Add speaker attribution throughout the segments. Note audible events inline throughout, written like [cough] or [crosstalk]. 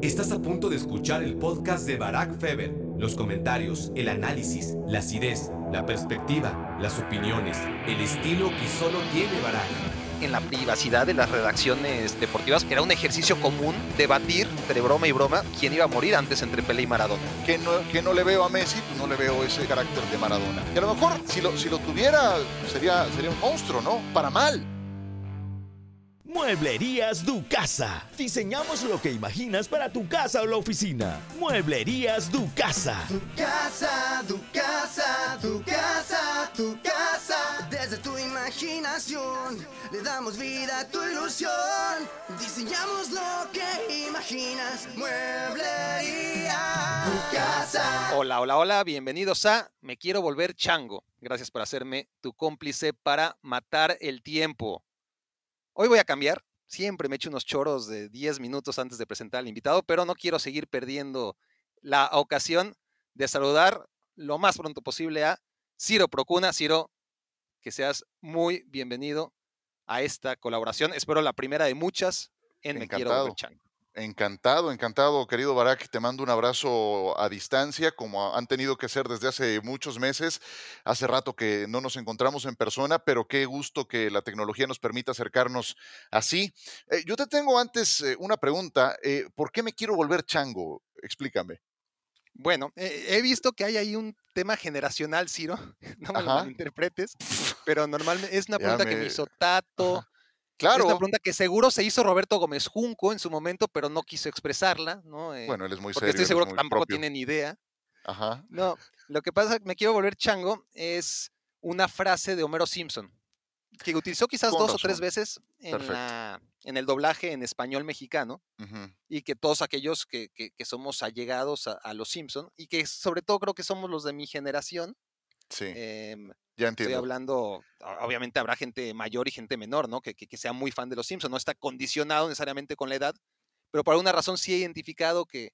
Speaker 1: Estás a punto de escuchar el podcast de Barack Feber. Los comentarios, el análisis, la acidez, la perspectiva, las opiniones, el estilo que solo tiene Barack.
Speaker 2: En la privacidad de las redacciones deportivas era un ejercicio común debatir entre broma y broma quién iba a morir antes entre Pelé y Maradona.
Speaker 3: Que no, que no le veo a Messi, no le veo ese carácter de Maradona. Y a lo mejor si lo, si lo tuviera sería, sería un monstruo, ¿no? Para mal.
Speaker 4: Mueblerías Ducasa. Diseñamos lo que imaginas para tu casa o la oficina. Mueblerías Ducasa.
Speaker 5: Tu casa, tu casa, tu casa, tu casa. Desde tu imaginación le damos vida a tu ilusión. Diseñamos lo que imaginas. Mueblería tu casa.
Speaker 2: Hola, hola, hola, bienvenidos a Me Quiero Volver Chango. Gracias por hacerme tu cómplice para matar el tiempo. Hoy voy a cambiar. Siempre me echo unos choros de 10 minutos antes de presentar al invitado, pero no quiero seguir perdiendo la ocasión de saludar lo más pronto posible a Ciro Procuna. Ciro, que seas muy bienvenido a esta colaboración. Espero la primera de muchas en Me Quiero. Volver Chango.
Speaker 3: Encantado, encantado, querido Barak. Te mando un abrazo a distancia, como han tenido que ser desde hace muchos meses. Hace rato que no nos encontramos en persona, pero qué gusto que la tecnología nos permita acercarnos así. Eh, yo te tengo antes eh, una pregunta. eh, ¿Por qué me quiero volver chango? Explícame.
Speaker 2: Bueno, he visto que hay ahí un tema generacional, Ciro. [laughs] No me lo
Speaker 3: Ajá.
Speaker 2: malinterpretes, [laughs] pero normalmente es una pregunta que
Speaker 3: me-
Speaker 2: me hizo Tato.
Speaker 3: Ajá.
Speaker 2: Es una
Speaker 3: Claro.
Speaker 2: pregunta que seguro se hizo Roberto Gómez Junco en su momento, pero no quiso expresarla, ¿no? Eh,
Speaker 3: Bueno, él es muy
Speaker 2: porque
Speaker 3: serio.
Speaker 2: estoy
Speaker 3: es
Speaker 2: seguro que tampoco
Speaker 3: propio.
Speaker 2: tiene ni idea.
Speaker 3: Ajá.
Speaker 2: No, lo que pasa, me quiero volver chango, es una frase de Homero Simpson, que utilizó quizás
Speaker 3: Con
Speaker 2: dos o tres veces en,
Speaker 3: Perfecto.
Speaker 2: la- en el doblaje en español mexicano, y que todos aquellos que, que- que somos allegados a, a los Simpson, y que sobre todo creo que somos los de mi generación,
Speaker 3: Sí,
Speaker 2: em,
Speaker 3: ya
Speaker 2: Estoy
Speaker 3: entiendo.
Speaker 2: hablando, o- obviamente habrá gente mayor y gente menor, ¿no? Que, que- que sea muy fan de los Simpsons, no está condicionado necesariamente con la edad, pero por alguna razón sí he identificado que,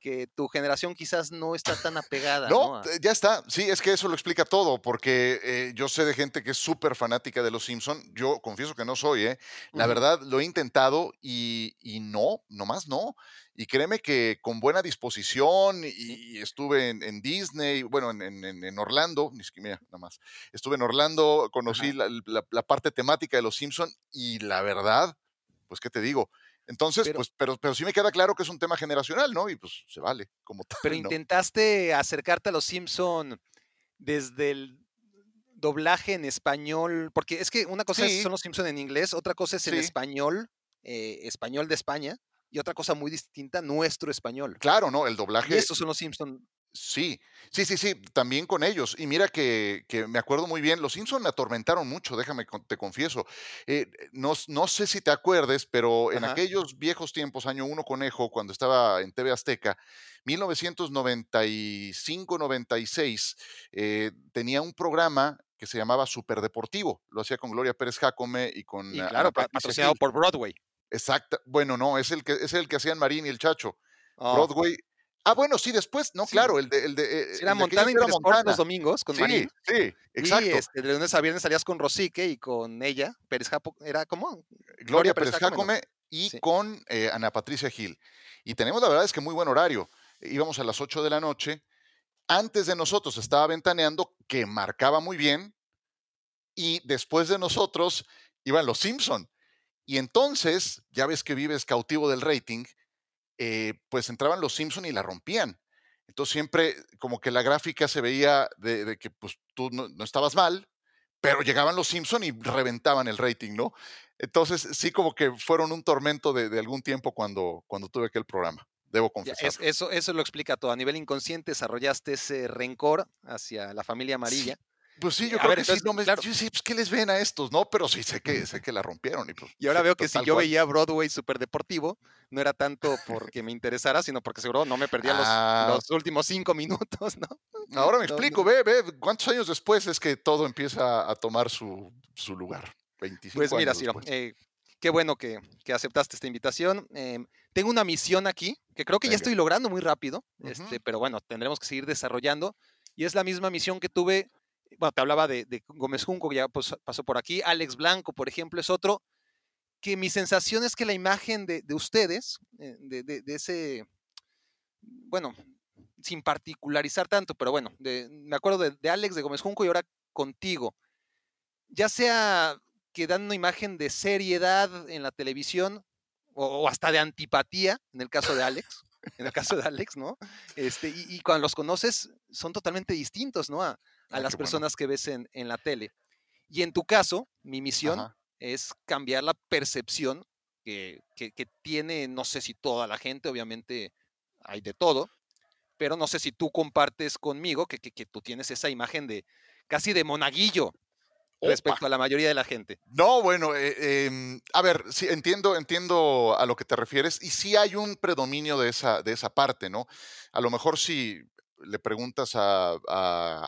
Speaker 2: que tu generación quizás no está tan apegada. No,
Speaker 3: eh, ya está. Sí, es que eso lo explica todo, porque eh, yo sé de gente que es súper fanática de los Simpson. Yo confieso que no soy, ¿eh? La verdad, lo he intentado y, y no, nomás no. Y créeme que con buena disposición y, y estuve en, en Disney, bueno, en, en- en- en Orlando, ni siquiera, nada más. Estuve en Orlando, conocí la, la- la parte temática de los Simpson y la verdad, pues, ¿qué te digo? Entonces,
Speaker 2: Pero-
Speaker 3: pues, pero, pero sí me queda claro que es un tema generacional, ¿no? Y pues se vale, como tal.
Speaker 2: pero
Speaker 3: ¿no?
Speaker 2: intentaste acercarte a los Simpson desde el doblaje en español, porque es que una cosa es- son los Simpson en inglés, otra cosa es en
Speaker 3: Sí.
Speaker 2: español, eh, español de España, y otra cosa muy distinta, nuestro español.
Speaker 3: Claro, ¿no? El
Speaker 2: Y
Speaker 3: doblaje.
Speaker 2: estos son los Simpson
Speaker 3: Sí, sí, sí, sí, también con ellos. Y mira que, que me acuerdo muy bien, los Simpson me atormentaron mucho, déjame, te confieso. Eh, no, no sé si te acuerdes, pero en
Speaker 2: Ajá.
Speaker 3: aquellos viejos tiempos, año 1 Conejo, cuando estaba en TV Azteca, 1995-96, eh, tenía un programa que se llamaba Superdeportivo. Lo hacía con Gloria Pérez Jacome y con...
Speaker 2: Y claro, patrocinado por Broadway.
Speaker 3: Exacto. Bueno, no, es el que, es el que hacían Marín y el Chacho.
Speaker 2: Oh,
Speaker 3: Broadway. Ah, bueno, sí, después, no,
Speaker 2: Sí.
Speaker 3: claro, el de... El de eh,
Speaker 2: sí, era
Speaker 3: el de
Speaker 2: Montana
Speaker 3: Montana.
Speaker 2: los domingos con
Speaker 3: Sí,
Speaker 2: Marín.
Speaker 3: sí, exacto.
Speaker 2: Y este, de lunes a viernes salías con Rosique y con ella, Pérez Japo, ¿era cómo?
Speaker 3: Gloria Pérez
Speaker 2: Jacome,
Speaker 3: y con eh, Ana Patricia Gil. Y tenemos, la verdad es que muy buen horario. Íbamos a las 8 de la noche. Antes de nosotros estaba Ventaneando, que marcaba muy bien. Y después de nosotros iban los Simpson. Y entonces, ya ves que vives cautivo del rating, eh, pues entraban los Simpson y la rompían. Entonces siempre como que la gráfica se veía de, de que pues tú no, no estabas mal, pero llegaban los Simpson y reventaban el rating, ¿no? Entonces sí como que fueron un tormento de, de algún tiempo cuando, cuando tuve aquel programa, debo confesar.
Speaker 2: es- eso, eso lo explica todo. A nivel inconsciente desarrollaste ese rencor hacia la familia amarilla.
Speaker 3: Pues sí,
Speaker 2: Eh,
Speaker 3: yo
Speaker 2: a
Speaker 3: creo
Speaker 2: ver,
Speaker 3: que sí,
Speaker 2: entonces,
Speaker 3: no me,
Speaker 2: claro.
Speaker 3: yo sí, pues, ¿qué les ven a estos? No, pero sí sé que, sé que la rompieron. Y, pues,
Speaker 2: Y ahora
Speaker 3: sí,
Speaker 2: veo que si yo
Speaker 3: cual.
Speaker 2: veía Broadway superdeportivo, no era tanto porque me interesara, sino porque seguro no me [laughs] perdía los,
Speaker 3: Ah.
Speaker 2: los últimos cinco minutos, ¿no? [laughs]
Speaker 3: Ahora me
Speaker 2: No,
Speaker 3: explico,
Speaker 2: no.
Speaker 3: ve, ve, ¿cuántos años después es que todo empieza a tomar su, su lugar? 25
Speaker 2: Pues mira,
Speaker 3: años
Speaker 2: Ciro, eh, qué bueno que, que aceptaste esta invitación. Em, tengo una misión aquí que creo que ya estoy logrando muy rápido, este, pero bueno, tendremos que seguir desarrollando. Y es la misma misión que tuve, bueno, te hablaba de, Gómez Junco, que ya pasó por aquí, Alex Blanco, por ejemplo, es otro. que mi sensación es que la imagen de, de ustedes, eh, de, de- ese, bueno, sin particularizar tanto, pero bueno, me acuerdo de, Alex de Gómez Junco y ahora contigo, ya sea que dan una imagen de seriedad en la televisión o, hasta de antipatía, en el caso de Alex, en el caso de Alex, ¿no? Este, y, cuando los conoces son totalmente distintos, ¿no? A
Speaker 3: Ah,
Speaker 2: las
Speaker 3: bueno.
Speaker 2: personas que ves en, en la tele. Y en tu caso, mi misión
Speaker 3: Ajá.
Speaker 2: es cambiar la percepción que, que- que tiene, no sé si toda la gente, obviamente hay de todo, pero no sé si tú compartes conmigo que, que- que tú tienes esa imagen de casi de monaguillo respecto a la mayoría de la gente.
Speaker 3: No, bueno, eh, em, a ver, sí, entiendo, entiendo a lo que te refieres y sí hay un predominio de esa, de esa parte, ¿no? A lo mejor si le preguntas a,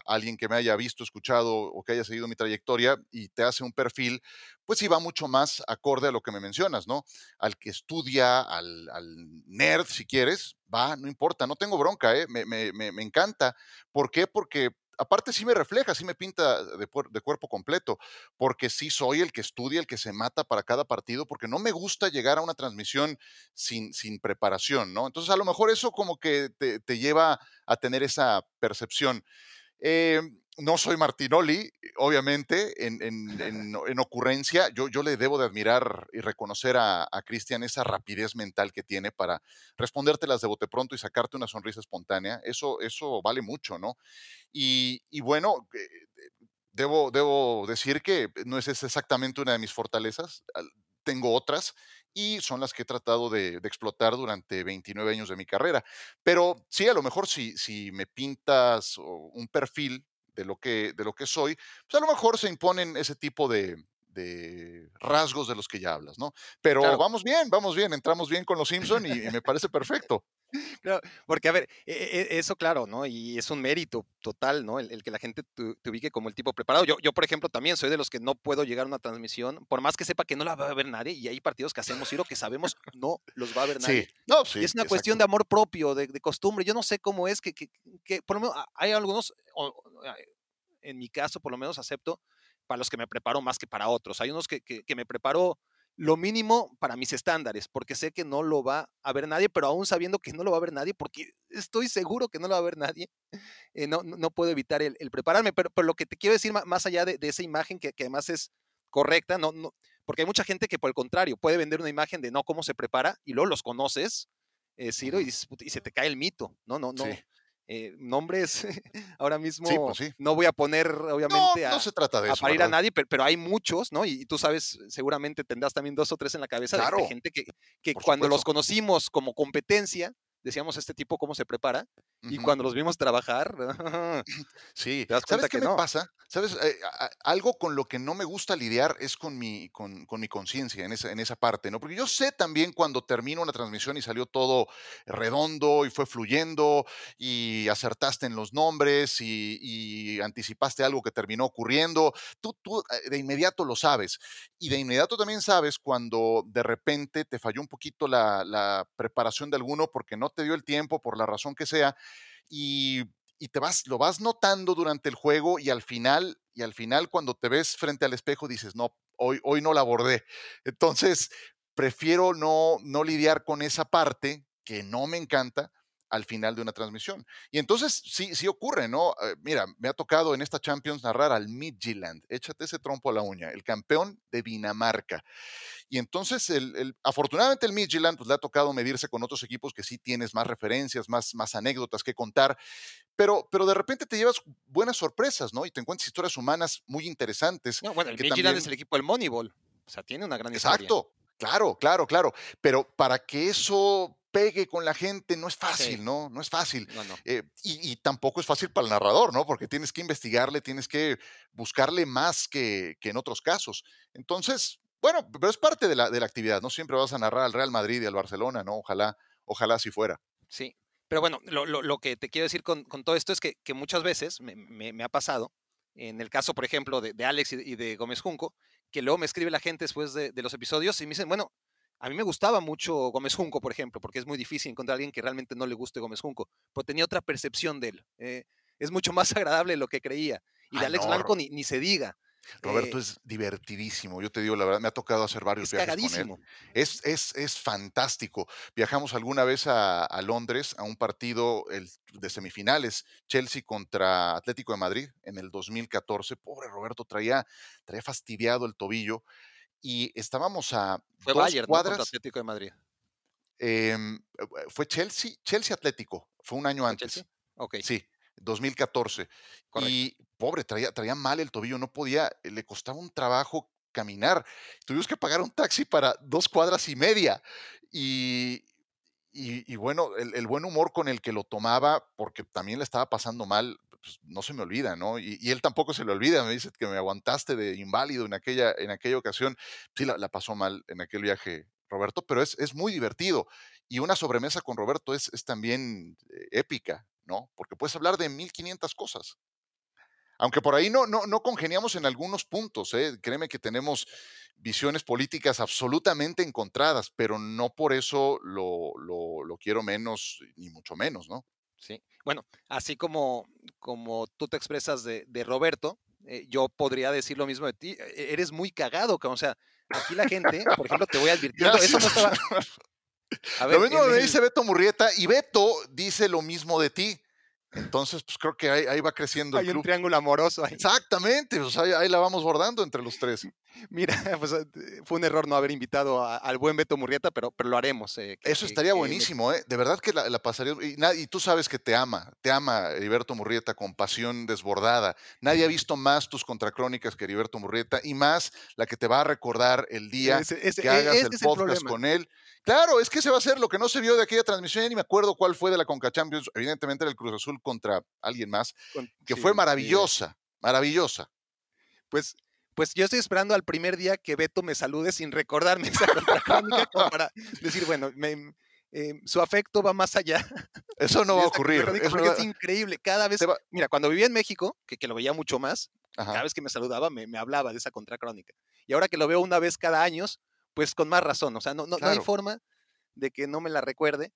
Speaker 3: alguien que me haya visto, escuchado o que haya seguido mi trayectoria y te hace un perfil, pues sí va mucho más acorde a lo que me mencionas, ¿no? Al que estudia, al, nerd, si quieres, va, no importa, no tengo bronca, ¿eh? me- me encanta. ¿Por qué? Porque aparte sí me refleja, sí me pinta de, cuerpo completo porque sí soy el que estudia, el que se mata para cada partido, porque no me gusta llegar a una transmisión sin, sin preparación, ¿no? Entonces a lo mejor eso como que te, te lleva a tener esa percepción. Eh, no soy Martinoli, obviamente, en, en- en- en ocurrencia. Yo, yo le debo de admirar y reconocer a, a Cristian esa rapidez mental que tiene para respondértelas de bote pronto y sacarte una sonrisa espontánea. Eso, eso vale mucho, ¿no? Y, y bueno, eh, debo, debo decir que no es exactamente una de mis fortalezas. al- Tengo otras y son las que he tratado de, de explotar durante 29 años de mi carrera. Pero sí, a lo mejor si, si me pintas un perfil de lo, que, de lo que soy, pues a lo mejor se imponen ese tipo de, de rasgos de los que ya hablas, ¿no? Pero
Speaker 2: Claro.
Speaker 3: vamos bien, vamos bien, entramos bien con los Simpson y, y me parece perfecto.
Speaker 2: Claro, porque a ver, e- e- eso claro, ¿no? Y es un mérito total, ¿no? El, el que la gente tu- te ubique como el tipo preparado. Yo, yo, por ejemplo, también soy de los que no puedo llegar a una transmisión, por más que sepa que no la va a ver nadie, y hay partidos que hacemos, Ciro, que sabemos no los va a ver nadie.
Speaker 3: Sí, no, sí.
Speaker 2: y es una
Speaker 3: exacto.
Speaker 2: cuestión de amor propio, de, de costumbre. Yo no sé cómo es que, que, que por lo menos, hay algunos, en mi caso, por lo menos acepto, para los que me preparo más que para otros. Hay unos que, que, que me preparo lo mínimo para mis estándares, porque sé que no lo va a ver nadie, pero aún sabiendo que no lo va a ver nadie, porque estoy seguro que no lo va a ver nadie, eh, no, no puedo evitar el, el prepararme. Pero, pero lo que te quiero decir, más allá de, de esa imagen que, que además es correcta, no, no, porque hay mucha gente que por el contrario puede vender una imagen de no cómo se prepara y luego los conoces, eh, Ciro, y, y se te cae el mito, ¿no? No, no.
Speaker 3: Sí.
Speaker 2: Eh, nombres, [laughs] ahora mismo
Speaker 3: Sí, pues sí.
Speaker 2: no voy a poner,
Speaker 3: No,
Speaker 2: obviamente, a,
Speaker 3: no se trata de
Speaker 2: a
Speaker 3: eso.
Speaker 2: parir a
Speaker 3: ¿verdad?
Speaker 2: nadie, pero, pero hay muchos, ¿no? Y, y tú sabes, seguramente tendrás también dos o tres en la cabeza de- de,
Speaker 3: Claro,
Speaker 2: gente que, que cuando los conocimos como competencia, decíamos este tipo cómo se prepara, y cuando los vimos trabajar, [laughs]
Speaker 3: Sí,
Speaker 2: te das cuenta
Speaker 3: ¿sabes qué
Speaker 2: que
Speaker 3: me
Speaker 2: no.
Speaker 3: pasa? ¿Sabes? Eh, a- algo con lo que no me gusta lidiar es con mi, con, con mi conciencia en esa, en esa parte, ¿no? Porque yo sé también cuando termino una transmisión y salió todo redondo y fue fluyendo y acertaste en los nombres y, y anticipaste algo que terminó ocurriendo, tú, tú eh, de inmediato lo sabes. Y de inmediato también sabes cuando de repente te falló un poquito la, la preparación de alguno porque no te dio el tiempo, por la razón que sea, y, te vas, lo vas notando durante el juego y al final, y al final cuando te ves frente al espejo dices, no, hoy, hoy no la abordé. Entonces, prefiero no, no lidiar con esa parte que no me encanta al final de una transmisión. Y entonces sí, sí ocurre, ¿no? Eh, mira, me ha tocado en esta Champions narrar al Midtjylland, échate ese trompo a la uña, el campeón de Dinamarca. Y entonces, el, el- afortunadamente el Midtjylland pues, le ha tocado medirse con otros equipos que sí tienes más referencias, más, más anécdotas que contar, pero, pero de repente te llevas buenas sorpresas, ¿no? Y te encuentras historias humanas muy interesantes.
Speaker 2: No, bueno, el
Speaker 3: también-
Speaker 2: es el equipo del Moneyball, o sea, tiene una gran historia.
Speaker 3: Exacto, claro, claro, claro. Pero para que eso pegue con la gente no es fácil,
Speaker 2: Sí.
Speaker 3: ¿no? No es fácil.
Speaker 2: No, no.
Speaker 3: Eh, y, y tampoco es fácil para el narrador, ¿no? Porque tienes que investigarle, tienes que buscarle más que, que en otros casos. Entonces, bueno, pero es parte de la, de la actividad, no siempre vas a narrar al Real Madrid y al Barcelona, ¿no? Ojalá, ojalá así fuera.
Speaker 2: Sí, pero bueno, lo, lo- lo que te quiero decir con, con todo esto es que, que muchas veces me, me- me ha pasado, en el caso, por ejemplo, de, de Alex y de, y de Gómez Junco, que luego me escribe la gente después de, de los episodios y me dicen, bueno, a mí me gustaba mucho Gómez Junco, por ejemplo, porque es muy difícil encontrar a alguien que realmente no le guste Gómez Junco, pero tenía otra percepción de él. eh, es mucho más [laughs] agradable de lo que creía. Y de Alex
Speaker 3: no,
Speaker 2: Blanco ni, ni se diga.
Speaker 3: Roberto
Speaker 2: Eh,
Speaker 3: es divertidísimo. Yo te digo, la verdad, me ha tocado hacer varios
Speaker 2: es
Speaker 3: viajes con él. Es, es, es fantástico. Viajamos alguna vez a, a Londres a un partido el- de semifinales, Chelsea contra Atlético de Madrid en el 2014. Pobre Roberto, traía, traía fastidiado el tobillo y estábamos a
Speaker 2: Fue
Speaker 3: dos
Speaker 2: Bayern,
Speaker 3: cuadras.
Speaker 2: Atlético de Madrid.
Speaker 3: em, eh, fue Chelsea, Chelsea Atlético, fue un año
Speaker 2: ¿Fue
Speaker 3: antes.
Speaker 2: Chelsea?
Speaker 3: Sí, 2014.
Speaker 2: correcto.
Speaker 3: Y pobre, traía, traía mal el tobillo, no podía, eh, le costaba un trabajo caminar. Tuvimos que pagar un taxi para dos cuadras y media. Y, y, y bueno, el, el buen humor con el que lo tomaba, porque también le estaba pasando mal, pues, no se me olvida, ¿no? Y, y él tampoco se le olvida, me dice que me aguantaste de inválido en aquella, en aquella ocasión. Sí, la, la pasó mal en aquel viaje, Roberto, pero es, es muy divertido. Y una sobremesa con Roberto es, es también eh, épica, ¿no? Porque puedes hablar de 1500 cosas. Aunque por ahí no, no, no congeniamos en algunos puntos, ¿eh? créeme que tenemos visiones políticas absolutamente encontradas, pero no por eso lo, lo, lo quiero menos, ni mucho menos, ¿no?
Speaker 2: Sí. Bueno, así como, como tú te expresas de, de Roberto, eh, yo podría decir lo mismo de ti. E- Eres muy cagado, cabrón. O sea, aquí la gente, por ejemplo, te voy advirtiendo, eso no estaba. [laughs] A ver,
Speaker 3: Lo mismo me dice Beto Murrieta y Beto dice lo mismo de ti. Entonces, pues creo que ahí, ahí va creciendo el
Speaker 2: hay un
Speaker 3: club.
Speaker 2: triángulo amoroso ahí.
Speaker 3: Exactamente, pues ahí, ahí la vamos bordando entre los tres.
Speaker 2: Mira, [laughs] pues eh, fue un error no haber invitado a- al buen Beto Murrieta, pero, pero lo haremos. eh, que-
Speaker 3: Eso estaría
Speaker 2: que
Speaker 3: buenísimo, ¿eh? De verdad que la, la pasaría. Y, tú sabes que te ama, te ama Heriberto Murrieta con pasión desbordada. Nadie ha visto más tus contracrónicas que Heriberto Murrieta y más la que te va a recordar el día
Speaker 2: Ese- ese-
Speaker 3: que
Speaker 2: e-
Speaker 3: hagas
Speaker 2: ese
Speaker 3: el
Speaker 2: el
Speaker 3: podcast con él. Claro, es que se va a hacer lo que no se vio de aquella transmisión, ya ni me acuerdo cuál fue de la Conca Champions. Evidentemente era el Cruz Azul contra alguien más, que
Speaker 2: sí,
Speaker 3: fue
Speaker 2: sí,
Speaker 3: maravillosa, maravillosa.
Speaker 2: Pues, pues yo estoy esperando al primer día que Beto me salude sin recordarme esa [laughs] como para decir, bueno, me- eh, su afecto va más allá.
Speaker 3: Eso no [laughs] va a ocurrir. eso
Speaker 2: porque es increíble. Cada vez,
Speaker 3: va-
Speaker 2: mira, cuando vivía en México, que, que lo veía mucho más,
Speaker 3: Ajá.
Speaker 2: cada vez que me saludaba me, me hablaba de esa contracrónica. Y ahora que lo veo una vez cada año, pues con más razón. O sea, no, no, no hay forma de que no me la recuerde.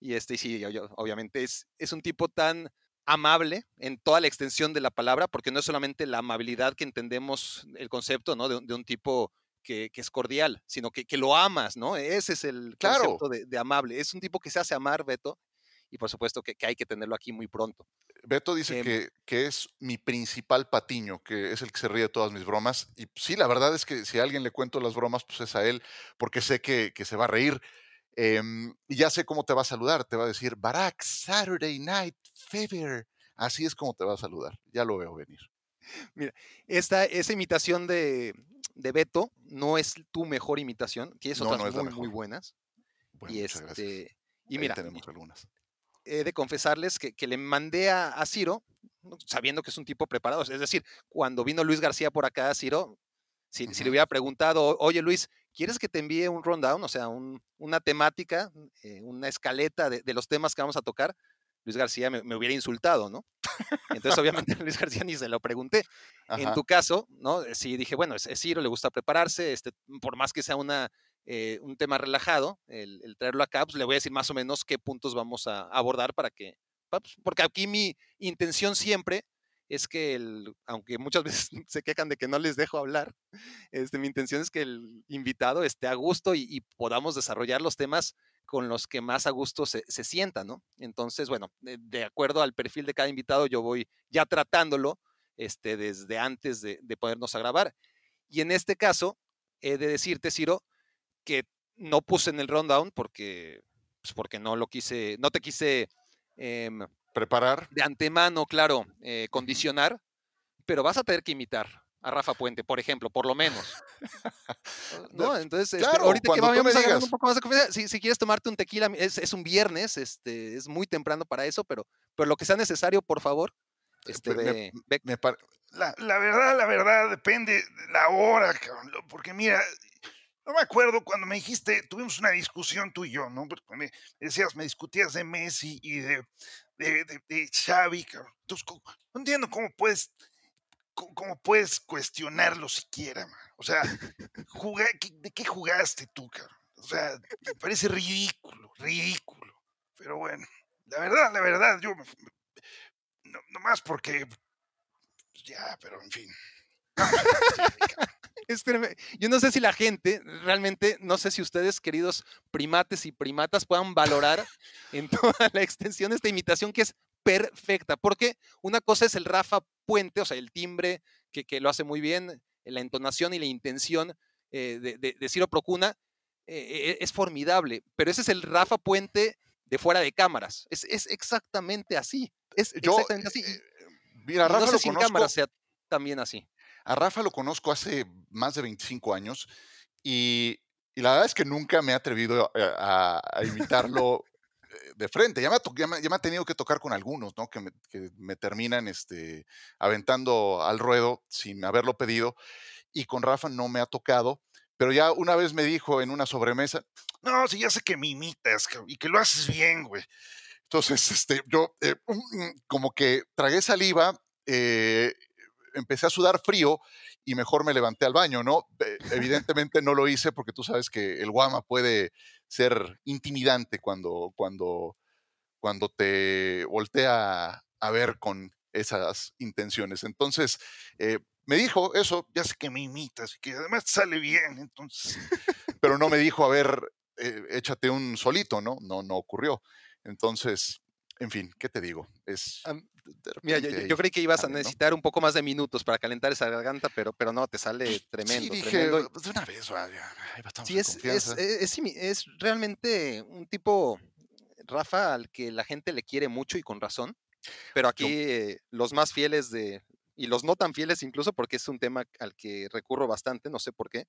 Speaker 2: Y este, sí, obviamente es, es un tipo tan amable en toda la extensión de la palabra, porque no es solamente la amabilidad que entendemos el concepto, ¿no? De, un- de un tipo que, que es cordial, sino que, que lo amas, ¿no? Ese es el
Speaker 3: Claro.
Speaker 2: concepto de, de amable. Es un tipo que se hace amar, Beto, y por supuesto que, que hay que tenerlo aquí muy pronto.
Speaker 3: Beto dice
Speaker 2: Em,
Speaker 3: que, que es mi principal patiño, que es el que se ríe de todas mis bromas. Y sí, la verdad es que si a alguien le cuento las bromas, pues es a él, porque sé que, que se va a reír. Em, y ya sé cómo te va a saludar. Te va a decir, Barack, Saturday Night Fever. Así es como te va a saludar. Ya lo veo venir.
Speaker 2: Esta, esa imitación de, de Beto no es tu mejor imitación, tienes
Speaker 3: No,
Speaker 2: otras
Speaker 3: no
Speaker 2: muy, muy buenas.
Speaker 3: Bueno,
Speaker 2: y este, y mira,
Speaker 3: tenemos algunas.
Speaker 2: He de confesarles que, que le mandé a, a Ciro, sabiendo que es un tipo preparado. Es decir, cuando vino Luis García por acá, Ciro, si, si le hubiera preguntado, oye Luis, ¿quieres que te envíe un rundown? O sea, un- una temática, eh, una escaleta de, de los temas que vamos a tocar. Luis García me, me hubiera insultado, ¿no? Entonces, obviamente, a Luis García ni se lo pregunté. En tu caso, ¿no? Sí dije, bueno, es, es Ciro, le gusta prepararse, este, por más que sea una, eh, un tema relajado, el, traerlo acá, pues le voy a decir más o menos qué puntos vamos a abordar para que, pues, porque aquí mi intención siempre es que, el, aunque muchas [laughs] veces se quejan de que no les dejo hablar, este, mi intención es que el invitado esté a gusto y, podamos desarrollar los temas con los que más a gusto se, se sienta, ¿no? Entonces, bueno, de, de acuerdo al perfil de cada invitado, yo voy ya tratándolo este, desde antes de, de ponernos a grabar. Y en este caso, he de decirte, Ciro, que no puse en el rundown porque, pues porque no lo quise, no te quise em,
Speaker 3: Preparar.
Speaker 2: de antemano, claro, eh, condicionar, pero vas a tener que imitar a Rafa Puente, por ejemplo, por lo menos. [laughs] ¿No? Entonces, este,
Speaker 3: claro,
Speaker 2: ahorita que vamos
Speaker 3: digas.
Speaker 2: un poco más de confianza, si, si quieres tomarte un tequila, es, es un viernes, este, es muy temprano para eso, pero, pero lo que sea necesario, por favor, este,
Speaker 3: Pues, me- Me par-
Speaker 6: La, la verdad, la verdad, depende de la hora, cabrón. Porque mira, no me acuerdo cuando me dijiste, tuvimos una discusión tú y yo, ¿no? Porque me decías, me discutías de Messi y de, de, de- Xavi, cabrón. Entonces, no entiendo cómo puedes, cómo puedes cuestionarlo siquiera, man. O sea, ¿qué- ¿de qué jugaste tú, cabrón? O sea, me parece ridículo, ridículo. Pero bueno, la verdad, la verdad, yo, no, nomás porque, pues ya, pero en fin.
Speaker 2: Es Yo no sé si la gente, realmente, no sé si ustedes, queridos primates y primatas, puedan valorar en [laughs] toda la extensión esta imitación que es perfecta, porque una cosa es el Rafa Puente, o sea, el timbre que, que lo hace muy bien, la entonación y la intención eh, de, de- de Ciro Procuna eh, eh, es formidable, pero ese es el Rafa Puente de fuera de cámaras, es, es exactamente así, es
Speaker 3: Yo,
Speaker 2: exactamente así.
Speaker 3: eh, mira, Rafa
Speaker 2: no sé
Speaker 3: lo
Speaker 2: si en
Speaker 3: conozco.
Speaker 2: cámara sea también así.
Speaker 3: A Rafa lo conozco hace más de 25 años y, la verdad es que nunca me he atrevido a, imitarlo eh, de frente. Ya me, ha, tenido que tocar con algunos, ¿no? Que me, que terminan este, aventando al ruedo sin haberlo pedido. Y con Rafa no me ha tocado. Pero ya una vez me dijo en una sobremesa,
Speaker 6: No, sí, ya sé que me imitas y que lo haces bien, güey.
Speaker 3: Entonces, este, yo eh, como que tragué saliva, eh, empecé a sudar frío y mejor me levanté al baño, ¿no? Evidentemente no lo hice porque tú sabes que el guama puede ser intimidante cuando, cuando, cuando te voltea a ver con esas intenciones. Entonces, eh, me dijo eso,
Speaker 6: Ya sé que me imitas y que además sale bien, entonces.
Speaker 3: pero no me dijo, a ver, eh, échate un solito, ¿no? No, no ocurrió. Entonces, en fin, ¿qué te digo? Es, de
Speaker 2: Mira, yo, yo- creí que ibas a
Speaker 3: sale, ¿no?
Speaker 2: necesitar un poco más de minutos para calentar esa garganta, pero, pero no, te sale tremendo.
Speaker 3: sí, dije,
Speaker 2: tremendo.
Speaker 3: "Pues, de una vez, estamos
Speaker 2: Sí, es, es,
Speaker 3: confianza".
Speaker 2: es, es realmente un tipo, Rafa, al que la gente le quiere mucho y con razón, pero aquí eh, los más fieles de, y los no tan fieles incluso, porque es un tema al que recurro bastante, no sé por qué,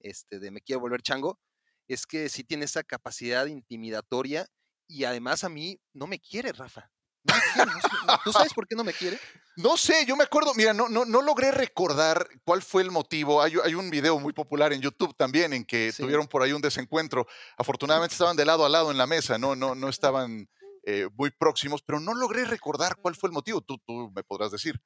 Speaker 2: este, de me quiero volver chango, es que sí tiene esa capacidad intimidatoria y además a mí no me quiere, Rafa. No me quiere, no sé- no- ¿Tú sabes por qué no me quiere?
Speaker 3: No sé, yo me acuerdo, mira, no, no, no logré recordar cuál fue el motivo. Hay, hay un video muy popular en YouTube también en que
Speaker 2: Sí.
Speaker 3: tuvieron por ahí un desencuentro. Afortunadamente estaban de lado a lado en la mesa, no, no, no estaban eh, muy próximos, pero no logré recordar cuál fue el motivo. Tú, tú me podrás decir.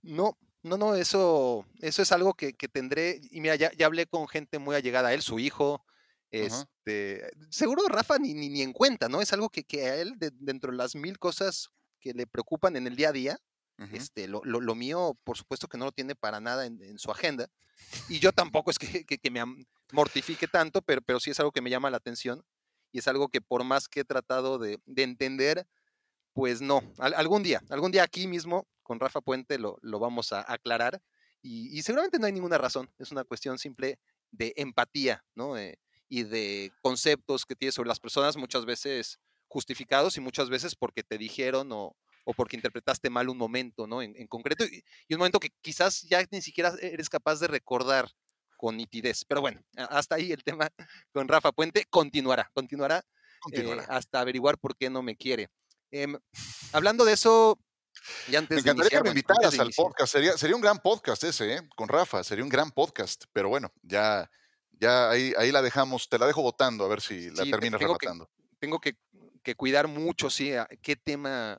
Speaker 2: No, no, no, eso, eso es algo que, que tendré. Y mira, ya, ya hablé con gente muy allegada a él, su hijo. Este, seguro Rafa ni, ni, ni en cuenta, ¿no? Es algo que, que a él, de- dentro de las mil cosas que le preocupan en el día a día,
Speaker 3: Ujú.
Speaker 2: este, lo, lo- lo mío, por supuesto que no lo tiene para nada en, en su agenda. Y yo tampoco es que, que- que me mortifique tanto, pero, pero sí es algo que me llama la atención. Y es algo que por más que he tratado de, de entender, pues no. Al- algún día, algún día aquí mismo, con Rafa Puente, lo, lo vamos a aclarar. Y, y seguramente no hay ninguna razón. Es una cuestión simple de empatía, ¿no? Eh, y de conceptos que tienes sobre las personas, muchas veces justificados y muchas veces porque te dijeron o, o porque interpretaste mal un momento, ¿no? En, en concreto, y, y un momento que quizás ya ni siquiera eres capaz de recordar con nitidez. Pero bueno, hasta ahí el tema [laughs] con Rafa Puente continuará, continuará, eh,
Speaker 3: Continuará.
Speaker 2: hasta averiguar por qué no me quiere. Em, hablando de eso, y antes
Speaker 3: Me encantaría
Speaker 2: iniciar,
Speaker 3: que me invitaras al podcast. Sería, sería un gran podcast ese, ¿eh? Con Rafa. Sería un gran podcast. Pero bueno, ya, ya ahí, ahí la dejamos. Te la dejo votando a ver si la
Speaker 2: Sí, te-
Speaker 3: terminas
Speaker 2: tengo que-
Speaker 3: relatando.
Speaker 2: tengo que, que cuidar mucho, sí, a qué tema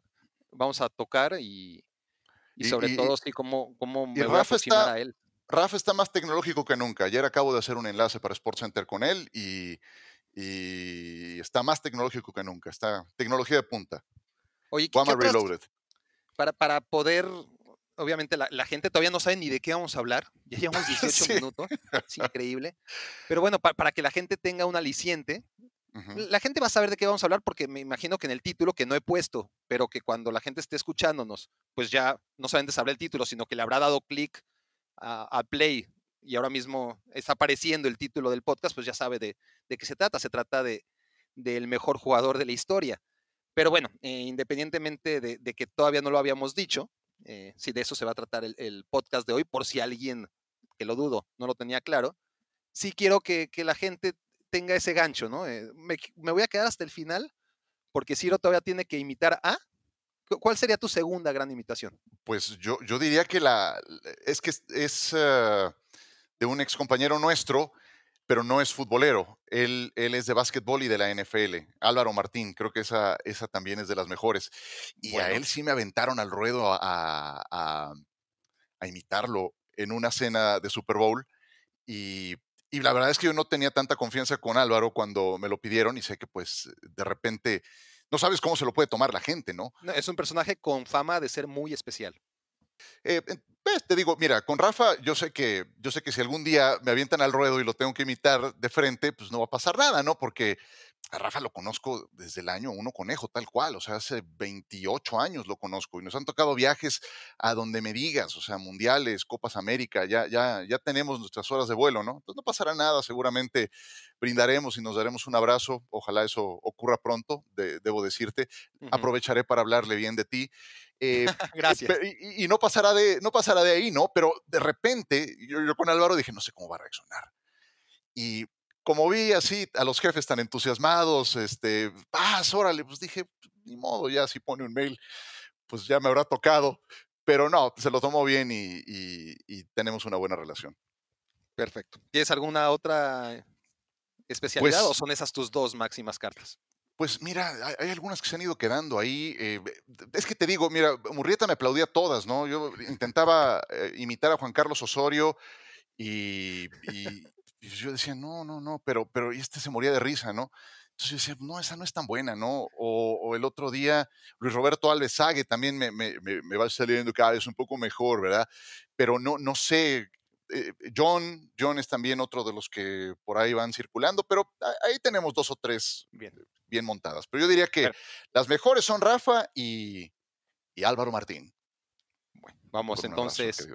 Speaker 2: vamos a tocar y, sobre
Speaker 3: y-
Speaker 2: todo, sí, cómo, cómo me voy a aproximar
Speaker 3: está-
Speaker 2: a él.
Speaker 3: Rafa está más tecnológico que nunca. Ayer acabo de hacer un enlace para SportsCenter con él y, y está más tecnológico que nunca. Está tecnología de punta.
Speaker 2: Oye, ¿qué, qué
Speaker 3: Guama
Speaker 2: otras-
Speaker 3: Reloaded.
Speaker 2: para, para poder, obviamente la, la gente todavía no sabe ni de qué vamos a hablar, [laughs] ya llevamos [laughs] 18
Speaker 3: Sí.
Speaker 2: minutos, es [laughs] increíble, pero bueno, pa- para que la gente tenga un aliciente, la gente va a saber de qué vamos a hablar porque me imagino que en el título que no he puesto, pero que cuando la gente esté escuchándonos, pues ya no solamente sabrá el título, sino que le habrá dado clic a, a play y ahora mismo está apareciendo el título del podcast, pues ya sabe de, de qué se trata. Se trata de, del mejor jugador de la historia. Pero bueno, eh, independientemente de, de que todavía no lo habíamos dicho, eh, si de eso se va a tratar el, podcast de hoy, por si alguien, que lo dudo, no lo tenía claro, sí quiero que, la gente tenga ese gancho, ¿no? Eh, me, voy a quedar hasta el final, porque Ciro todavía tiene que imitar a... ¿Cu- ¿Cuál sería tu segunda gran imitación?
Speaker 3: Pues yo, yo diría que la es que es, es, eh, de un ex compañero nuestro, pero no es futbolero. Él, él es de básquetbol y de la NFL. Álvaro Martín, creo que esa, esa también es de las mejores. Y a él sí me aventaron al ruedo a, a- a- a imitarlo en una cena de Super Bowl. Y, y la verdad es que yo no tenía tanta confianza con Álvaro cuando me lo pidieron y sé que pues de repente no sabes cómo se lo puede tomar la gente, ¿no?
Speaker 2: No, es un personaje con fama de ser muy especial.
Speaker 3: Eh, pues, te digo, mira, con Rafa, yo sé que, yo sé que si algún día me avientan al ruedo y lo tengo que imitar de frente, pues no va a pasar nada, ¿no? Porque a Rafa lo conozco desde el año uno conejo, tal cual, o sea, hace 28 años lo conozco y nos han tocado viajes a donde me digas, o sea, mundiales, Copas América, ya, ya, ya tenemos nuestras horas de vuelo, ¿no? Entonces no pasará nada, seguramente brindaremos y nos daremos un abrazo, ojalá eso ocurra pronto, debo decirte, aprovecharé para hablarle bien de ti eh, [laughs]
Speaker 2: Gracias.
Speaker 3: Y, no, pasará de, no pasará de ahí, ¿no? Pero de repente, yo, con Álvaro dije, no sé cómo va a reaccionar. Y como vi así a los jefes tan entusiasmados, este, paz, órale, pues dije, ni modo, ya si pone un mail, pues ya me habrá tocado. Pero no, se lo tomó bien y, tenemos una buena relación.
Speaker 2: Perfecto. ¿Tienes alguna otra especialidad
Speaker 3: pues
Speaker 2: o son esas tus dos máximas cartas?
Speaker 3: Pues mira, hay, algunas que se han ido quedando ahí. Eh, es que te digo, mira, Murrieta me aplaudía todas, ¿no? Yo intentaba eh, imitar a Juan Carlos Osorio y, yo decía, no, no, no, pero, pero este se moría de risa, ¿no? Entonces yo decía, no, esa no es tan buena, ¿no? O, el otro día, Luis Roberto Alves Sague también me, me, me, va saliendo cada vez un poco mejor, ¿verdad? Pero no, no sé, eh, John, John es también otro de los que por ahí van circulando, pero ahí tenemos dos o tres bien, bien montadas. Pero yo diría que las mejores son Rafa y, Álvaro Martín.
Speaker 2: Bueno, vamos entonces.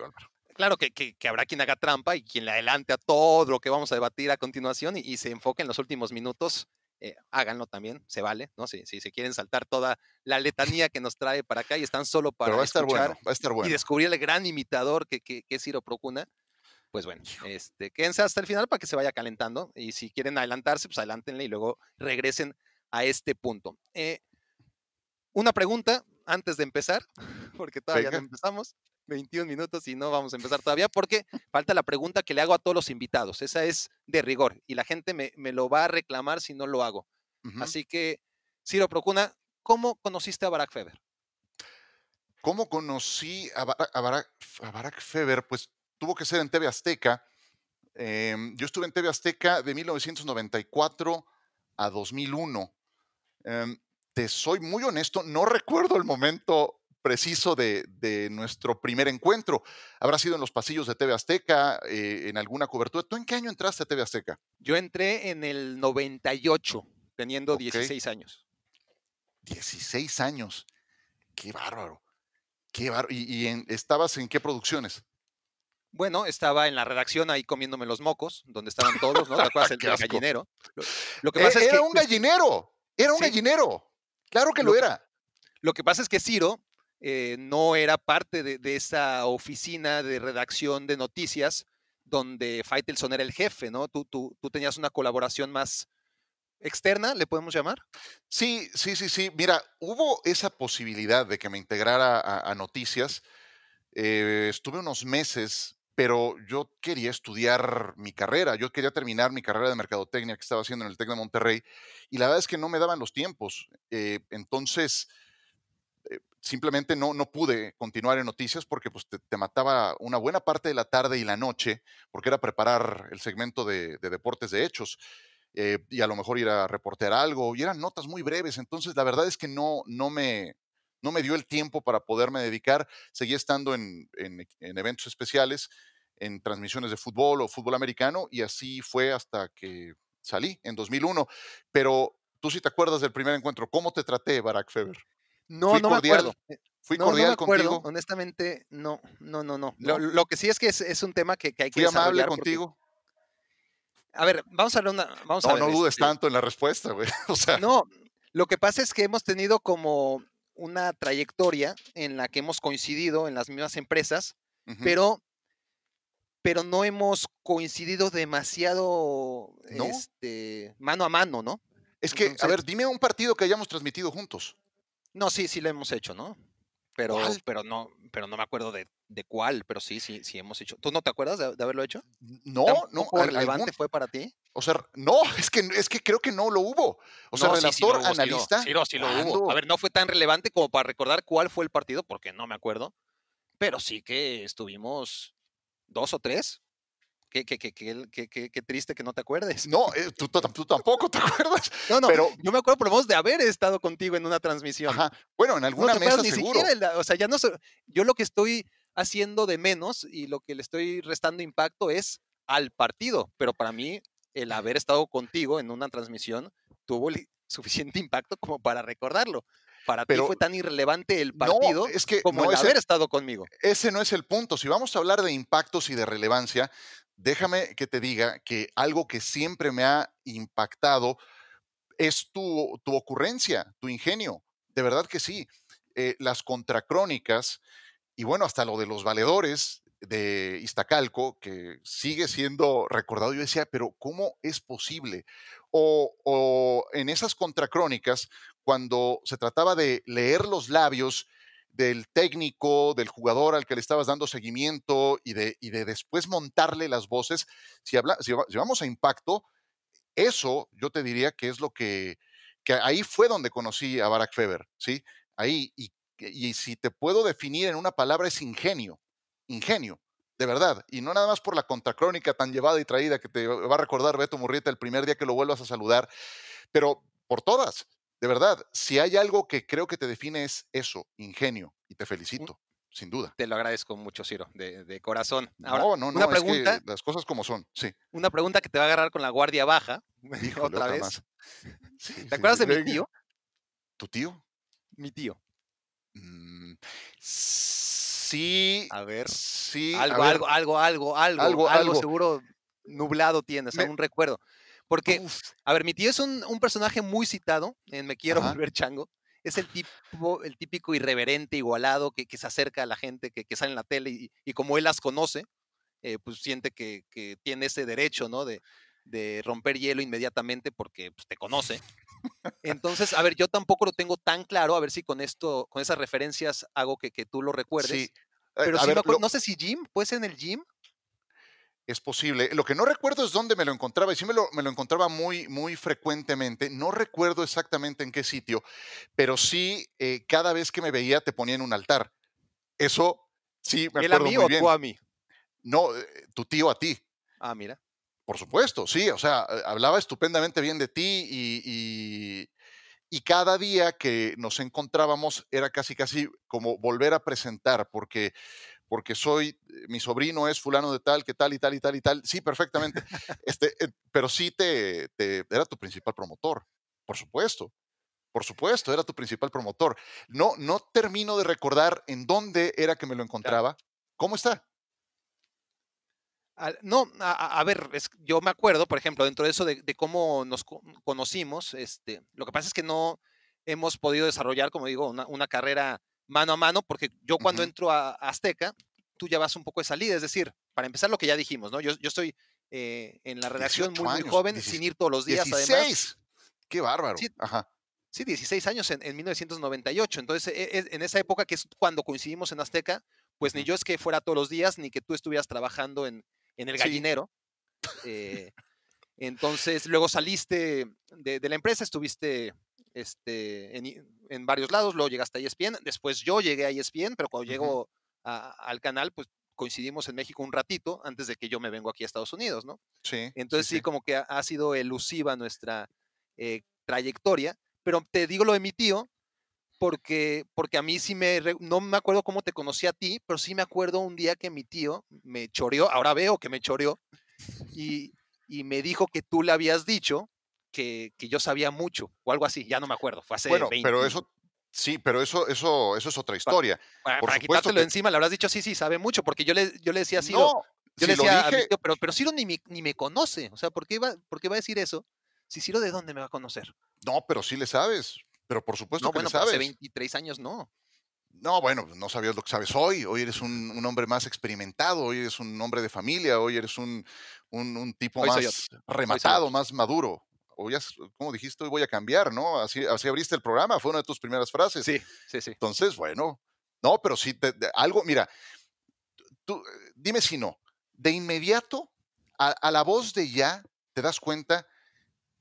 Speaker 2: Claro que, que, habrá quien haga trampa y quien le adelante a todo lo que vamos a debatir a continuación y, se enfoque en los últimos minutos. Eh, háganlo también, se vale, ¿no? Si, si se quieren saltar toda la letanía que nos trae para acá y están solo para
Speaker 3: va a estar bueno, va a estar bueno.
Speaker 2: y descubrir el gran imitador que, que, que es Ciro Procuna, pues bueno, este, quédense hasta el final para que se vaya calentando y si quieren adelantarse, pues adelántenle y luego regresen a este punto. Eh, una pregunta antes de empezar, porque todavía no empezamos. 21 minutos y no vamos a empezar todavía porque falta la pregunta que le hago a todos los invitados. Esa es de rigor y la gente me, lo va a reclamar si no lo hago. Así que, Ciro Procuna, ¿cómo conociste a Barack Feber?
Speaker 3: ¿Cómo conocí a, Barack, Feber? Pues tuvo que ser en TV Azteca. Em, yo estuve en TV Azteca de 1994 a 2001. Em, te soy muy honesto, no recuerdo el momento preciso de, nuestro primer encuentro. Habrá sido en los pasillos de TV Azteca, eh, en alguna cobertura. ¿Tú en qué año entraste a TV Azteca?
Speaker 2: Yo entré en el 98, teniendo 16 años.
Speaker 3: 16 años. Qué bárbaro. Qué bárbaro. ¿Y, estabas en qué producciones?
Speaker 2: Bueno, estaba en la redacción ahí comiéndome los mocos, donde estaban todos, ¿no? ¿Te [laughs] acuerdas el gallinero?
Speaker 3: Lo, que pasa e, es era un gallinero, era un gallinero. Claro que lo, era.
Speaker 2: Lo que pasa es que Ciro eh, no era parte de, esa oficina de redacción de noticias donde Faitelson era el jefe, ¿no? Tú, tú, tú tenías una colaboración más externa, ¿le podemos llamar?
Speaker 3: Sí, sí, sí, sí. Mira, hubo esa posibilidad de que me integrara a, noticias. Eh, estuve unos meses pero yo quería estudiar mi carrera, yo quería terminar mi carrera de mercadotecnia que estaba haciendo en el TEC de Monterrey y la verdad es que no me daban los tiempos. Eh, entonces, simplemente no, no pude continuar en noticias porque pues, te, mataba una buena parte de la tarde y la noche, porque era preparar el segmento de, deportes de hechos. Eh, y a lo mejor ir a reportear algo, y eran notas muy breves, entonces la verdad es que no, no, me, no me dio el tiempo para poderme dedicar, seguí estando en, en, en eventos especiales, en transmisiones de fútbol o fútbol americano y así fue hasta que salí en 2001. Pero tú sí te acuerdas del primer encuentro, ¿cómo te traté, Barack Feber?
Speaker 2: No, no me acuerdo.
Speaker 3: Fui cordial contigo.
Speaker 2: Honestamente, no, no, no, no. Lo, que sí es que es, un tema que, hay que
Speaker 3: Fui amable contigo.
Speaker 2: A ver, vamos a ver una. Vamos
Speaker 3: no,
Speaker 2: a
Speaker 3: no dudes este tanto en la respuesta, güey. [laughs] O sea.
Speaker 2: No, lo que pasa es que hemos tenido como una trayectoria en la que hemos coincidido en las mismas empresas, pero pero no hemos coincidido demasiado este, mano a mano, ¿no?
Speaker 3: Es que, a ver, dime un partido que hayamos transmitido juntos.
Speaker 2: No, sí, sí lo hemos hecho, ¿no? Pero, pero no, pero no me acuerdo de, cuál, pero sí, sí, sí hemos hecho. ¿Tú no te acuerdas de, haberlo hecho?
Speaker 3: No, no.
Speaker 2: relevante fue para ti?
Speaker 3: O sea, no, [laughs] es que, es que creo que no lo hubo. O sea, relator, analista.
Speaker 2: Sí, sí, lo hubo. A ver, no fue tan relevante como para recordar cuál fue el partido, porque no me acuerdo. Pero sí que estuvimos dos o tres. Qué, qué, qué, qué, triste que no te acuerdes.
Speaker 3: No, eh, tú, tú, tampoco te [laughs] acuerdas.
Speaker 2: No, no, pero yo me acuerdo por lo menos de haber estado contigo en una transmisión.
Speaker 3: Aja. Bueno, en alguna mesa seguro.
Speaker 2: o sea, ya no sé, yo lo que estoy haciendo de menos y lo que le estoy restando impacto es al partido. Pero para mí, el haber estado contigo en una transmisión tuvo el suficiente impacto como para recordarlo. Para ti
Speaker 3: Pero-
Speaker 2: fue tan irrelevante el
Speaker 3: No,
Speaker 2: partido
Speaker 3: es que
Speaker 2: como
Speaker 3: no
Speaker 2: el
Speaker 3: es
Speaker 2: haber estado conmigo.
Speaker 3: Ese no es el punto. Si vamos a hablar de impactos y de relevancia, déjame que te diga que algo que siempre me ha impactado es tu, tu ocurrencia, tu ingenio. De verdad que sí. Eh, las contracrónicas y bueno, hasta lo de los valedores de Iztacalco, que sigue siendo recordado. Yo decía, pero ¿cómo es posible? O, o en esas contracrónicas, cuando se trataba de leer los labios del técnico, del jugador al que le estabas dando seguimiento y de, y de después montarle las voces, si, habla, si, si vamos a impacto, eso yo te diría que es lo que, que ahí fue donde conocí a Barack Feber, ¿sí? Ahí, y, y si te puedo definir en una palabra es ingenio, ingenio, de verdad, y no nada más por la contracrónica tan llevada y traída que te va a recordar Beto Murrieta el primer día que lo vuelvas a saludar, pero por todas, de verdad, si hay algo que creo que te define es eso, ingenio, y te felicito, sin duda.
Speaker 2: Te lo agradezco mucho, Ciro, de, de corazón. Ahora,
Speaker 3: no, no, no,
Speaker 2: una
Speaker 3: es que
Speaker 2: pregunta,
Speaker 3: las cosas como son, sí.
Speaker 2: una pregunta que te va a agarrar con la guardia baja. [laughs]
Speaker 3: Híjole,
Speaker 2: otra
Speaker 3: otra
Speaker 2: vez.
Speaker 3: más. Sí, [laughs] sí,
Speaker 2: ¿Te acuerdas
Speaker 3: sí,
Speaker 2: de mi tío?
Speaker 3: ¿Tu tío?
Speaker 2: Mi tío.
Speaker 3: Mm, sí,
Speaker 2: A ver,
Speaker 3: sí. a
Speaker 2: algo,
Speaker 3: ver,
Speaker 2: algo, algo, algo, algo,
Speaker 3: Algo,
Speaker 2: algo,
Speaker 3: algo.
Speaker 2: seguro nublado tienes,
Speaker 3: Me-
Speaker 2: algún recuerdo. Porque,
Speaker 3: uf,
Speaker 2: a ver, mi tío es un, un personaje muy citado en Me Quiero
Speaker 3: Ajá.
Speaker 2: Volver Chango. Es el tipo, el típico irreverente, igualado, que, que se acerca a la gente, que, que sale en la tele y, y como él las conoce, eh, pues siente que, que tiene ese derecho, ¿no? De, de romper hielo inmediatamente porque pues, te conoce. Entonces, a ver, yo tampoco lo tengo tan claro, a ver si con esto, con esas referencias hago que, que tú lo recuerdes.
Speaker 3: sí. Eh,
Speaker 2: Pero
Speaker 3: a
Speaker 2: sí
Speaker 3: ver,
Speaker 2: me acuerdo-
Speaker 3: lo-
Speaker 2: no sé si Jim, puede ser en el gym.
Speaker 3: Es posible. Lo que no recuerdo es dónde me lo encontraba, y sí me lo, me lo encontraba muy, muy frecuentemente. No recuerdo exactamente en qué sitio, pero sí, eh, cada vez que me veía te ponía en un altar. Eso sí me
Speaker 2: ¿Él a
Speaker 3: acuerdo
Speaker 2: mí
Speaker 3: muy
Speaker 2: o
Speaker 3: bien.
Speaker 2: tú a mí?
Speaker 3: No, eh, tu tío a ti.
Speaker 2: Ah, mira.
Speaker 3: Por supuesto, sí, o sea, eh, hablaba estupendamente bien de ti y, y- y cada día que nos encontrábamos era casi, casi como volver a presentar, porque, porque soy, eh, mi sobrino es fulano de tal, que tal y tal y tal y tal, sí, perfectamente, [laughs] este, eh, pero sí te, te- era tu principal promotor, por supuesto. Por supuesto, era tu principal promotor. No, no termino de recordar en dónde era que me lo encontraba. ¿Cómo está?
Speaker 2: No, a, ver, es- yo me acuerdo, por ejemplo, dentro de eso de, de cómo nos co- conocimos, este, lo que pasa es que no hemos podido desarrollar, como digo, una, una carrera mano a mano, porque yo cuando entro a, a Azteca, tú ya vas un poco de salida, es decir, para empezar lo que ya dijimos, ¿no? Yo, yo estoy eh, en la redacción
Speaker 3: 18
Speaker 2: muy, muy joven,
Speaker 3: 16
Speaker 2: sin ir todos los días, además.
Speaker 3: 16. Qué bárbaro.
Speaker 2: Sí.
Speaker 3: Ajá.
Speaker 2: Sí, 16 años en, en 1998. Entonces, e- e- en esa época, que es cuando coincidimos en Azteca, pues ni yo es que fuera todos los días, ni que tú estuvieras trabajando en, en el
Speaker 3: Sí.
Speaker 2: gallinero. Eh, entonces, luego saliste de, de la empresa, estuviste este, en, en varios lados, luego llegaste a ESPN, después yo llegué a ESPN, pero cuando
Speaker 3: Ujú.
Speaker 2: llego a- al canal, pues coincidimos en México un ratito antes de que yo me vengo aquí a Estados Unidos, ¿no?
Speaker 3: Sí.
Speaker 2: Entonces sí, como que ha, ha sido elusiva nuestra eh, trayectoria, pero te digo lo de mi tío porque, porque a mí sí me, no me acuerdo cómo te conocí a ti, pero sí me acuerdo un día que mi tío me choreó, ahora veo que me choreó, y, y me dijo que tú le habías dicho que, que yo sabía mucho, o algo así, ya no me acuerdo, fue hace
Speaker 3: Bueno,
Speaker 2: 20
Speaker 3: pero eso, sí, pero eso, eso, eso es otra historia.
Speaker 2: para, para quitártelo
Speaker 3: que-
Speaker 2: encima, le habrás dicho, sí, sí, sabe mucho, porque yo le, yo le decía así,
Speaker 3: no,
Speaker 2: yo
Speaker 3: si
Speaker 2: le decía
Speaker 3: dije,
Speaker 2: pero, pero Ciro ni me, ni me conoce. O sea, ¿por qué, va, ¿por qué va a decir eso? Si Ciro, ¿de dónde me va a conocer?
Speaker 3: no, pero sí le sabes. Pero por supuesto
Speaker 2: No,
Speaker 3: que
Speaker 2: bueno,
Speaker 3: le
Speaker 2: pero hace
Speaker 3: sabes.
Speaker 2: 23 años no.
Speaker 3: No, bueno, no sabías lo que sabes hoy. Hoy eres un, un hombre más experimentado, hoy eres un hombre de familia, hoy eres un, un, un tipo
Speaker 2: Hoy
Speaker 3: más rematado, más maduro. Hoy, has- como dijiste, hoy voy a cambiar, ¿no? Así, así abriste el programa, fue una de tus primeras frases.
Speaker 2: Sí, sí, sí.
Speaker 3: Entonces, bueno, no, pero sí, te- algo, mira, tú, dime si no, de inmediato, a, a la voz de ya, te das cuenta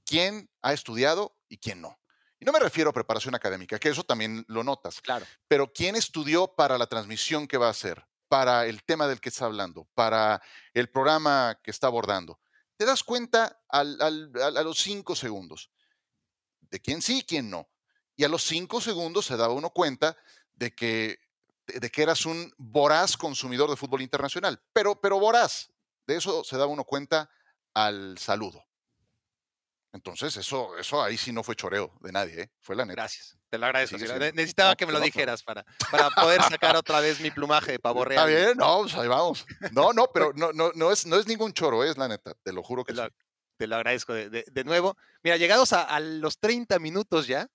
Speaker 3: quién ha estudiado y quién no. Y no me refiero a preparación académica, que eso también lo notas,
Speaker 2: Claro.
Speaker 3: pero quién estudió para la transmisión que va a hacer, para el tema del que está hablando, para el programa que está abordando. Te das cuenta a los cinco segundos de quién sí y quién no. Y a los cinco segundos se daba uno cuenta de que de que eras un voraz consumidor de fútbol internacional, pero, pero voraz. De eso se da uno cuenta al saludo. Entonces, eso, eso ahí sí no fue choreo de nadie, ¿eh? fue la neta.
Speaker 2: Gracias, te lo agradezco. Necesitaba
Speaker 3: No,
Speaker 2: que me lo dijeras para, para poder sacar otra vez mi plumaje de pavo
Speaker 3: Está
Speaker 2: real.
Speaker 3: bien, no, pues ahí vamos. No, no, pero no, no, no, es, no es ningún choro, es la neta, te lo juro que
Speaker 2: Te lo,
Speaker 3: sí.
Speaker 2: te lo agradezco de, de- de nuevo. Mira, llegados a, a los 30 minutos ya,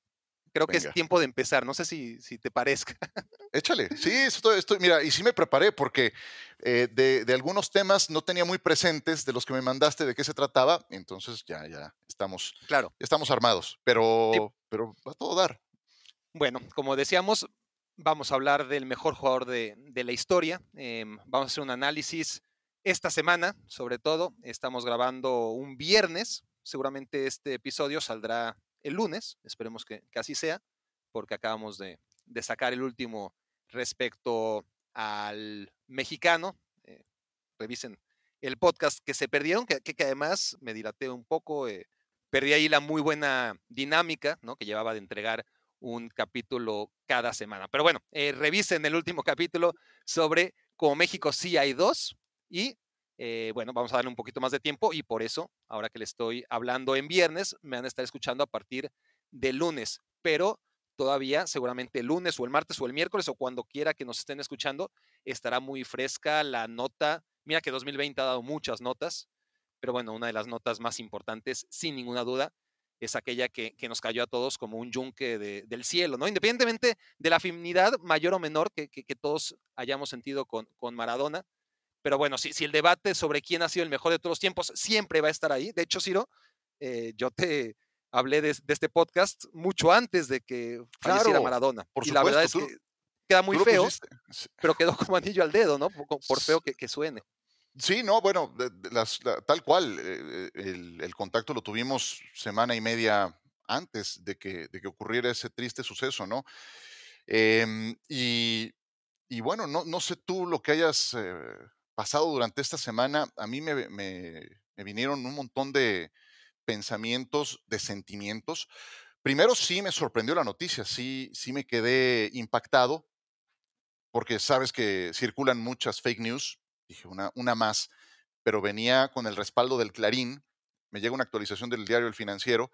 Speaker 2: creo que es tiempo de empezar. No sé si, si te parezca. [laughs]
Speaker 3: Échale, sí, estoy, estoy, mira, y sí me preparé porque eh, de, de algunos temas no tenía muy presentes de los que me mandaste de qué se trataba, entonces ya, ya estamos,
Speaker 2: Claro.
Speaker 3: estamos armados, pero, pero va a todo dar.
Speaker 2: Bueno, como decíamos, vamos a hablar del mejor jugador de, de la historia. em, vamos a hacer un análisis esta semana, sobre todo. Estamos grabando un viernes. Seguramente este episodio saldrá el lunes. Esperemos que, así sea, porque acabamos de, sacar el último respecto al mexicano. Eh, revisen el podcast que se perdieron, que además me dilaté un poco. eh, perdí ahí la muy buena dinámica ¿no? que llevaba de entregar un capítulo cada semana. Pero bueno, eh, revisen el último capítulo sobre cómo México sí hay dos y eh, bueno, vamos a darle un poquito más de tiempo y por eso, ahora que le estoy hablando en viernes, me van a estar escuchando a partir de lunes, pero todavía seguramente el lunes o el martes o el miércoles o cuando quiera que nos estén escuchando, estará muy fresca la nota. Mira que 2020 ha dado muchas notas, pero bueno, una de las notas más importantes, sin ninguna duda, es aquella que, nos cayó a todos como un yunque de- del cielo, ¿no? Independientemente de la afinidad mayor o menor que, todos hayamos sentido con Maradona. Pero bueno, si, si el debate sobre quién ha sido el mejor de todos los tiempos siempre va a estar ahí. De hecho, Ciro, eh, yo te hablé de, de este podcast mucho antes de que falleciera
Speaker 3: Claro,
Speaker 2: Maradona.
Speaker 3: por
Speaker 2: y la verdad es
Speaker 3: supuesto,
Speaker 2: que queda muy
Speaker 3: Tú
Speaker 2: feo, pero quedó como anillo al dedo, ¿no? Por, por feo que, que suene.
Speaker 3: Sí, no, bueno, las- la- tal cual. eh, el, el contacto lo tuvimos semana y media antes de que, de que ocurriera ese triste suceso, ¿no? Em, y, y bueno, no, no sé tú lo que hayas eh, pasado durante esta semana. A mí me, vinieron un montón de pensamientos, de sentimientos. Primero sí me sorprendió la noticia, sí, sí me quedé impactado, porque sabes que circulan muchas fake news dije una, una más, pero venía con el respaldo del Clarín, me llega una actualización del diario El Financiero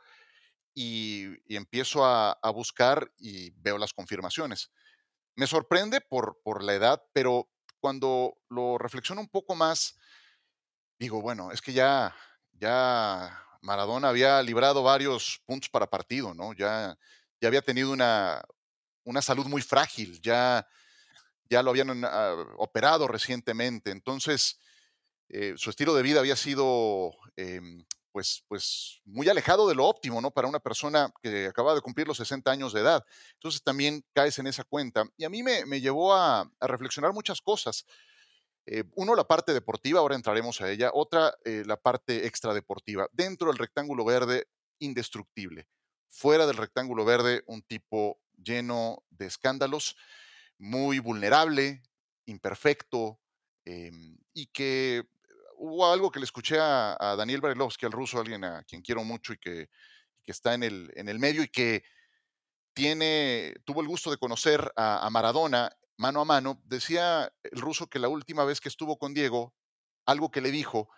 Speaker 3: y, y empiezo a, a buscar y veo las confirmaciones. Me sorprende por, por la edad, pero cuando lo reflexiono un poco más, digo, bueno, es que ya, ya Maradona había librado varios puntos para partido, ¿no? Ya, ya había tenido una, una salud muy frágil, ya, ya lo habían ah, operado recientemente, entonces eh, su estilo de vida había sido em, pues, pues muy alejado de lo óptimo, ¿no? Para una persona que acaba de cumplir los 60 años de edad. Entonces también caes en esa cuenta. Y a mí me, me llevó a, reflexionar muchas cosas. Eh, uno, la parte deportiva, ahora entraremos a ella. Otra, eh, la parte extradeportiva. Dentro del rectángulo verde, indestructible. Fuera del rectángulo verde, un tipo lleno de escándalos, muy vulnerable, imperfecto, eh, y que hubo algo que le escuché a, Daniel Barilovsky, al ruso, alguien a quien quiero mucho y que, que está en el, en el medio y que tiene, tuvo el gusto de conocer a, a Maradona mano a mano. Decía el ruso que la última vez que estuvo con Diego, algo que le dijo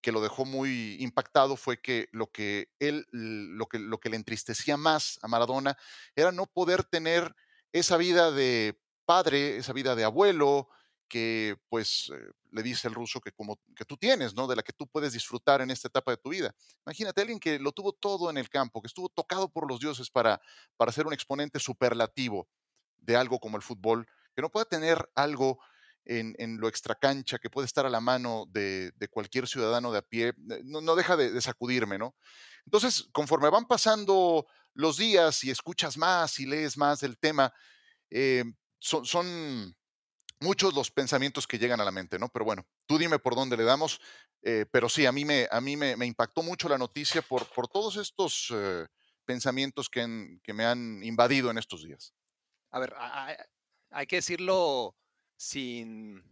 Speaker 3: que lo dejó muy impactado fue que lo que él, lo que, lo que le entristecía más a Maradona era no poder tener esa vida de padre, esa vida de abuelo, que pues eh, le dice el ruso que como que tú tienes, ¿no? De la que tú puedes disfrutar en esta etapa de tu vida. Imagínate alguien que lo tuvo todo en el campo, que estuvo tocado por los dioses para, para ser un exponente superlativo de algo como el fútbol, que no pueda tener algo en, en lo extracancha, que puede estar a la mano de, de cualquier ciudadano de a pie, eh, no, deja de, de sacudirme, ¿no? Entonces, conforme van pasando los días y escuchas más y lees más del tema, eh, son, son muchos los pensamientos que llegan a la mente, ¿no? Pero bueno, tú dime por dónde le damos, eh, pero sí, a mí me, a mí me, impactó mucho la noticia por, por todos estos eh, pensamientos que, que me han invadido en estos días.
Speaker 2: A ver, hay que decirlo sin,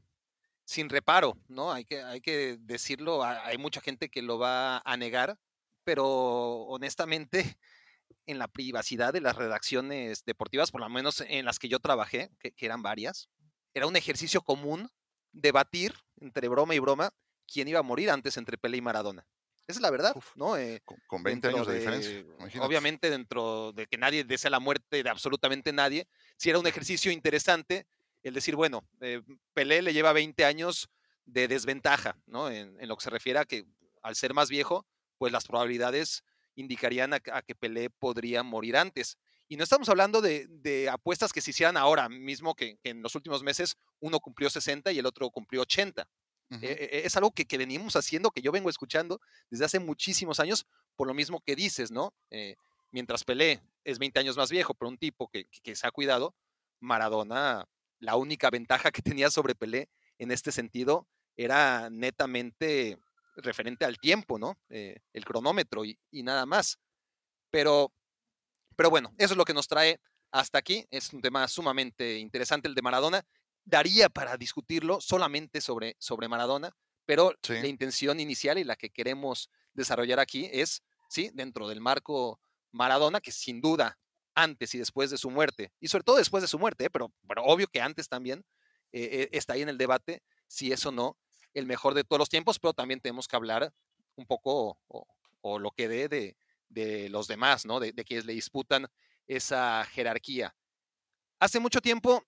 Speaker 2: sin reparo, ¿no? Hay que, hay que decirlo, ha- hay mucha gente que lo va a negar, pero honestamente [laughs] en la privacidad de las redacciones deportivas, por lo menos en las que yo trabajé, que, eran varias. Era un ejercicio común debatir entre broma y broma quién iba a morir antes entre Pelé y Maradona. Esa es la verdad, ¿no?
Speaker 3: Eh, con, 20 años de, diferencia.
Speaker 2: Obviamente, dentro de que nadie desea la muerte de absolutamente nadie, si era un ejercicio interesante el decir, bueno, eh, Pelé le lleva 20 años de desventaja, ¿no? En, lo que se refiere a que al ser más viejo, pues las probabilidades indicarían a, que Pelé podría morir antes. Y no estamos hablando de, apuestas que se hicieran ahora, mismo que, en los últimos meses uno cumplió 60 y el otro cumplió 80. E, e, es algo que, venimos haciendo, que yo vengo escuchando desde hace muchísimos años, por lo mismo que dices, ¿no? Eh, mientras Pelé es 20 años más viejo, pero un tipo que, se ha cuidado, Maradona, la única ventaja que tenía sobre Pelé en este sentido era netamente referente al tiempo, ¿no? Eh, el cronómetro y, nada más. Pero, pero bueno, eso es lo que nos trae hasta aquí. Es un tema sumamente interesante el de Maradona. Daría para discutirlo solamente sobre, sobre Maradona, pero la intención inicial y la que queremos desarrollar aquí es, sí, dentro del marco Maradona, que sin duda antes y después de su muerte, y sobre todo después de su muerte, ¿eh? pero, pero obvio que antes también eh, está ahí en el debate si eso no el mejor de todos los tiempos, pero también tenemos que hablar un poco o, lo que dé de, los demás, ¿no? De, quienes le disputan esa jerarquía. Hace mucho tiempo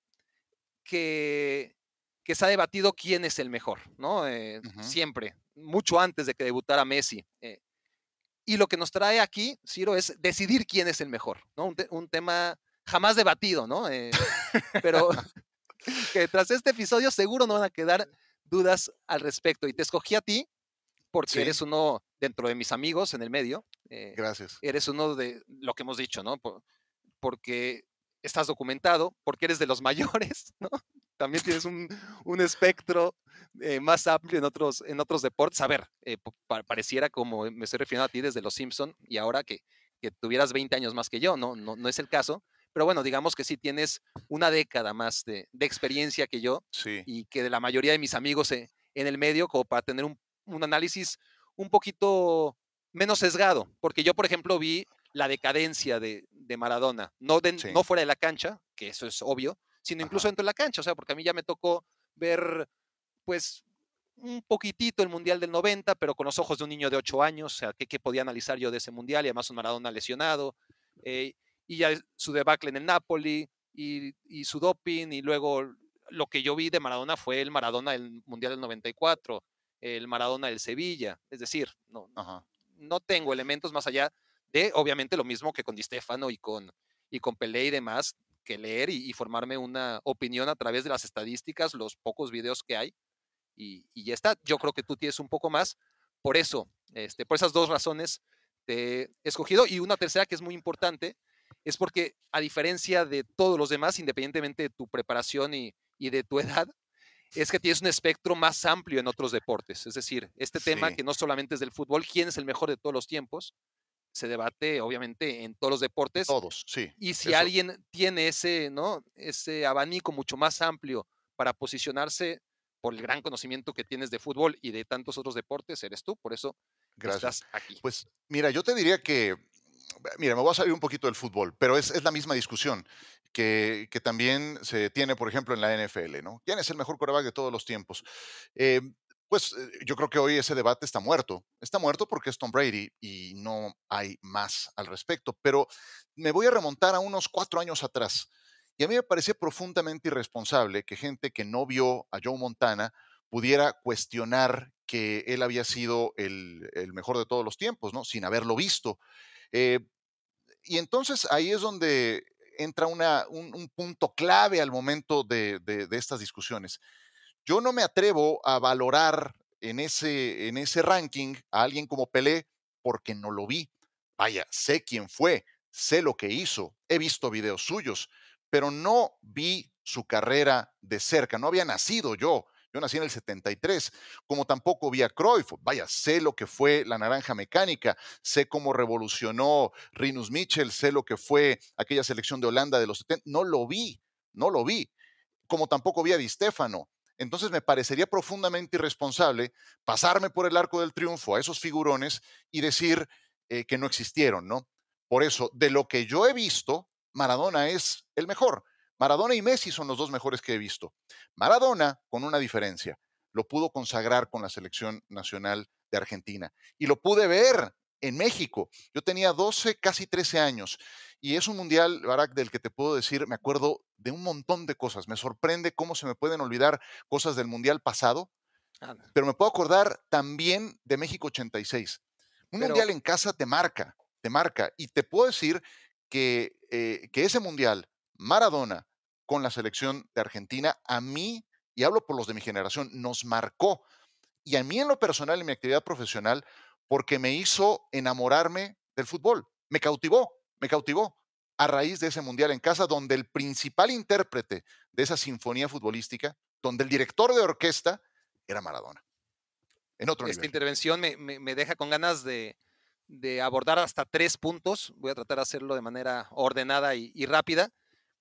Speaker 2: que, que se ha debatido quién es el mejor, ¿no? Eh, siempre, mucho antes de que debutara Messi. Eh, y lo que nos trae aquí, Ciro, es decidir quién es el mejor, ¿no? Un, tema jamás debatido, ¿no? Eh, pero [laughs] [laughs] que tras este episodio seguro no van a quedar dudas al respecto. Y te escogí a ti porque eres uno dentro de mis amigos en el medio.
Speaker 3: Eh, Gracias.
Speaker 2: Eres uno de lo que hemos dicho, ¿no? porque estás documentado, porque eres de los [laughs] mayores, ¿no? También tienes un, espectro eh, más amplio en otros, en otros deportes. A ver, eh, pareciera como me estoy refiriendo a ti desde los Simpson y ahora que, que tuvieras 20 años más que yo, ¿no? No, no es el caso. Pero bueno, digamos que sí tienes una década más de, experiencia que yo y que de la mayoría de mis amigos en el medio, como para tener un, análisis un poquito menos sesgado. Porque yo, por ejemplo, vi la decadencia de, Maradona, no, no fuera de la cancha, que eso es obvio, sino incluso dentro de la cancha. O sea, porque a mí ya me tocó ver, pues, un poquitito el Mundial del 90, pero con los ojos de un niño de 8 años, o sea, ¿qué, podía analizar yo de ese Mundial? Y además un Maradona lesionado. Eh, y ya su debacle en el Napoli y, su doping y luego lo que yo vi de Maradona fue el Maradona del Mundial del 94, el Maradona del Sevilla, es decir, no, no tengo elementos más allá de, obviamente, lo mismo que con Di Stefano y con, y con Pelé y demás, que leer y, formarme una opinión a través de las estadísticas, los pocos videos que hay, y, y, ya está. Yo creo que tú tienes un poco más, por eso, este, por esas dos razones te he escogido, y una tercera que es muy importante, es porque a diferencia de todos los demás, independientemente de tu preparación y, de tu [laughs] edad, es que tienes un espectro más amplio en otros deportes. Es decir, este tema que no solamente es del fútbol, quién es el mejor de todos los tiempos, se debate obviamente en todos los deportes.
Speaker 3: Todos, sí.
Speaker 2: Y si alguien tiene ese, ¿no? ese abanico mucho más amplio para posicionarse por el gran conocimiento que tienes de fútbol y de tantos otros deportes, eres tú. Por eso estás aquí.
Speaker 3: Pues mira, yo te diría que mira, me voy a salir un poquito del fútbol, pero es, la misma discusión que, también se tiene, por ejemplo, en la NFL, ¿no? ¿Quién es el mejor quarterback de todos los tiempos? Eh, pues eh, yo creo que hoy ese debate está muerto. Está muerto porque es Tom Brady y no hay más al respecto. Pero me voy a remontar a unos cuatro años atrás. Y a mí me parecía profundamente irresponsable que gente que no vio a Joe Montana pudiera cuestionar que él había sido el, el mejor de todos los tiempos, ¿no? Sin haberlo visto. Eh, y entonces ahí es donde entra un, punto clave al momento de, estas discusiones. Yo no me atrevo a valorar en ese, en ese ranking a alguien como Pelé porque no lo vi. Vaya, sé quién fue, sé lo que hizo, he visto videos suyos, pero no vi su carrera de cerca, no había nacido yo. Yo nací en el 73, como tampoco vi a Cruyff. Vaya, sé lo que fue la naranja mecánica, sé cómo revolucionó Rinus Mitchell, sé lo que fue aquella selección de Holanda de los 70. No lo vi, no lo vi. Como tampoco vi a Di Stefano. Entonces me parecería profundamente irresponsable pasarme por el arco del triunfo a esos figurones y decir eh, que no existieron, ¿no? Por eso, de lo que yo he visto, Maradona es el mejor. Maradona y Messi son los dos mejores que he visto. Maradona, con una diferencia, lo pudo consagrar con la selección nacional de Argentina. Y lo pude ver en México. Yo tenía 12, casi 13 años. Y es un mundial, Barack, del que te puedo decir, me acuerdo de un montón de cosas. Me sorprende cómo se me pueden olvidar cosas del mundial pasado, pero me puedo acordar también de México 86. Un mundial en casa te marca, te marca. Y te puedo decir que, eh, que ese mundial, Maradona, con la selección de Argentina, a mí, y hablo por los de mi generación, nos marcó. Y a mí en lo personal, en mi actividad profesional, porque me hizo enamorarme del fútbol. Me cautivó, me cautivó a raíz de ese mundial en casa, donde el principal intérprete de esa sinfonía futbolística, donde el director de orquesta era Maradona. En otro
Speaker 2: Esta intervención me, deja con ganas de, abordar hasta tres puntos. Voy a tratar de hacerlo de manera ordenada y, rápida.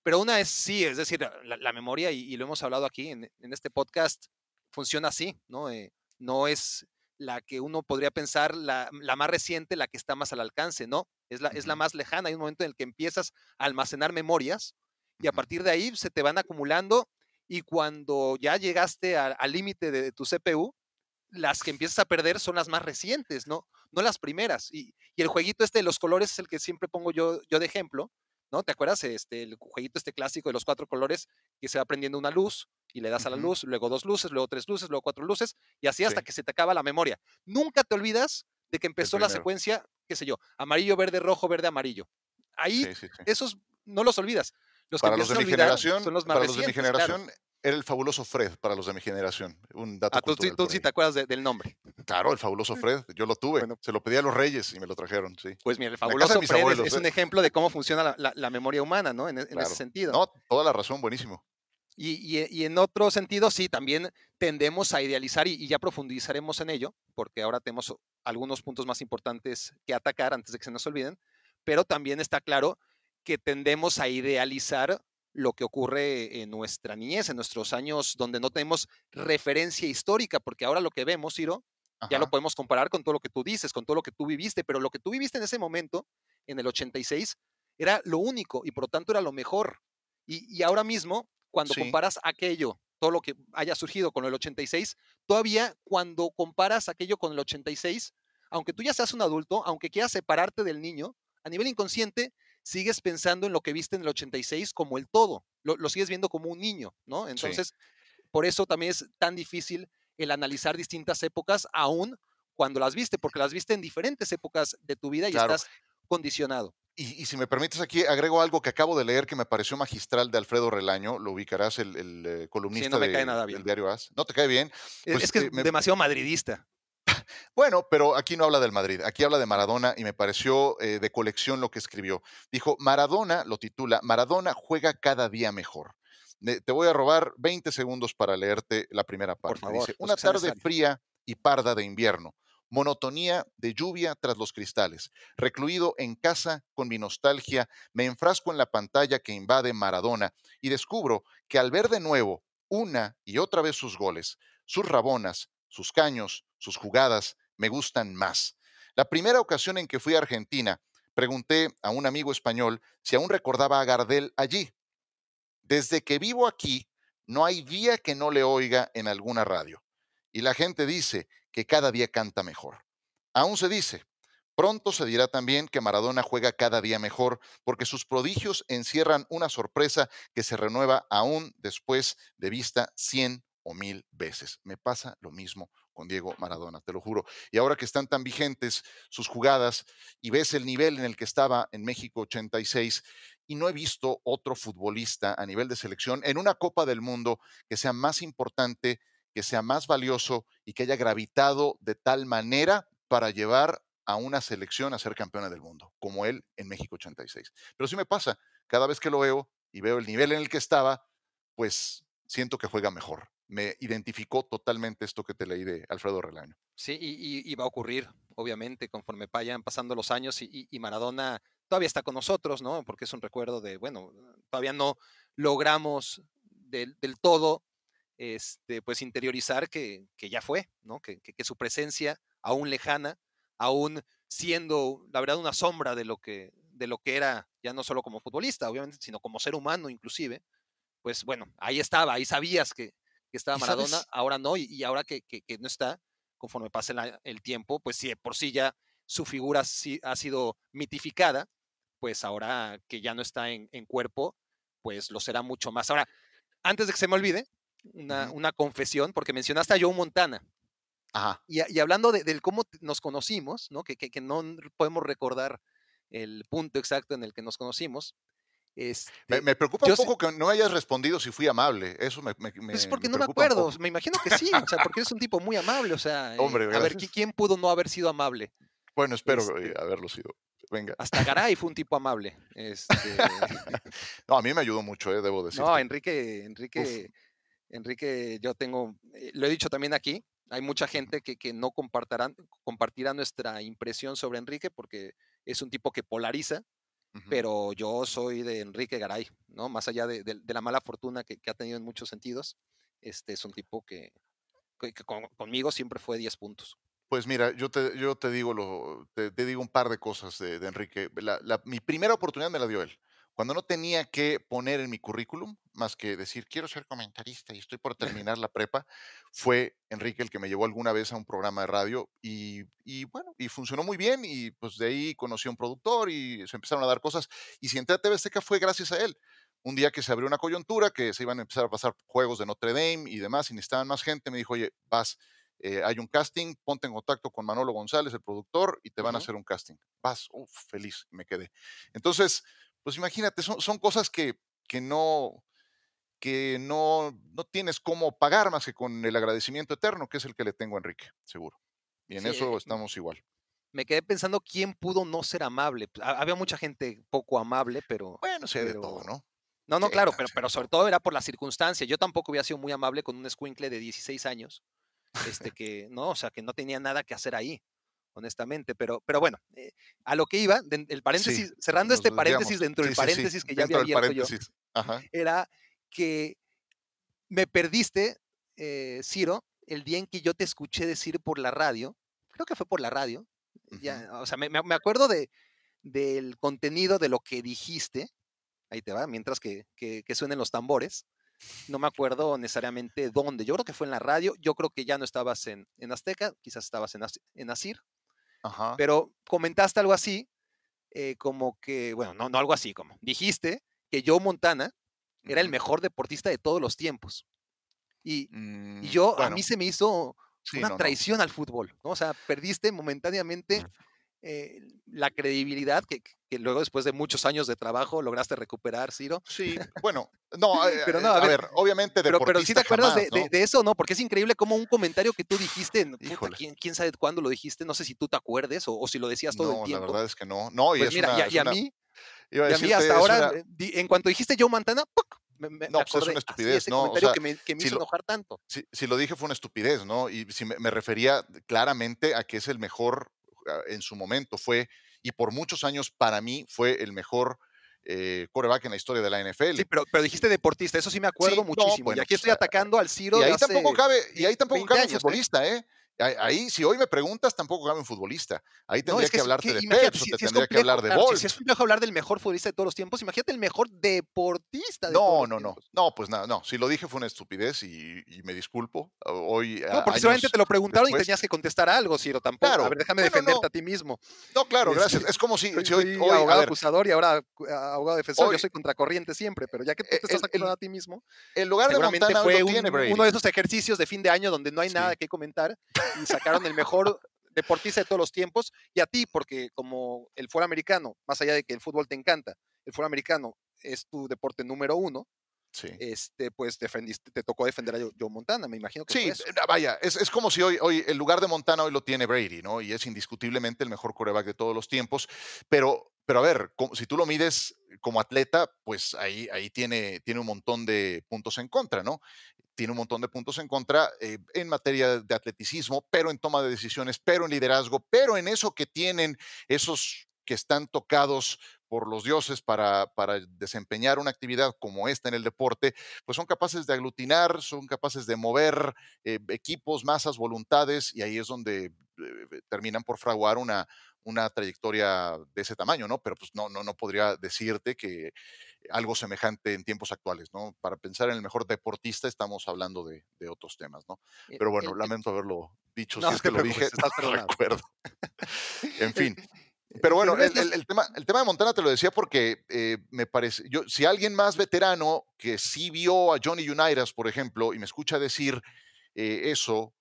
Speaker 2: Pero una es sí, es decir, la, memoria, y, lo hemos hablado aquí en, este podcast, funciona así, ¿no? Eh, no es la que uno podría pensar la, más reciente, la que está más al alcance, ¿no? Es la, es la más lejana. Hay un momento en el que empiezas a almacenar memorias y a partir de ahí se te van acumulando y cuando ya llegaste al límite de, tu CPU, las que empiezas a perder son las más recientes, ¿no? No las primeras. Y, y, el jueguito este de los colores es el que siempre pongo yo, yo de ejemplo, ¿no? ¿Te acuerdas? Este, el jueguito este clásico de los cuatro colores que se va prendiendo una luz y le das a la luz, luego dos luces, luego tres luces, luego cuatro luces y así hasta que se te acaba la memoria. Nunca te olvidas de que empezó la secuencia, qué sé yo, amarillo, verde, rojo, verde, amarillo. Ahí, esos no los olvidas.
Speaker 3: Los para los de mi generación, son los más para los de mi generación, era el fabuloso Fred para los de mi generación. Un dato
Speaker 2: ah, tú, tú sí te acuerdas del nombre.
Speaker 3: Claro, el fabuloso [laughs] Fred. Yo lo tuve. Se lo pedí a los reyes y me lo trajeron, sí.
Speaker 2: Pues mira, el fabuloso Fred es, un ¿eh? ejemplo de cómo funciona la, memoria humana, ¿no? En, ese sentido.
Speaker 3: No, toda la razón, buenísimo.
Speaker 2: Y, en otro sentido, sí, también tendemos a idealizar y, ya profundizaremos en ello, porque ahora tenemos algunos puntos más importantes que atacar antes de que se nos olviden, pero también está claro que tendemos a idealizar lo que ocurre en nuestra niñez, en nuestros años donde no tenemos referencia histórica, porque ahora lo que vemos, Ciro, ya lo podemos comparar con todo lo que tú dices, con todo lo que tú viviste, pero lo que tú viviste en ese momento, en el 86, era lo único y por lo tanto era lo mejor. Y, ahora mismo, cuando comparas aquello, todo lo que haya surgido con el 86, todavía cuando comparas aquello con el 86, aunque tú ya seas un adulto, aunque quieras separarte del niño, a nivel inconsciente, sigues pensando en lo que viste en el 86 como el todo, lo, sigues viendo como un niño, ¿no? Entonces, por eso también es tan difícil el analizar distintas épocas, aún cuando las viste, porque las viste en diferentes épocas de tu vida y estás condicionado.
Speaker 3: Y, si me permites aquí, agrego algo que acabo de leer que me pareció magistral de Alfredo Relaño, lo ubicarás, el, eh, columnista del diario AS. ¿No te cae bien?
Speaker 2: es pues, que es eh, demasiado madridista.
Speaker 3: Bueno, pero aquí no habla del Madrid, aquí habla de Maradona y me pareció eh, de colección lo que escribió. Dijo, Maradona, lo titula, Maradona juega cada día mejor. te voy a robar 20 segundos para leerte la primera parte. Dice, una tarde fría y parda de invierno, monotonía de lluvia tras los cristales. Recluido en casa con mi nostalgia, me enfrasco en la pantalla que invade Maradona y descubro que al ver de nuevo una y otra vez sus goles, sus rabonas, sus caños, sus jugadas me gustan más. La primera ocasión en que fui a Argentina, pregunté a un amigo español si aún recordaba a Gardel allí. Desde que vivo aquí, no hay día que no le oiga en alguna radio. Y la gente dice que cada día canta mejor. Aún se dice, pronto se dirá también que Maradona juega cada día mejor porque sus prodigios encierran una sorpresa que se renueva aún después de vista 100 o mil veces. Me pasa lo mismo con Diego Maradona, te lo juro. Y ahora que están tan vigentes sus jugadas y ves el nivel en el que estaba en México 86, y no he visto otro futbolista a nivel de selección en una Copa del Mundo que sea más importante, que sea más valioso y que haya gravitado de tal manera para llevar a una selección a ser campeona del mundo, como él en México 86. Pero sí me pasa, cada vez que lo veo y veo el nivel en el que estaba, pues siento que juega mejor me identificó totalmente esto que te leí de Alfredo Relaño.
Speaker 2: Sí, y, va a ocurrir, obviamente, conforme vayan pasando los años y, Maradona todavía está con nosotros, ¿no? Porque es un recuerdo de, bueno, todavía no logramos del, todo, este, pues interiorizar que, ya fue, ¿no? Que, que, su presencia, aún lejana, aún siendo, la verdad, una sombra de lo que, de lo que era, ya no solo como futbolista, obviamente, sino como ser humano inclusive, pues bueno, ahí estaba, ahí sabías que, que estaba
Speaker 3: ¿Y
Speaker 2: Maradona,
Speaker 3: sabes?
Speaker 2: ahora no, y, y ahora que, que- que no está, conforme pase la- el tiempo, pues sí, de por sí ya su figura sí ha sido mitificada, pues ahora que ya no está en, en cuerpo, pues lo será mucho más. Ahora, antes de que se me olvide, una, una confesión, porque mencionaste a Joe Montana.
Speaker 3: Ajá.
Speaker 2: Y, y hablando de, del cómo nos conocimos, ¿no? Que, que- que no podemos recordar el punto exacto en el que nos conocimos.
Speaker 3: Me,
Speaker 2: Este,
Speaker 3: me preocupa un poco que no hayas respondido si fui amable. Eso me, me,
Speaker 2: pues es
Speaker 3: me-
Speaker 2: porque
Speaker 3: me
Speaker 2: no me acuerdo, me imagino que sí, o sea, porque eres un tipo muy amable, o sea, eh,
Speaker 3: Hombre,
Speaker 2: a ver,
Speaker 3: gracias.
Speaker 2: ¿qui- ¿quién pudo no haber sido amable?
Speaker 3: Bueno, espero
Speaker 2: Este-
Speaker 3: haberlo sido. Venga.
Speaker 2: Hasta Garay fue un tipo amable. Este, [laughs]
Speaker 3: No, a mí me ayudó mucho, eh, debo decir.
Speaker 2: no, Enrique, Enrique, Enrique, yo tengo, eh, lo he dicho también aquí, hay mucha gente que, que no compartirán, compartirá nuestra impresión sobre Enrique porque es un tipo que polariza, pero yo soy de Enrique Garay, ¿no? Más allá de, de- de la mala fortuna que, que ha tenido en muchos sentidos, este es un tipo que, que- que con- conmigo siempre fue 10 puntos.
Speaker 3: Pues mira, yo te, yo te digo lo, te, te digo un par de cosas de, de Enrique. La- la- mi primera oportunidad me la dio él. Cuando no tenía que poner en mi currículum, más que decir, quiero ser comentarista y estoy por [laughs] terminar la prepa, fue Enrique el que me llevó alguna vez a un programa de radio y, y bueno, y funcionó muy bien y pues de ahí conocí a un productor y se empezaron a dar cosas. Y si entré a TV Azteca fue gracias a él. Un día que se abrió una coyuntura, que se iban a empezar a pasar juegos de Notre Dame y demás, y necesitaban más gente, me dijo, oye, vas, eh, hay un casting, ponte en contacto con Manolo González, el productor, y te van a hacer un casting. Vas, uf, feliz, me quedé. Entonces, pues imagínate, son, son cosas que, que no que no, no tienes cómo pagar más que con el agradecimiento eterno, que es el que le tengo a Enrique, seguro. Y en
Speaker 2: Sí,
Speaker 3: eso
Speaker 2: eh,
Speaker 3: estamos igual.
Speaker 2: Me quedé pensando quién pudo no ser amable. Pues, ha- Había mucha gente poco amable, pero...
Speaker 3: Bueno, sé de todo,
Speaker 2: pero-
Speaker 3: ¿no?
Speaker 2: No, no,
Speaker 3: Sí,
Speaker 2: claro,
Speaker 3: claro,
Speaker 2: pero, pero sobre
Speaker 3: todo.
Speaker 2: todo era por las circunstancias. Yo tampoco hubiera sido muy amable con un escuincle de 16 años, este que, no, o sea, que no tenía nada que hacer ahí, honestamente. Pero, pero bueno, eh, a lo que iba, de- el paréntesis, cerrando este paréntesis dentro del
Speaker 3: sí,
Speaker 2: paréntesis que ya había abierto yo.
Speaker 3: Ajá.
Speaker 2: era que me perdiste, eh, Ciro, el día en que yo te escuché decir por la radio, creo que fue por la radio, ya, o sea, me, me- acuerdo de, del contenido de lo que dijiste, ahí te va, mientras que, que- que suenen los tambores, no me acuerdo necesariamente dónde, yo creo que fue en la radio, yo creo que ya no estabas en, en Azteca, quizás estabas en, en Asir,
Speaker 3: Ajá.
Speaker 2: pero comentaste algo así, eh, como que, bueno, no, no algo así, como dijiste que Joe Montana era el mejor deportista de todos los tiempos. Y, y
Speaker 3: Mm,
Speaker 2: yo, a
Speaker 3: bueno,
Speaker 2: mí se me hizo
Speaker 3: sí,
Speaker 2: una
Speaker 3: no, no.
Speaker 2: traición al fútbol, ¿no? O sea, perdiste momentáneamente eh, la credibilidad que, que luego, después de muchos años de trabajo, lograste recuperar, Ciro.
Speaker 3: Sí, bueno, no, eh, [laughs]
Speaker 2: Pero
Speaker 3: eh,
Speaker 2: no, a
Speaker 3: a,
Speaker 2: ver,
Speaker 3: ver, obviamente
Speaker 2: Pero, pero sí te acuerdas de,
Speaker 3: jamás,
Speaker 2: de-
Speaker 3: ¿no?
Speaker 2: de eso, ¿no? Porque es increíble como un comentario que tú dijiste, puta. ¿quién, quién sabe cuándo lo dijiste? No sé si tú te acuerdes o, o si lo decías todo
Speaker 3: no,
Speaker 2: el
Speaker 3: la
Speaker 2: tiempo.
Speaker 3: verdad es que no. No, y
Speaker 2: pues
Speaker 3: es
Speaker 2: mira,
Speaker 3: una,
Speaker 2: y, a-
Speaker 3: es
Speaker 2: y a
Speaker 3: una-
Speaker 2: mí,
Speaker 3: iba a
Speaker 2: y a mí hasta ahora,
Speaker 3: una-
Speaker 2: en cuanto dijiste Joe Montana, ¡puc! me,
Speaker 3: No, pues es una estupidez, ¿no? O sea,
Speaker 2: que me, que me
Speaker 3: si
Speaker 2: hizo
Speaker 3: lo-
Speaker 2: enojar tanto.
Speaker 3: si, si lo dije fue una estupidez, ¿no? Y si me, me refería claramente a que es el mejor en su momento, fue, y por muchos años para mí fue el mejor eh, quarterback en la historia de la NFL.
Speaker 2: Sí, pero, pero dijiste deportista, eso sí me acuerdo muchísimo. y
Speaker 3: bueno,
Speaker 2: aquí estoy
Speaker 3: pues,
Speaker 2: atacando al Ciro
Speaker 3: y
Speaker 2: de
Speaker 3: ahí
Speaker 2: hace
Speaker 3: tampoco cabe, y ahí tampoco
Speaker 2: 20
Speaker 3: cabe
Speaker 2: años, ¿eh?
Speaker 3: futbolista, ¿eh? Ahí, si hoy me preguntas, tampoco cabe un futbolista. Ahí
Speaker 2: No,
Speaker 3: tendría
Speaker 2: es
Speaker 3: que,
Speaker 2: es
Speaker 3: hablarte de Peps, o te
Speaker 2: si
Speaker 3: tendría que hablar de
Speaker 2: claro, si-
Speaker 3: Bolt.
Speaker 2: Si es complejo hablar del mejor futbolista de todos los tiempos, imagínate el mejor deportista de todos
Speaker 3: No,
Speaker 2: los
Speaker 3: no, no.
Speaker 2: tiempos.
Speaker 3: No, pues nada, no. Si lo dije fue una estupidez y, y me disculpo. Hoy,
Speaker 2: No, porque seguramente te lo preguntaron y tenías que contestar algo, Ciro, tampoco.
Speaker 3: Claro,
Speaker 2: A ver, déjame
Speaker 3: bueno,
Speaker 2: defenderte
Speaker 3: no.
Speaker 2: a ti mismo.
Speaker 3: No, claro,
Speaker 2: Este,
Speaker 3: gracias. Es como si,
Speaker 2: Soy,
Speaker 3: hoy, hoy-
Speaker 2: abogado acusador y ahora abogado defensor.
Speaker 3: Hoy-
Speaker 2: Yo soy contracorriente siempre, pero ya que tú te
Speaker 3: Eh,
Speaker 2: estás acusando a ti mismo,
Speaker 3: el lugar de Montana
Speaker 2: fue uno de esos ejercicios de fin de año donde no hay nada que comentar y sacaron el mejor deportista de todos los tiempos y a ti, porque como el fútbol americano, más allá de que el fútbol te encanta, el fútbol americano es tu deporte número uno,
Speaker 3: Sí.
Speaker 2: este, pues defendiste, te tocó defender a Joe Montana, me imagino que
Speaker 3: Sí,
Speaker 2: eso.
Speaker 3: eh, vaya, es, es como si hoy, hoy el lugar de Montana hoy lo tiene Brady, ¿no? Y es indiscutiblemente el mejor coreback de todos los tiempos. Pero, pero a ver, si tú lo mides como atleta, pues ahí, ahí tiene, tiene un montón de puntos en contra, ¿no? Tiene un montón de puntos en contra eh, en materia de atleticismo, pero en toma de decisiones, pero en liderazgo, pero en eso que tienen esos que están tocados por los dioses para, para desempeñar una actividad como esta en el deporte, pues son capaces de aglutinar, son capaces de mover eh, equipos, masas, voluntades, y ahí es donde eh, terminan por fraguar una, una trayectoria de ese tamaño, ¿no? Pero pues no, no, no podría decirte que algo semejante en tiempos actuales, ¿no? Para pensar en el mejor deportista estamos hablando de, de otros temas, ¿no?
Speaker 2: El-
Speaker 3: Pero bueno,
Speaker 2: el- el-
Speaker 3: lamento haberlo dicho,
Speaker 2: No
Speaker 3: si es que lo dije,
Speaker 2: estás
Speaker 3: no [laughs] recuerdo. en fin. Pero bueno, el, tema, el tema de Montana te lo decía porque eh, me parece, yo, si alguien más veterano que sí vio a Johnny Unitas, por ejemplo, y me escucha decir eh, eso, eh,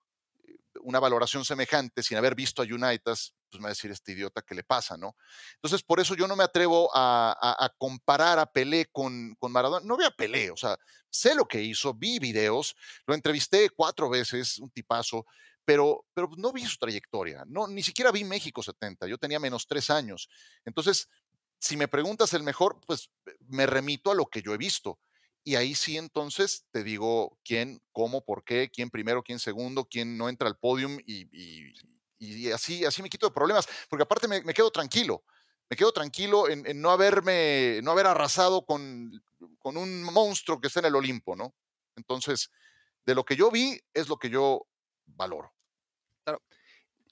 Speaker 3: una valoración semejante sin haber visto a Unitas, pues me va a decir este idiota que le pasa, ¿no? Entonces, por eso yo no me atrevo a, comparar a Pelé con, con Maradona. No vi a Pelé, o sea, sé lo que hizo, vi videos, lo entrevisté cuatro veces, un tipazo, pero, pero no vi su trayectoria, no, ni siquiera vi México 70, yo tenía menos tres años. Entonces, si me preguntas el mejor, pues me remito a lo que yo he visto. Y ahí sí, entonces te digo quién, cómo, por qué, quién primero, quién segundo, quién no entra al podium y, y- y así, así me quito de problemas, porque aparte me, me quedo tranquilo, me quedo tranquilo en, en no haberme, no haber arrasado con, con un monstruo que está en el Olimpo, ¿no? Entonces, de lo que yo vi es lo que yo valoro.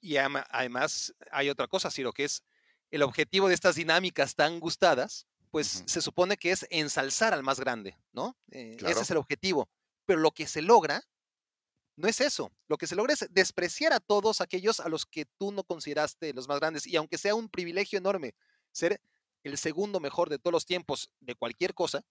Speaker 2: Y ama- además hay otra cosa, Ciro, que es el objetivo de estas dinámicas tan gustadas, pues se supone que es ensalzar al más grande, ¿no? Eh,
Speaker 3: Claro.
Speaker 2: Ese es el objetivo. Pero lo que se logra no es eso. Lo que se logra es despreciar a todos aquellos a los que tú no consideraste los más grandes. Y aunque sea un privilegio enorme ser el segundo mejor de todos los tiempos de cualquier cosa,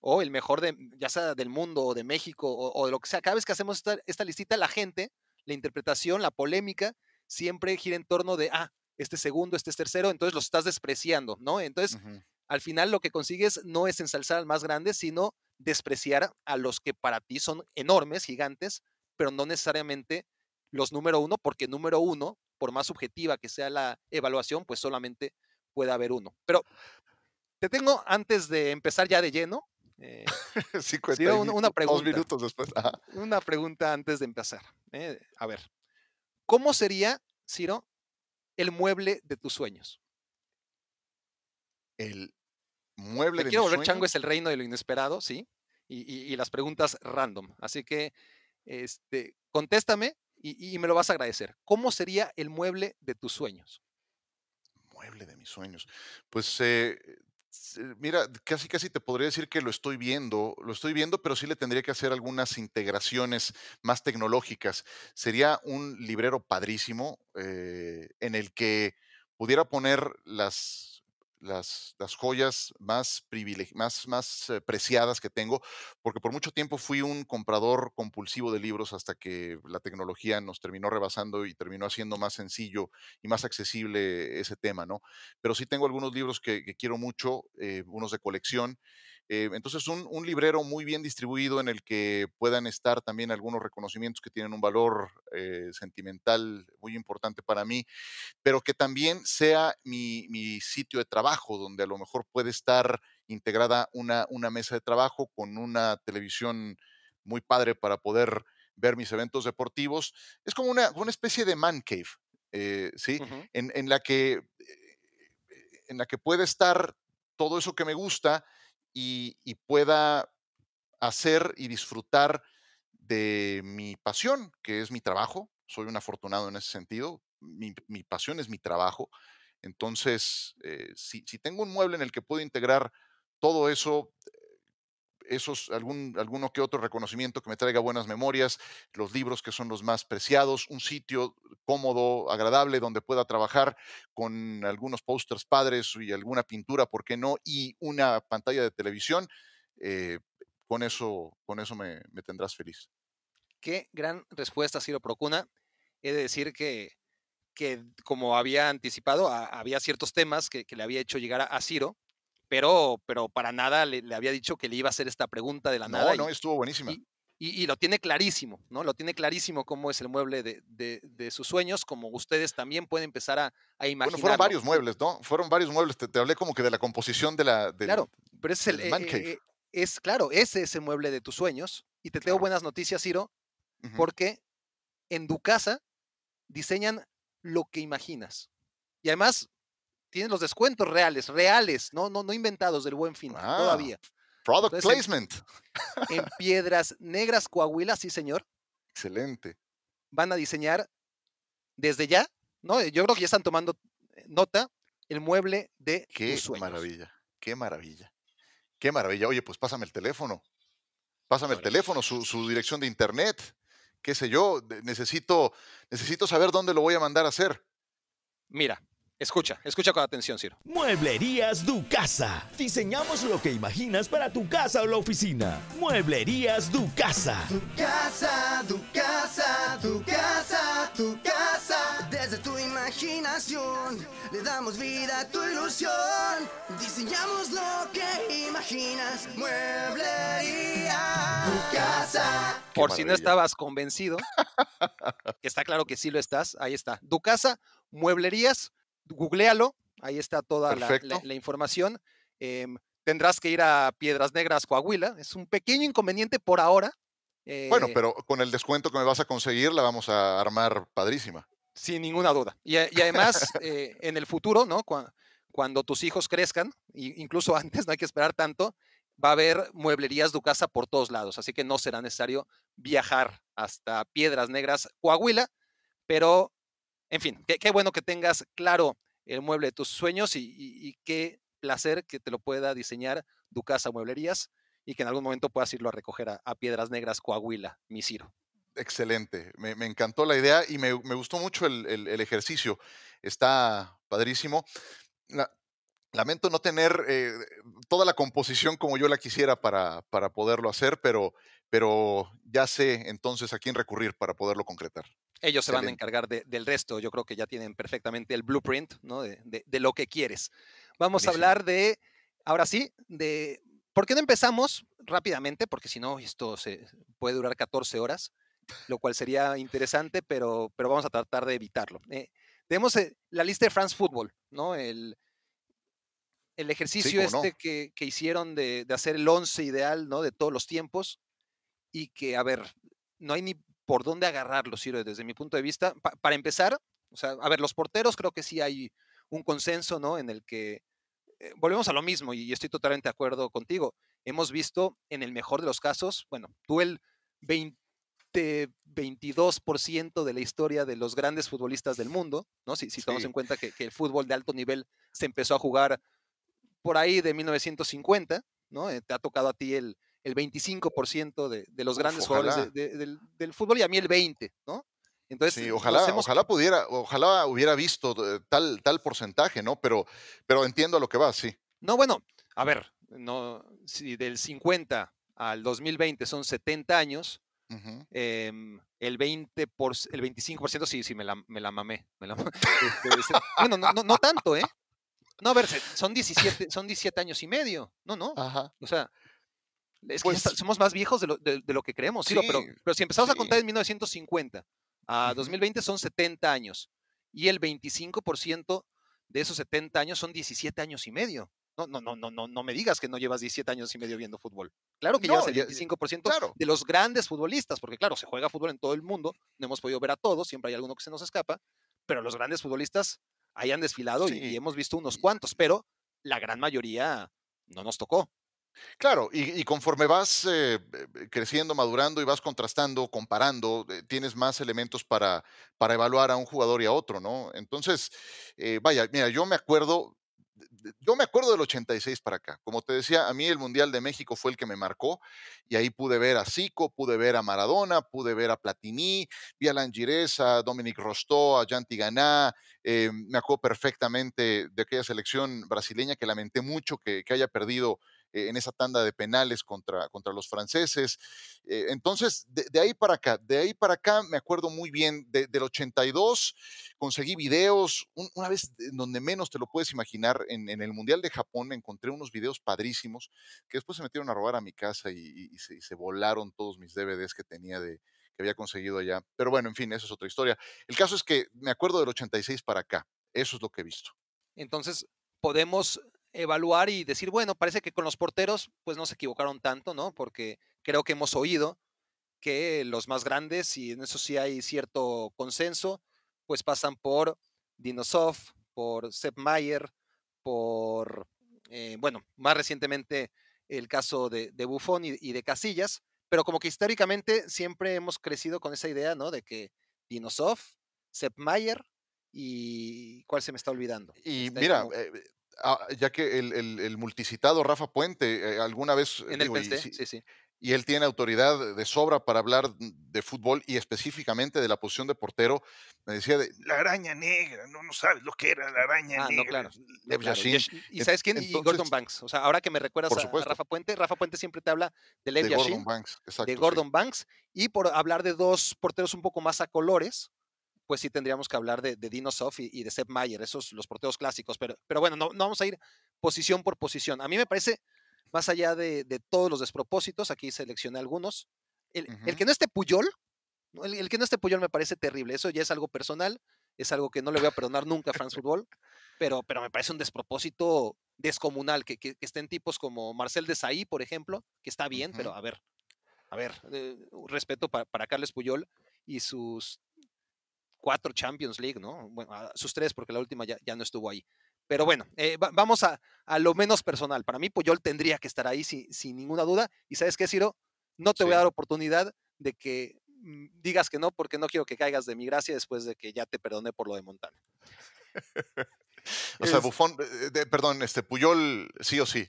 Speaker 2: o el mejor de, ya sea del mundo o de México o, o de lo que sea, cada vez que hacemos esta, esta listita, la gente, la interpretación, la polémica, siempre gira en torno de, ah, este segundo, este es tercero, entonces los estás despreciando, ¿no? Entonces. Al final lo que consigues no es ensalzar al más grande, sino despreciar a los que para ti son enormes, gigantes, pero no necesariamente los número uno, porque número uno, por más subjetiva que sea la evaluación, pues solamente puede haber uno. Pero te tengo, antes de empezar ya de lleno, eh, [laughs]
Speaker 3: 50
Speaker 2: una- una
Speaker 3: dos
Speaker 2: pregunta.
Speaker 3: minutos después. Ajá.
Speaker 2: una pregunta antes de empezar. eh, A ver, ¿cómo sería, Ciro, el mueble de tus sueños?
Speaker 3: El mueble
Speaker 2: Me
Speaker 3: de
Speaker 2: quiero volver chango
Speaker 3: sueños,
Speaker 2: es el reino de lo inesperado, ¿sí? Y, y- y las preguntas random. Así que, este, contéstame y, y me lo vas a agradecer. ¿Cómo sería el mueble de tus sueños?
Speaker 3: mueble de mis sueños. Pues eh, mira, casi casi te podría decir que lo estoy viendo, lo estoy viendo, pero sí le tendría que hacer algunas integraciones más tecnológicas. Sería un librero padrísimo eh, en el que pudiera poner las, las, joyas más, más, más eh, preciadas que tengo, porque por mucho tiempo fui un comprador compulsivo de libros hasta que la tecnología nos terminó rebasando y terminó haciendo más sencillo y más accesible ese tema, ¿no? Pero sí tengo algunos libros que, que quiero mucho, eh, unos de colección. Eh, entonces, un, un librero muy bien distribuido en el que puedan estar también algunos reconocimientos que tienen un valor eh, sentimental muy importante para mí, pero que también sea mi, mi sitio de trabajo, donde a lo mejor puede estar integrada una, una mesa de trabajo con una televisión muy padre para poder ver mis eventos deportivos. Es como una, una especie de man cave, eh, ¿sí?
Speaker 2: Ujú.
Speaker 3: en, en la que, en la que puede estar todo eso que me gusta y, pueda hacer y disfrutar de mi pasión, que es mi trabajo. Soy un afortunado en ese sentido. Mi, mi pasión es mi trabajo. Entonces, eh, si, si tengo un mueble en el que puedo integrar todo eso, esos, algún, alguno que otro reconocimiento que me traiga buenas memorias, los libros que son los más preciados, un sitio cómodo, agradable, donde pueda trabajar con algunos pósters padres y alguna pintura, ¿por qué no? Y una pantalla de televisión, eh, con eso, con eso me, me tendrás feliz.
Speaker 2: Qué gran respuesta, Ciro Procuna. He de decir que, que como había anticipado, había ciertos temas que, que le había hecho llegar a Ciro, pero, pero para nada le, le había dicho que le iba a hacer esta pregunta de la
Speaker 3: No,
Speaker 2: nada. y-
Speaker 3: no, estuvo buenísima.
Speaker 2: y, y- y lo tiene clarísimo, ¿no? Lo tiene clarísimo cómo es el mueble de, de- de sus sueños, como ustedes también pueden empezar a, a imaginar.
Speaker 3: Bueno, fueron varios muebles, ¿no? Fueron varios muebles. Te, te hablé como que de la composición de la. del-
Speaker 2: Claro, pero es el, eh, eh, es claro, ese es el mueble de tus sueños. Y te tengo
Speaker 3: Claro.
Speaker 2: buenas noticias, Ciro, porque en tu casa diseñan lo que imaginas. Y además tienen los descuentos reales, reales, no, no, no inventados del buen fin,
Speaker 3: Ah.
Speaker 2: todavía.
Speaker 3: Product
Speaker 2: entonces,
Speaker 3: placement.
Speaker 2: En [laughs] Piedras Negras, Coahuila, sí señor,
Speaker 3: Excelente.
Speaker 2: van a diseñar desde ya, ¿no? Yo creo que ya están tomando nota, el mueble de
Speaker 3: Qué
Speaker 2: tus sueños.
Speaker 3: maravilla, qué maravilla. Qué maravilla. Oye, pues pásame el teléfono. Pásame el teléfono, su, su dirección de internet, qué sé yo. Necesito, necesito saber dónde lo voy a mandar a hacer.
Speaker 2: Mira, escucha, escucha con atención, Ciro.
Speaker 4: Mueblerías Du Casa. Diseñamos lo que imaginas para tu casa o la oficina. Mueblerías Du Casa.
Speaker 5: Tu casa, tu casa, tu casa, tu casa. Desde tu imaginación le damos vida a tu ilusión. Diseñamos lo que imaginas. Mueblería. Tu casa.
Speaker 3: Qué
Speaker 2: Por si no estabas convencido, está claro que sí lo estás, ahí está. Tu casa, mueblerías, googlealo, ahí está toda la, la-
Speaker 3: Perfecto.
Speaker 2: la información. Em, tendrás que ir a Piedras Negras, Coahuila. Es un pequeño inconveniente por ahora.
Speaker 3: Bueno,
Speaker 2: eh,
Speaker 3: pero con el descuento que me vas a conseguir, la vamos a armar padrísima.
Speaker 2: Sin ninguna duda. Y, además, [laughs] eh, en el futuro, ¿no? Cua- cuando tus hijos crezcan, i- incluso [laughs] antes, no hay que esperar tanto, va a haber mueblerías de casa por todos lados. Así que no será necesario viajar hasta Piedras Negras, Coahuila. Pero, en fin, qué, bueno que tengas claro el mueble de tus sueños y, qué placer que te lo pueda diseñar Ducasa Mueblerías y que en algún momento puedas irlo a recoger a, Piedras Negras, Coahuila, mi Ciro.
Speaker 3: Excelente. Me, encantó la idea y me, gustó mucho el, ejercicio. Está padrísimo. La- lamento no tener eh, toda la composición como yo la quisiera para, poderlo hacer, pero ya sé entonces a quién recurrir para poderlo concretar.
Speaker 2: Ellos se van a encargar de- del resto. Yo creo que ya tienen perfectamente el blueprint ¿no? de, de- de lo que quieres. Vamos a hablar de, ahora sí, de... ¿Por qué no empezamos rápidamente? Porque si no, esto se puede durar 14 horas, lo cual sería interesante, pero, pero vamos a tratar de evitarlo. Eh, tenemos eh, la lista de France Football, ¿no? El, el ejercicio
Speaker 3: no.
Speaker 2: este que, que hicieron de, de hacer el 11 ideal, ¿no? De todos los tiempos y que, a ver, no hay ni por dónde agarrarlo, Ciro, desde mi punto de vista. Pa- para empezar, o sea, a ver, los porteros creo que sí hay un consenso, ¿no? En el que eh, volvemos a lo mismo y estoy totalmente de acuerdo contigo. Hemos visto en el mejor de los casos, bueno, tú el 20, 22% de la historia de los grandes futbolistas del mundo, ¿no? Si, si tomamos
Speaker 3: Sí.
Speaker 2: en cuenta que, que el fútbol de alto nivel se empezó a jugar por ahí de 1950, ¿no? Eh, te ha tocado a ti el, el 25% de, de los
Speaker 3: Uf,
Speaker 2: grandes jugadores de-
Speaker 3: ojalá.
Speaker 2: de- del, del fútbol y a mí el 20%, ¿no? Entonces,
Speaker 3: Sí, ojalá,
Speaker 2: hemos-
Speaker 3: ojalá pudiera, ojalá hubiera visto eh, tal, tal porcentaje, ¿no? Pero, pero entiendo a lo que va, sí.
Speaker 2: No, bueno, a ver, no, si del 50 al 2020 son 70 años, em, el 20 por, el 25% sí, sí, me la, me la mamé. me la [laughs] este, bueno, no, no, no tanto, ¿eh? No, a ver, son 17, son 17 años y medio. No, no.
Speaker 3: Ajá.
Speaker 2: O sea, es que
Speaker 3: Pues-
Speaker 2: está- somos más viejos de lo, de- de lo que creemos, Ciro, pero,
Speaker 3: Sí,
Speaker 2: pero si empezamos a
Speaker 3: sí.
Speaker 2: contar en 1950 a
Speaker 3: Ujú.
Speaker 2: 2020 son 70 años y el 25% de esos 70 años son 17 años y medio. No, no, no, no, no, no me digas que no llevas 17 años y medio viendo fútbol. Claro que
Speaker 3: No,
Speaker 2: llevas el
Speaker 3: ya-
Speaker 2: 25%
Speaker 3: claro.
Speaker 2: de los grandes futbolistas, porque claro, se juega fútbol en todo el mundo, no hemos podido ver a todos, siempre hay alguno que se nos escapa, pero los grandes futbolistas ahí han desfilado y- y
Speaker 3: Sí.
Speaker 2: hemos visto unos cuantos, pero la gran mayoría no nos tocó.
Speaker 3: Claro, y, conforme vas eh, eh, creciendo, madurando y vas contrastando, comparando, eh, tienes más elementos para, para evaluar a un jugador y a otro, ¿no? Entonces, eh, vaya, mira, yo me acuerdo, yo me acuerdo del 86 para acá. Como te decía, a mí el Mundial de México fue el que me marcó y ahí pude ver a Zico, pude ver a Maradona, pude ver a Platini, vi a Langires, a Dominic Rostó, a Jan Tigana, eh, me acuerdo perfectamente de aquella selección brasileña que lamenté mucho que, que haya perdido eh, en esa tanda de penales contra, contra los franceses. Eh, entonces, de, ahí para acá, de ahí para acá me acuerdo muy bien, de- del 82 conseguí videos, un- una vez donde menos te lo puedes imaginar, en, en el Mundial de Japón encontré unos videos padrísimos que después se metieron a robar a mi casa y se volaron todos mis DVDs que tenía de que había conseguido allá. Pero bueno, en fin, eso es otra historia. El caso es que me acuerdo del 86 para acá. Eso es lo que he visto.
Speaker 2: Entonces, podemos evaluar y decir, bueno, parece que con los porteros, pues no se equivocaron tanto, ¿no? Porque creo que hemos oído que los más grandes, y en eso sí hay cierto consenso, pues pasan por Dinosov, por Sepp Mayer, por, eh, bueno, más recientemente el caso de, de Buffon y, y de Casillas, pero como que históricamente siempre hemos crecido con esa idea, ¿no? De que Dinosov, Sepp Mayer y ¿cuál se me está olvidando?
Speaker 3: Y
Speaker 2: Está
Speaker 3: mira,
Speaker 2: como-
Speaker 3: eh, ah, ya que el, el- el multicitado Rafa Puente eh, alguna vez,
Speaker 2: en el
Speaker 3: digo, y, sí-
Speaker 2: sí,
Speaker 3: y él tiene autoridad de sobra para hablar de fútbol y específicamente de la posición de portero, me decía de,
Speaker 6: La araña negra, no, no sabes lo que era la araña
Speaker 2: Ah, no,
Speaker 6: negra.
Speaker 2: claro. No,
Speaker 3: Lev
Speaker 2: claro,
Speaker 3: Yashin.
Speaker 2: Yash- ¿Y
Speaker 3: En-
Speaker 2: sabes quién? y Gordon
Speaker 3: entonces-
Speaker 2: Banks. O sea, ahora que me recuerdas a-. Rafa Puente, Rafa Puente siempre te habla de Lev
Speaker 3: de
Speaker 2: Yashin,
Speaker 3: Gordon Banks. Exacto,
Speaker 2: de
Speaker 3: sí.
Speaker 2: Gordon Banks, y por hablar de dos porteros un poco más a colores, pues sí tendríamos que hablar de, de Dino Sof y, y de Sepp Mayer, esos los porteros clásicos. Pero, pero bueno, no, no vamos a ir posición por posición. A mí me parece, más allá de, de todos los despropósitos, aquí seleccioné algunos, el, el que no esté Puyol, el, el que no esté Puyol me parece terrible. Eso ya es algo personal, es algo que no le voy a perdonar nunca a France [laughs] Football, pero, pero me parece un despropósito descomunal que, que- que estén tipos como Marcel Desailly, por ejemplo, que está bien, pero a ver, a ver, eh, respeto para, para Carles Puyol y sus cuatro Champions League, ¿no? Bueno, sus tres, porque la última ya, ya no estuvo ahí. Pero bueno, eh, va- vamos a, a lo menos personal. Para mí, Puyol tendría que estar ahí sin, sin ninguna duda. Y sabes qué, Ciro, no te voy a dar oportunidad de que mm, digas que no, porque no quiero que caigas de mi gracia después de que ya te perdoné por lo de Montana. [laughs]
Speaker 3: O sea, Bufón, eh, de- perdón, este Puyol, sí o sí.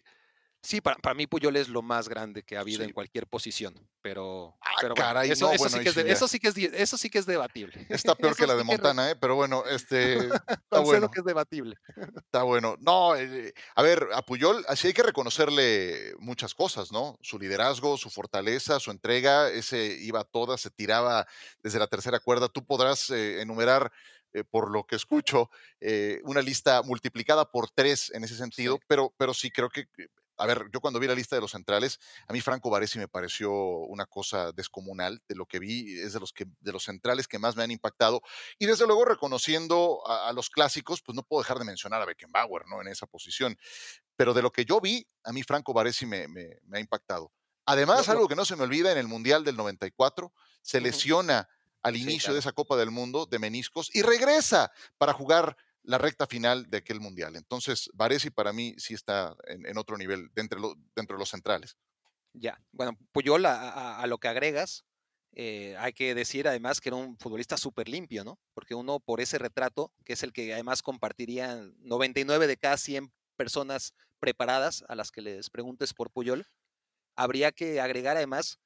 Speaker 2: Sí, para, para mí Puyol es lo más grande que ha habido
Speaker 3: Sí.
Speaker 2: en cualquier posición, pero,
Speaker 3: Ah,
Speaker 2: pero bueno,
Speaker 3: caray,
Speaker 2: eso,
Speaker 3: no,
Speaker 2: eso
Speaker 3: bueno,
Speaker 2: sí que es de- eso sí que es di- eso sí que es debatible. [laughs]
Speaker 3: Está peor que la de Montana, ¿eh? Pero bueno, este, [laughs] está bueno.
Speaker 2: que es debatible. [laughs]
Speaker 3: Está bueno. No, eh, a ver, a Puyol, así hay que reconocerle muchas cosas, ¿no? Su liderazgo, su fortaleza, su entrega, ese iba a todas, se tiraba desde la tercera cuerda. Tú podrás eh, enumerar, eh, por lo que escucho, eh, una lista multiplicada por tres en ese sentido, pero, pero sí creo que, a ver, yo cuando vi la lista de los centrales, a mí Franco Baresi me pareció una cosa descomunal. De lo que vi, es de los, que, de los centrales que más me han impactado. Y desde luego, reconociendo a, a los clásicos, pues no puedo dejar de mencionar a Beckenbauer, ¿no? En esa posición. Pero de lo que yo vi, a mí Franco Baresi me, me- me ha impactado. Además, algo que no se me olvida, en el Mundial del 94, se lesiona al
Speaker 2: Sí,
Speaker 3: inicio
Speaker 2: claro.
Speaker 3: de esa Copa del Mundo de meniscos y regresa para jugar la recta final de aquel Mundial. Entonces, Baresi para mí sí está en, otro nivel, dentro de los centrales.
Speaker 2: Ya, bueno, Puyol, a lo que agregas, eh, hay que decir además que era un futbolista súper limpio, ¿no? Porque uno por ese retrato, que es el que además compartirían 99 de cada 100 personas preparadas a las que les preguntes por Puyol, habría que agregar además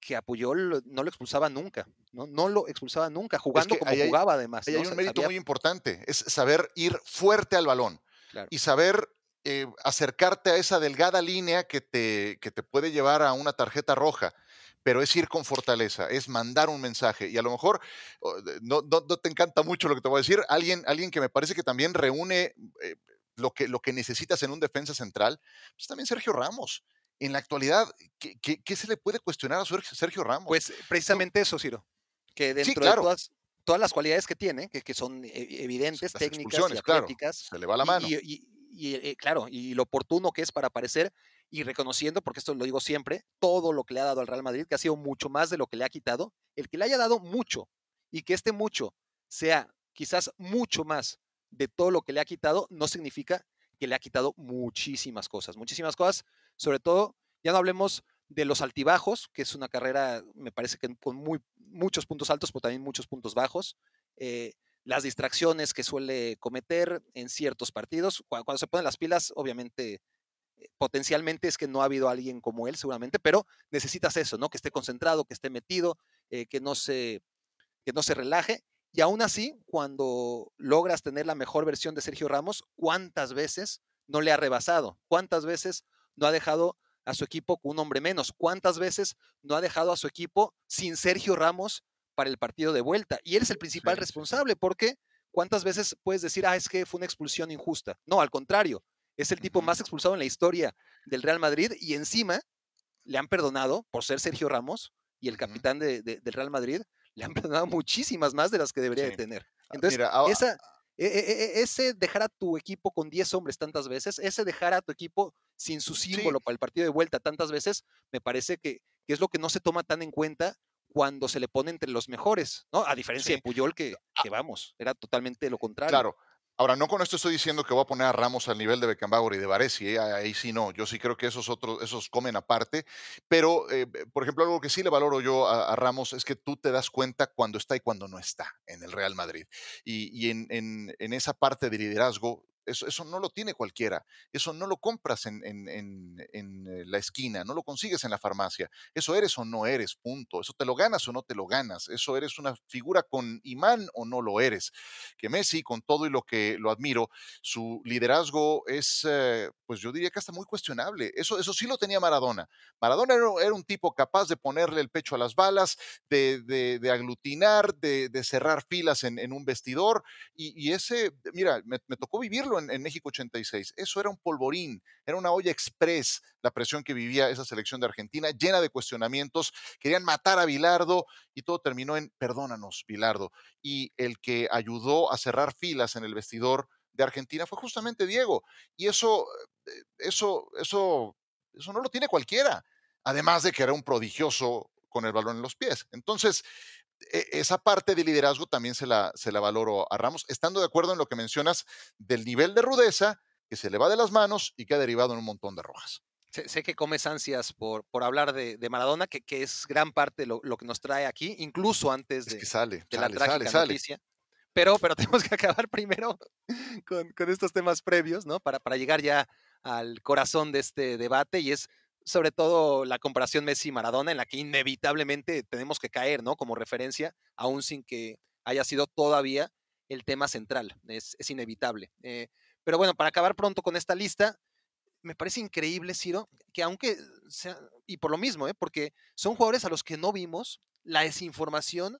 Speaker 2: que a Puyol no lo expulsaba nunca, ¿no? No lo expulsaba nunca, jugando
Speaker 3: que
Speaker 2: como
Speaker 3: hay-
Speaker 2: jugaba además. ¿no?
Speaker 3: hay un mérito
Speaker 2: sabía-
Speaker 3: muy importante, es saber ir fuerte al balón.
Speaker 2: claro.
Speaker 3: y saber eh, acercarte a esa delgada línea que te, que te puede llevar a una tarjeta roja. Pero es ir con fortaleza, es mandar un mensaje. Y a lo mejor no- no te encanta mucho lo que te voy a decir. Alguien, alguien que me parece que también reúne eh, lo, que, lo que necesitas en un defensa central, pues también Sergio Ramos. En la actualidad, ¿qué, qué- qué se le puede cuestionar a Sergio Ramos?
Speaker 2: Pues precisamente eso, Ciro, que dentro
Speaker 3: claro.
Speaker 2: de todas, todas las cualidades que tiene, que, que son e- evidentes,
Speaker 3: Las
Speaker 2: técnicas y
Speaker 3: expulsiones, claro,
Speaker 2: atléticas,
Speaker 3: se le va la
Speaker 2: y-
Speaker 3: mano.
Speaker 2: Y, y- y, eh, claro, y lo oportuno que es para aparecer y reconociendo, porque esto lo digo siempre, todo lo que le ha dado al Real Madrid, que ha sido mucho más de lo que le ha quitado, el que le haya dado mucho y que este mucho sea quizás mucho más de todo lo que le ha quitado, no significa que le ha quitado muchísimas cosas, muchísimas cosas, sobre todo, ya no hablemos de los altibajos, que es una carrera, me parece que con muy, muchos puntos altos, pero también muchos puntos bajos. eh, las distracciones que suele cometer en ciertos partidos. Cu- Cuando, se ponen las pilas, obviamente, eh, potencialmente es que no ha habido alguien como él, seguramente, pero necesitas eso, ¿no? Que esté concentrado, que esté metido, eh, que, no se, que no se relaje. Y aún así, cuando logras tener la mejor versión de Sergio Ramos, ¿cuántas veces no le ha rebasado? ¿Cuántas veces no ha dejado a su equipo con un hombre menos? ¿Cuántas veces no ha dejado a su equipo sin Sergio Ramos para el partido de vuelta? Y él es el principal
Speaker 3: Sí,
Speaker 2: responsable porque ¿cuántas veces puedes decir, ah, es que fue una expulsión injusta? No, al contrario, es el tipo más expulsado en la historia del Real Madrid y encima le han perdonado por ser Sergio Ramos y el capitán de- de- del Real Madrid, le han perdonado muchísimas más de las que debería de tener.
Speaker 3: Ah,
Speaker 2: Entonces,
Speaker 3: mira,
Speaker 2: esa, ese dejar a tu equipo con 10 hombres tantas veces, ese dejar a tu equipo sin su símbolo para el partido de vuelta tantas veces, me parece que, que es lo que no se toma tan en cuenta cuando se le pone entre los mejores, ¿no? A diferencia
Speaker 3: Sí.
Speaker 2: de Puyol, que, que vamos, era totalmente lo contrario.
Speaker 3: Claro. Ahora, no con esto estoy diciendo que voy a poner a Ramos al nivel de Beckenbauer y de Varesi, ¿eh? ahí sí no, yo sí creo que esos otros, esos comen aparte, pero, eh, por ejemplo, algo que sí le valoro yo a, Ramos es que tú te das cuenta cuando está y cuando no está en el Real Madrid. Y, en, en, esa parte de liderazgo, eso, eso, no lo tiene cualquiera. Eso no lo compras en, en, en, eh, la esquina, no lo consigues en la farmacia. Eso eres o no eres, punto. Eso te lo ganas o no te lo ganas. Eso eres una figura con imán o no lo eres. Que Messi, con todo y lo que lo admiro, su liderazgo es, eh, pues yo diría que hasta muy cuestionable. Eso, eso sí lo tenía Maradona. Maradona era, un tipo capaz de ponerle el pecho a las balas, de, de, aglutinar, de, de, cerrar filas en, un vestidor. Y, y ese, mira, me, me tocó vivirlo en, México 86. Eso era un polvorín, era una olla express la presión que vivía esa selección de Argentina, llena de cuestionamientos. Querían matar a Bilardo y todo terminó en perdónanos, Bilardo. Y el que ayudó a cerrar filas en el vestidor de Argentina fue justamente Diego. Y eso, eh, eso, eso, eso no lo tiene cualquiera. Además de que era un prodigioso con el balón en los pies. Entonces, esa parte de liderazgo también se la, se la valoro a Ramos, estando de acuerdo en lo que mencionas del nivel de rudeza que se le va de las manos y que ha derivado en un montón de rojas.
Speaker 2: Sé, sé que comes ansias por, por hablar de, de Maradona, que, que, es gran parte lo, lo, que nos trae aquí, incluso antes de,
Speaker 3: es que sale,
Speaker 2: de
Speaker 3: sale,
Speaker 2: la trágica
Speaker 3: sale,
Speaker 2: noticia. Pero, pero [laughs] tenemos que acabar primero con, con estos temas previos, ¿no? Para, para llegar ya al corazón de este debate y es sobre todo la comparación Messi-Maradona, en la que inevitablemente tenemos que caer, ¿no? Como referencia, aún sin que haya sido todavía el tema central. Es, es inevitable. Eh, pero bueno, para acabar pronto con esta lista, me parece increíble, Ciro, que aunque sea, y por lo mismo, ¿eh? porque son jugadores a los que no vimos, la desinformación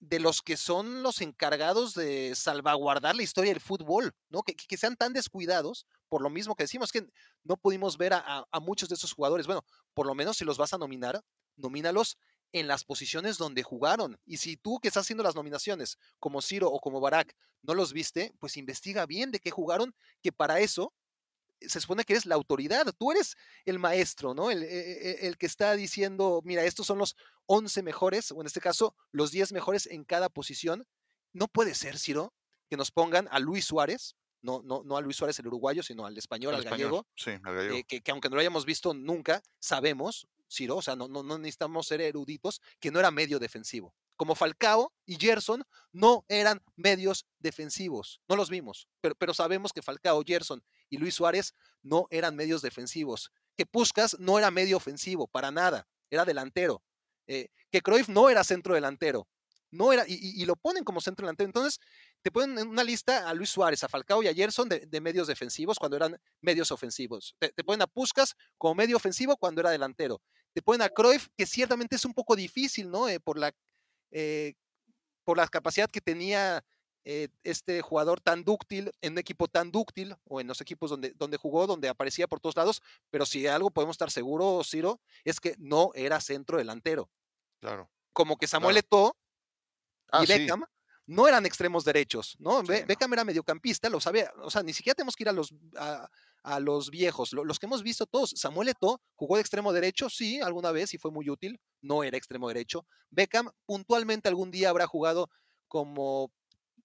Speaker 2: de los que son los encargados de salvaguardar la historia del fútbol, ¿no? Que, que, sean tan descuidados, por lo mismo que decimos, que no pudimos ver a, muchos de esos jugadores. Bueno, por lo menos si los vas a nominar, nomínalos en las posiciones donde jugaron. Y si tú que estás haciendo las nominaciones, como Ciro o como Barak, no los viste, pues investiga bien de qué jugaron, que para eso se supone que eres la autoridad, tú eres el maestro, ¿no? El, el, el, que está diciendo, mira, estos son los 11 mejores, o en este caso, los 10 mejores en cada posición. No puede ser, Ciro, que nos pongan a Luis Suárez, no, no, no a Luis Suárez el uruguayo, sino al español,
Speaker 3: el
Speaker 2: al
Speaker 3: español.
Speaker 2: gallego,
Speaker 3: Sí, al gallego.
Speaker 2: eh, que, que, aunque no lo hayamos visto nunca, sabemos, Ciro, o sea, no, no, no necesitamos ser eruditos, que no era medio defensivo. Como Falcao y Gerson no eran medios defensivos, no los vimos, pero, pero sabemos que Falcao, Gerson y Luis Suárez no eran medios defensivos, que Puskas no era medio ofensivo, para nada, era delantero, eh, que Cruyff no era centro delantero, no era, y, y, y, lo ponen como centro delantero. Entonces, te ponen en una lista a Luis Suárez, a Falcao y a Gerson de, de medios defensivos cuando eran medios ofensivos. Te, te, ponen a Puskas como medio ofensivo cuando era delantero. Te ponen a Cruyff, que ciertamente es un poco difícil, ¿no? Eh, por, la, eh, por la capacidad que tenía eh, este jugador tan dúctil, en un equipo tan dúctil, o en los equipos donde, donde jugó, donde aparecía por todos lados, pero si algo podemos estar seguros, Ciro, es que no era centro delantero.
Speaker 3: Claro.
Speaker 2: Como que Samuel claro. Eto'o
Speaker 3: ah,
Speaker 2: y Beckham
Speaker 3: sí.
Speaker 2: No eran extremos derechos, ¿no?
Speaker 3: Sí,
Speaker 2: Beckham era mediocampista, lo sabía, o sea, ni siquiera tenemos que ir a los, a, a los viejos, los que hemos visto todos. Samuel Eto'o jugó de extremo derecho, sí, alguna vez y fue muy útil, no era extremo derecho. Beckham puntualmente algún día habrá jugado como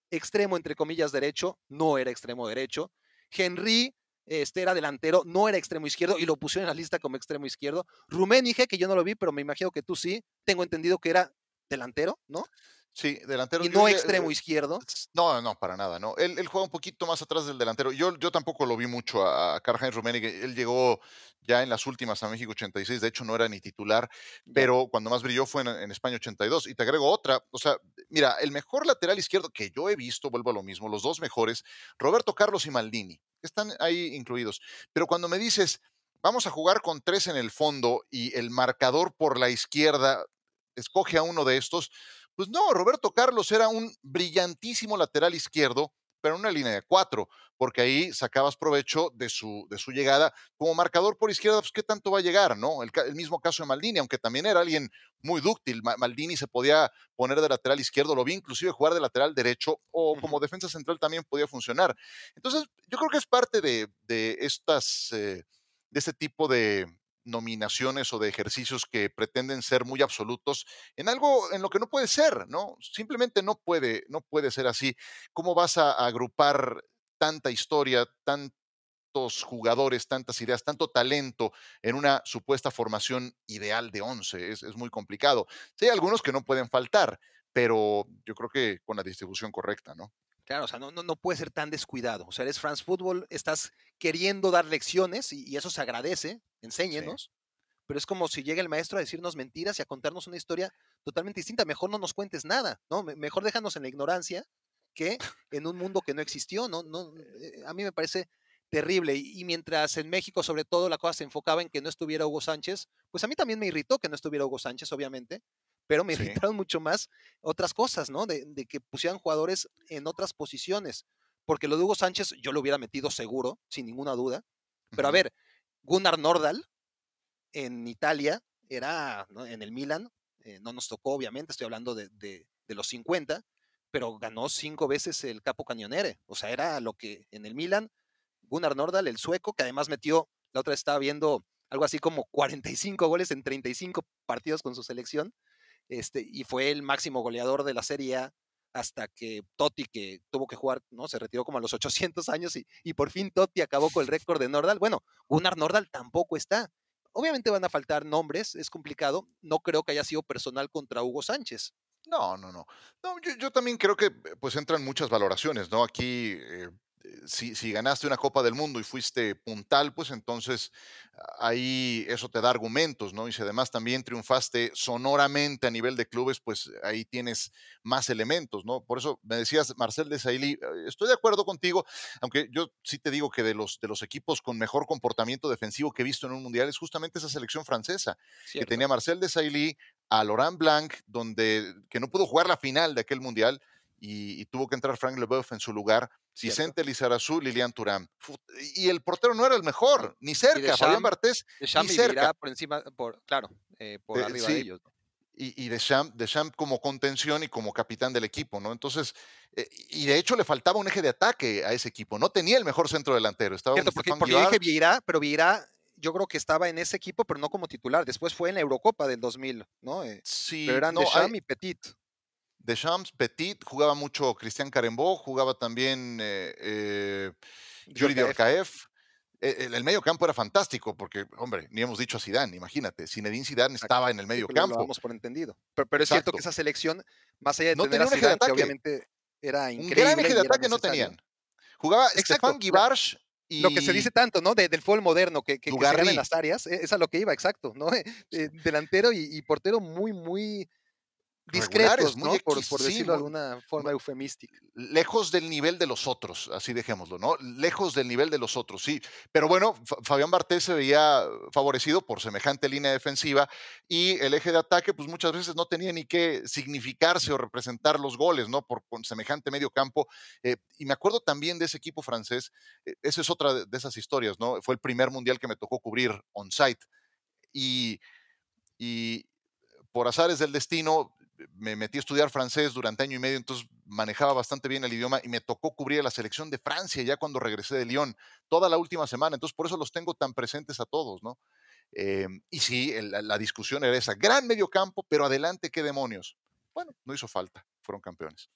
Speaker 2: extremo, entre comillas, derecho, no era extremo derecho. Henry este era delantero, no era extremo izquierdo y lo pusieron en la lista como extremo izquierdo. Rummenigge, que yo no lo vi, pero me imagino que tú sí, tengo entendido que era delantero, ¿no?
Speaker 3: Sí, delantero.
Speaker 2: Y no yo, extremo eh, izquierdo.
Speaker 3: No, no, para nada, no. Él, él, juega un poquito más atrás del delantero. Yo, yo tampoco lo vi mucho a, Karl-Heinz Rummenigge. Él llegó ya en las últimas a México 86, de hecho no era ni titular, pero cuando más brilló fue en, en, España 82. Y te agrego otra, o sea, mira, el mejor lateral izquierdo que yo he visto, vuelvo a lo mismo, los dos mejores, Roberto Carlos y Maldini, están ahí incluidos. Pero cuando me dices, vamos a jugar con tres en el fondo y el marcador por la izquierda escoge a uno de estos, pues no, Roberto Carlos era un brillantísimo lateral izquierdo, pero en una línea de cuatro, porque ahí sacabas provecho de su, de su llegada. Como marcador por izquierda, pues qué tanto va a llegar, ¿no? El, el, mismo caso de Maldini, aunque también era alguien muy dúctil. Maldini se podía poner de lateral izquierdo, lo vi inclusive jugar de lateral derecho, o como defensa central también podía funcionar. Entonces, yo creo que es parte de, de estas, eh, de este tipo de, nominaciones o de ejercicios que pretenden ser muy absolutos en algo en lo que no puede ser, ¿no? Simplemente no puede, no puede ser así. ¿Cómo vas a, agrupar tanta historia, tantos jugadores, tantas ideas, tanto talento en una supuesta formación ideal de 11? Es, es muy complicado. Sí, hay algunos que no pueden faltar, pero yo creo que con la distribución correcta, ¿no?
Speaker 2: Claro, o sea, no, no, no puede ser tan descuidado. O sea, eres France Football, estás queriendo dar lecciones y, eso se agradece, enséñenos, pero es como si llega el maestro a decirnos mentiras y a contarnos una historia totalmente distinta. Mejor no nos cuentes nada, ¿no? Mejor déjanos en la ignorancia que en un mundo que no existió, ¿no? no eh, a mí me parece terrible. Y, mientras en México, sobre todo, la cosa se enfocaba en que no estuviera Hugo Sánchez, pues a mí también me irritó que no estuviera Hugo Sánchez, obviamente, pero me irritaron mucho más otras cosas, ¿no? De, que pusieran jugadores en otras posiciones. Porque lo de Hugo Sánchez yo lo hubiera metido seguro, sin ninguna duda. Pero a ver, Gunnar Nordal en Italia era en el Milan, eh, no nos tocó, obviamente, estoy hablando de, de, los 50, pero ganó cinco veces el Capo Cañonere. O sea, era lo que en el Milan, Gunnar Nordal, el sueco, que además metió, la otra estaba viendo algo así como 45 goles en 35 partidos con su selección este, y fue el máximo goleador de la Serie hasta que Totti, que tuvo que jugar, ¿no? Se retiró como a los 800 años y, y por fin Totti acabó con el récord de Nordal. Bueno, Gunnar Nordal tampoco está. Obviamente van a faltar nombres, es complicado. No creo que haya sido personal contra Hugo Sánchez.
Speaker 3: No, no, no. no yo, también creo que pues entran muchas valoraciones, ¿no? Aquí eh, si, ganaste una Copa del Mundo y fuiste puntal, pues entonces ahí eso te da argumentos, ¿no? Y si además también triunfaste sonoramente a nivel de clubes, pues ahí tienes más elementos, ¿no? Por eso me decías, Marcel de Sailly, eh, estoy de acuerdo contigo, aunque yo sí te digo que de los, de los equipos con mejor comportamiento defensivo que he visto en un mundial es justamente esa selección francesa, que tenía Marcel de Sailly, a Laurent Blanc, donde, que no pudo jugar la final de aquel mundial, y, tuvo que entrar Frank Leboeuf en su lugar. Vicente Lizarazu, Lilian Turán. Y el portero no era el mejor, ni cerca. Fabián Bartés, ni cerca.
Speaker 2: por encima, por, claro, eh, por arriba de ellos.
Speaker 3: Y, y Deschamps, como contención y como capitán del equipo, ¿no? Entonces, eh, y de hecho le faltaba un eje de ataque a ese equipo. No tenía el mejor centro delantero. Estaba
Speaker 2: Cierto, porque, porque dije Vieira, pero Vieira yo creo que estaba en ese equipo, pero no como titular. Después fue en la Eurocopa del 2000, ¿no? Eh, sí. Pero eran Deschamps y Petit.
Speaker 3: Deschamps, Petit, jugaba mucho Cristian Carembó, jugaba también eh, eh, Yuri e, El, medio campo era fantástico porque, hombre, ni hemos dicho a Zidane, imagínate, Zinedine Zidane estaba en el medio campo. Lo
Speaker 2: damos por entendido. Pero, es cierto que esa selección, más allá de tener a Zidane, que obviamente era increíble. Un gran
Speaker 3: eje de ataque no tenían. Jugaba Stefan Givarch y...
Speaker 2: Lo que se dice tanto, ¿no? del fútbol moderno, que, que, se en las áreas, e, es a lo que iba, exacto, ¿no? [laughs] Eh, delantero y, portero muy, muy discretos, ¿no? por, decirlo de alguna forma eufemística.
Speaker 3: Lejos del nivel de los otros, así dejémoslo, ¿no? Lejos del nivel de los otros, sí. Pero bueno, Fabián Bartés se veía favorecido por semejante línea defensiva y el eje de ataque, pues muchas veces no tenía ni qué significarse o representar los goles, ¿no? Por con semejante medio campo. Eh, y me acuerdo también de ese equipo francés, eh, esa es otra de esas historias, ¿no? Fue el primer mundial que me tocó cubrir on-site. Y, y por azares del destino, me metí a estudiar francés durante año y medio, entonces manejaba bastante bien el idioma y me tocó cubrir la selección de Francia ya cuando regresé de Lyon, toda la última semana, entonces por eso los tengo tan presentes a todos, ¿no? Em, y sí, la, discusión era esa, gran medio campo, pero adelante, ¿qué demonios? Bueno, no hizo falta, fueron campeones.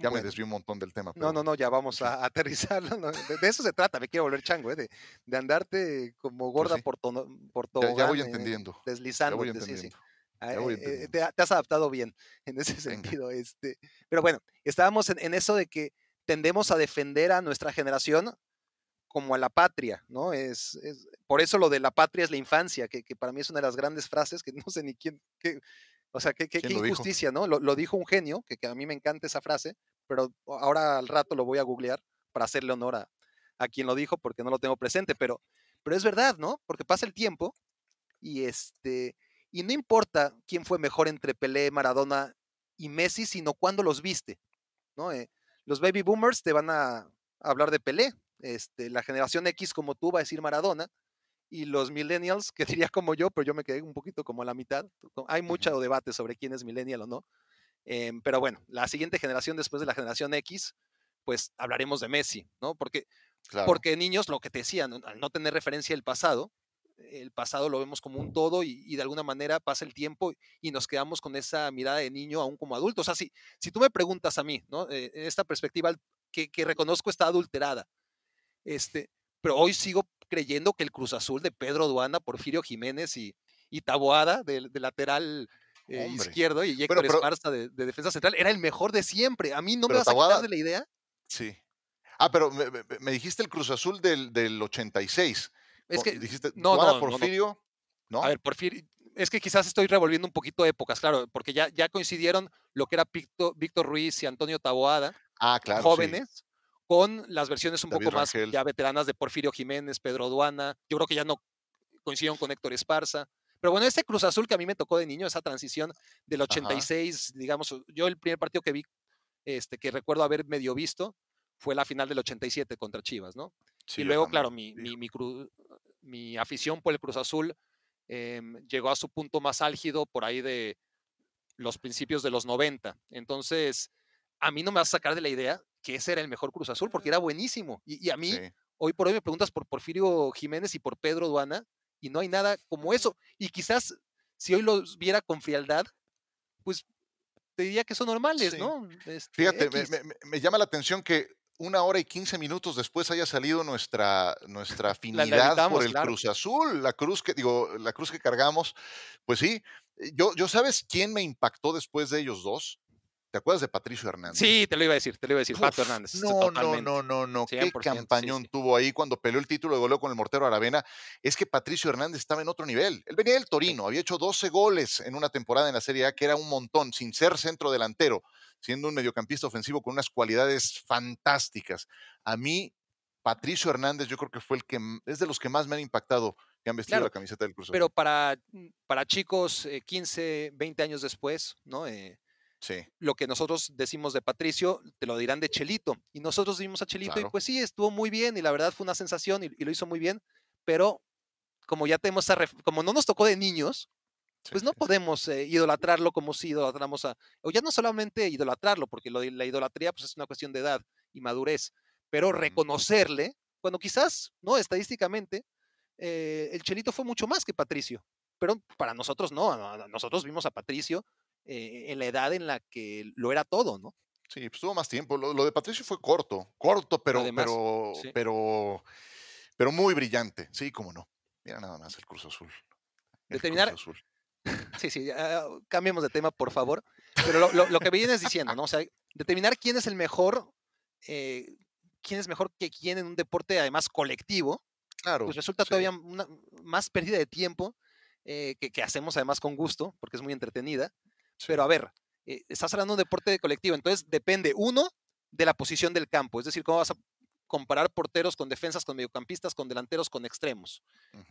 Speaker 3: Ya me desvió un montón del tema.
Speaker 2: no, no, no, ya vamos a aterrizarlo. De, eso se trata, me quiero volver chango, ¿eh? de, andarte como pues gorda por, por todo.
Speaker 3: Ya, voy entendiendo.
Speaker 2: deslizando. Ya voy entendiendo. Eh, eh, te, has adaptado bien [laughs] en ese sentido. Este. Pero bueno, estábamos en, eso de que tendemos a defender a nuestra generación como a la patria, ¿no? Es, por eso lo de la patria es la infancia, que, para mí es una de las grandes frases que [laughs] no sé ni quién, o sea, qué, injusticia, ¿no? Lo, dijo un genio, que, a mí me encanta esa frase, pero ahora al rato lo voy a googlear para hacerle honor a, a quien lo dijo porque no lo tengo presente, pero, pero es verdad, ¿no? Porque pasa el tiempo y este y no importa quién fue mejor entre Pelé, Maradona y Messi, sino cuándo los viste. ¿no? Eh, los baby boomers te van a hablar de Pelé. Este, la generación X como tú va a decir Maradona. Y los millennials, que [laughs] diría como yo, pero yo me quedé un poquito como a la mitad. Hay mucho debate sobre quién es millennial o no. Em, pero bueno, la siguiente generación después de la generación X, pues hablaremos de Messi, ¿no? Porque, porque niños, lo que te decían, al no tener referencia del pasado, el pasado lo vemos como un todo y, y de alguna manera pasa el tiempo y nos quedamos con esa mirada de niño aún como adulto. O sea, si, si tú me preguntas a mí, ¿no? Eh, en esta perspectiva que, que reconozco está adulterada, este, pero hoy sigo creyendo que el Cruz Azul de Pedro Duana, Porfirio Jiménez y, y Taboada de, de lateral eh, izquierdo y Héctor
Speaker 3: pero-
Speaker 2: Esparza de, de defensa central era el mejor de siempre. A mí no me vas a
Speaker 3: Taboada-
Speaker 2: quitar de la idea.
Speaker 3: Sí. Ah, pero me, me- me dijiste el Cruz Azul del, del 86.
Speaker 2: Es que,
Speaker 3: dijiste
Speaker 2: no, no.
Speaker 3: Porfirio, ¿no?
Speaker 2: A ver, Porfirio, es que quizás estoy revolviendo un poquito épocas, claro, porque ya, ya coincidieron lo que era Picto- Víctor Ruiz y Antonio Taboada,
Speaker 3: ah, claro. sí.
Speaker 2: jóvenes, con las versiones un
Speaker 3: David
Speaker 2: poco más ya veteranas de Porfirio Jiménez, Pedro Duana. Yo creo que ya no coincidieron con Héctor Esparza. Pero bueno, este Cruz Azul que a mí me tocó de niño, esa transición del 86, digamos, yo el primer partido que vi, este, que recuerdo haber medio visto, fue la final del 87 contra Chivas, ¿no?
Speaker 3: Sí,
Speaker 2: y luego, claro, mi, mi, mi, cru- mi afición por el Cruz Azul em, llegó a su punto más álgido por ahí de los principios de los 90. Entonces, a mí no me vas a sacar de la idea que ese era el mejor Cruz Azul porque era buenísimo. Y, y a mí,
Speaker 3: Sí.
Speaker 2: hoy por hoy me preguntas por Porfirio Jiménez y por Pedro Duana y no hay nada como eso. Y quizás si hoy los viera con frialdad, pues te diría que son normales,
Speaker 3: Sí.
Speaker 2: ¿no? Este,
Speaker 3: Fíjate, me- me llama la atención que una hora y quince minutos después haya salido nuestra, nuestra afinidad por el
Speaker 2: claro.
Speaker 3: Cruz Azul, la cruz que digo, la cruz que cargamos. Pues sí, yo, yo sabes quién me impactó después de ellos dos. ¿Te acuerdas de Patricio Hernández?
Speaker 2: Sí, te lo iba a decir, te lo iba a decir, Pato
Speaker 3: Uf,
Speaker 2: Hernández.
Speaker 3: No, no,
Speaker 2: totalmente.
Speaker 3: no, no, no. Qué
Speaker 2: 100%, sí,
Speaker 3: campañón
Speaker 2: sí.
Speaker 3: tuvo ahí cuando peleó el título de goleo con el mortero Aravena. Es que Patricio Hernández estaba en otro nivel. Él venía del Torino, había hecho 12 goles en una temporada en la Serie A, que era un montón, sin ser centro delantero, siendo un mediocampista ofensivo con unas cualidades fantásticas. A mí, Patricio Hernández, yo creo que fue el que es de los que más me han impactado que han vestido
Speaker 2: Claro,
Speaker 3: la camiseta del Cruz.
Speaker 2: Pero para, mm, para chicos eh, 15, 20 años después, ¿no? Eh,
Speaker 3: sí,
Speaker 2: lo que nosotros decimos de Patricio, te lo dirán de Chelito. Y nosotros vimos a Chelito
Speaker 3: Claro.
Speaker 2: y pues sí, estuvo muy bien y la verdad fue una sensación y, y lo hizo muy bien, pero como ya tenemos esa como no nos tocó de niños,
Speaker 3: sí,
Speaker 2: pues no
Speaker 3: sí.
Speaker 2: podemos eh, idolatrarlo como si idolatramos a, o ya no solamente idolatrarlo, porque lo la idolatría pues es una cuestión de edad y madurez, pero reconocerle, cuando quizás, ¿no? Estadísticamente, eh, el Chelito fue mucho más que Patricio, pero para nosotros no, nosotros vimos a Patricio eh, en la edad en la que lo era todo, ¿no?
Speaker 3: Sí, pues tuvo más tiempo. Lo, lo de Patricio fue corto, corto, pero,
Speaker 2: Además,
Speaker 3: pero,
Speaker 2: sí.
Speaker 3: pero, pero muy brillante. Sí, cómo no. Mira nada más el Cruz Azul. El
Speaker 2: Determinar-
Speaker 3: Azul.
Speaker 2: Sí, sí, ah, cambiemos de tema, por favor. Pero lo, lo- lo que vienes diciendo, ¿no? O sea, determinar quién es el mejor, eh, quién es mejor que quién en un deporte, además colectivo,
Speaker 3: Claro.
Speaker 2: pues resulta
Speaker 3: sí.
Speaker 2: todavía una, más pérdida de tiempo eh, que, que hacemos además con gusto, porque es muy entretenida. Pero a ver, eh, estás hablando de un deporte de colectivo, entonces depende, uno, de la posición del campo, es decir, cómo vas a comparar porteros con defensas, con mediocampistas, con delanteros, con extremos.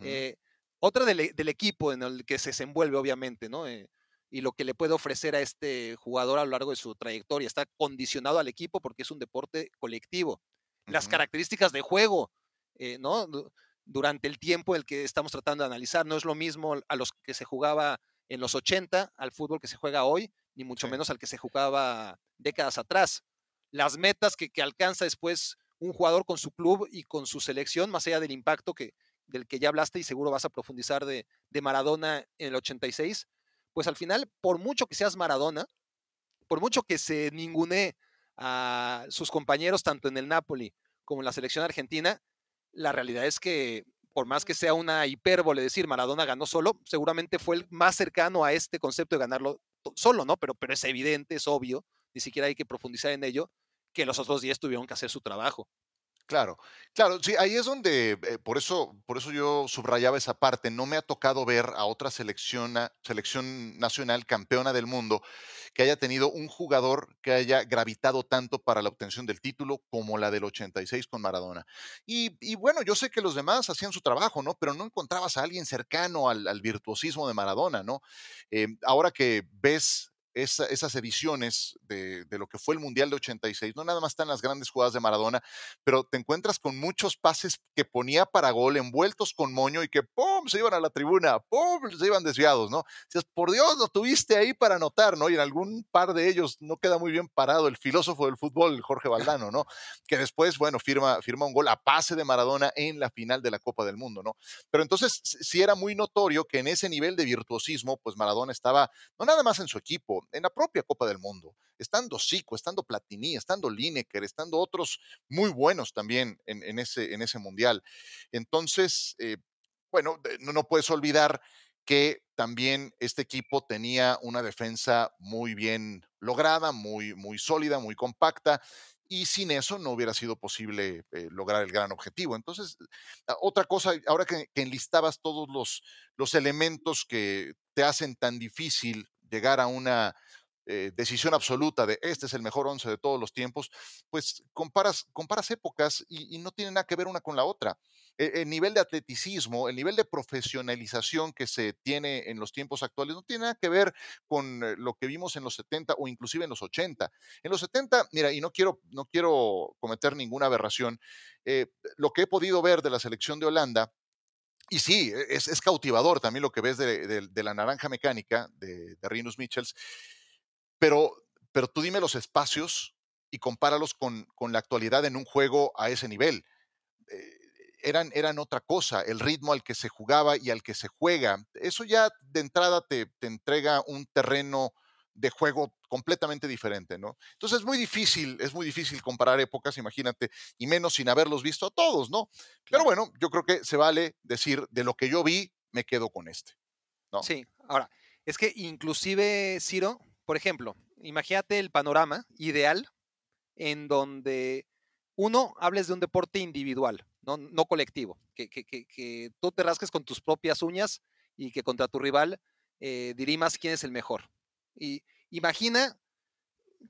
Speaker 2: Eh, otra del, e- del equipo en el que se desenvuelve, obviamente, ¿no? Eh, y lo que le puede ofrecer a este jugador a lo largo de su trayectoria. Está condicionado al equipo porque es un deporte colectivo. Las características de juego, eh, ¿no? Du- Durante el tiempo el que estamos tratando de analizar, no es lo mismo a los que se jugaba en los 80 al fútbol que se juega hoy, ni mucho
Speaker 3: Sí.
Speaker 2: menos al que se jugaba décadas atrás. Las metas que, que alcanza después un jugador con su club y con su selección, más allá del impacto que, del que ya hablaste y seguro vas a profundizar de, de Maradona en el 86, pues al final, por mucho que seas Maradona, por mucho que se ningune a sus compañeros tanto en el Napoli como en la selección argentina, la realidad es que por más que sea una hipérbole decir Maradona ganó solo, seguramente fue el más cercano a este concepto de ganarlo solo, ¿no? Pero, pero es evidente, es obvio, ni siquiera hay que profundizar en ello, que los otros 10 tuvieron que hacer su trabajo.
Speaker 3: Claro, claro, sí, ahí es donde, eh, por eso, por eso yo subrayaba esa parte. No me ha tocado ver a otra selección, selección nacional campeona del mundo que haya tenido un jugador que haya gravitado tanto para la obtención del título como la del 86 con Maradona. Y, bueno, yo sé que los demás hacían su trabajo, ¿no? Pero no encontrabas a alguien cercano al, al virtuosismo de Maradona, ¿no? Eh, ahora que ves esas ediciones de, de, lo que fue el Mundial de 86, no nada más están las grandes jugadas de Maradona, pero te encuentras con muchos pases que ponía para gol envueltos con moño y que ¡pum! se iban a la tribuna, ¡pum! se iban desviados, ¿no? Dices, por Dios, lo tuviste ahí para anotar, ¿no? Y en algún par de ellos no queda muy bien parado el filósofo del fútbol, Jorge [laughs] Valdano, ¿no? Que después, bueno, firma, firma un gol a pase de Maradona en la final de la Copa del Mundo, ¿no? Pero entonces sí era muy notorio que en ese nivel de virtuosismo, pues Maradona estaba no nada más en su equipo, en la propia Copa del Mundo, estando Zico, estando Platini, estando Lineker, estando otros muy buenos también en, ese, en ese mundial. Entonces, eh, bueno, no, puedes olvidar que también este equipo tenía una defensa muy bien lograda, muy, muy sólida, muy compacta, y sin eso no hubiera sido posible eh, lograr el gran objetivo. Entonces, otra cosa, ahora que, enlistabas todos los, los elementos que te hacen tan difícil llegar a una eh, decisión absoluta de este es el mejor once de todos los tiempos, pues comparas, comparas épocas y, no tiene nada que ver una con la otra. E, el, nivel de atleticismo, el nivel de profesionalización que se tiene en los tiempos actuales no tiene nada que ver con eh, lo que vimos en los 70 o inclusive en los 80. En los 70, mira, y no quiero, no quiero cometer ninguna aberración, eh, lo que he podido ver de la selección de Holanda, y sí, e, es, cautivador también lo que ves de, la naranja mecánica de, de Rinus Michels, pero, pero tú dime los espacios y compáralos con, con la actualidad en un juego a ese nivel. Eh, eran, eran otra cosa, el ritmo al que se jugaba y al que se juega. Eso ya de entrada te, te entrega un terreno de juego completamente diferente, ¿no? Entonces es muy difícil, es muy difícil comparar épocas, imagínate, y menos sin haberlos visto a todos, ¿no? Pero bueno, yo creo que se vale decir, de lo que yo vi, me quedo con este, ¿no?
Speaker 2: Sí, ahora, es que inclusive, Ciro, por ejemplo, imagínate el panorama ideal en donde uno hables de un deporte individual, no, no colectivo, que, que, que, tú te rasques con tus propias uñas y que contra tu rival eh, dirimas quién es el mejor. Y imagina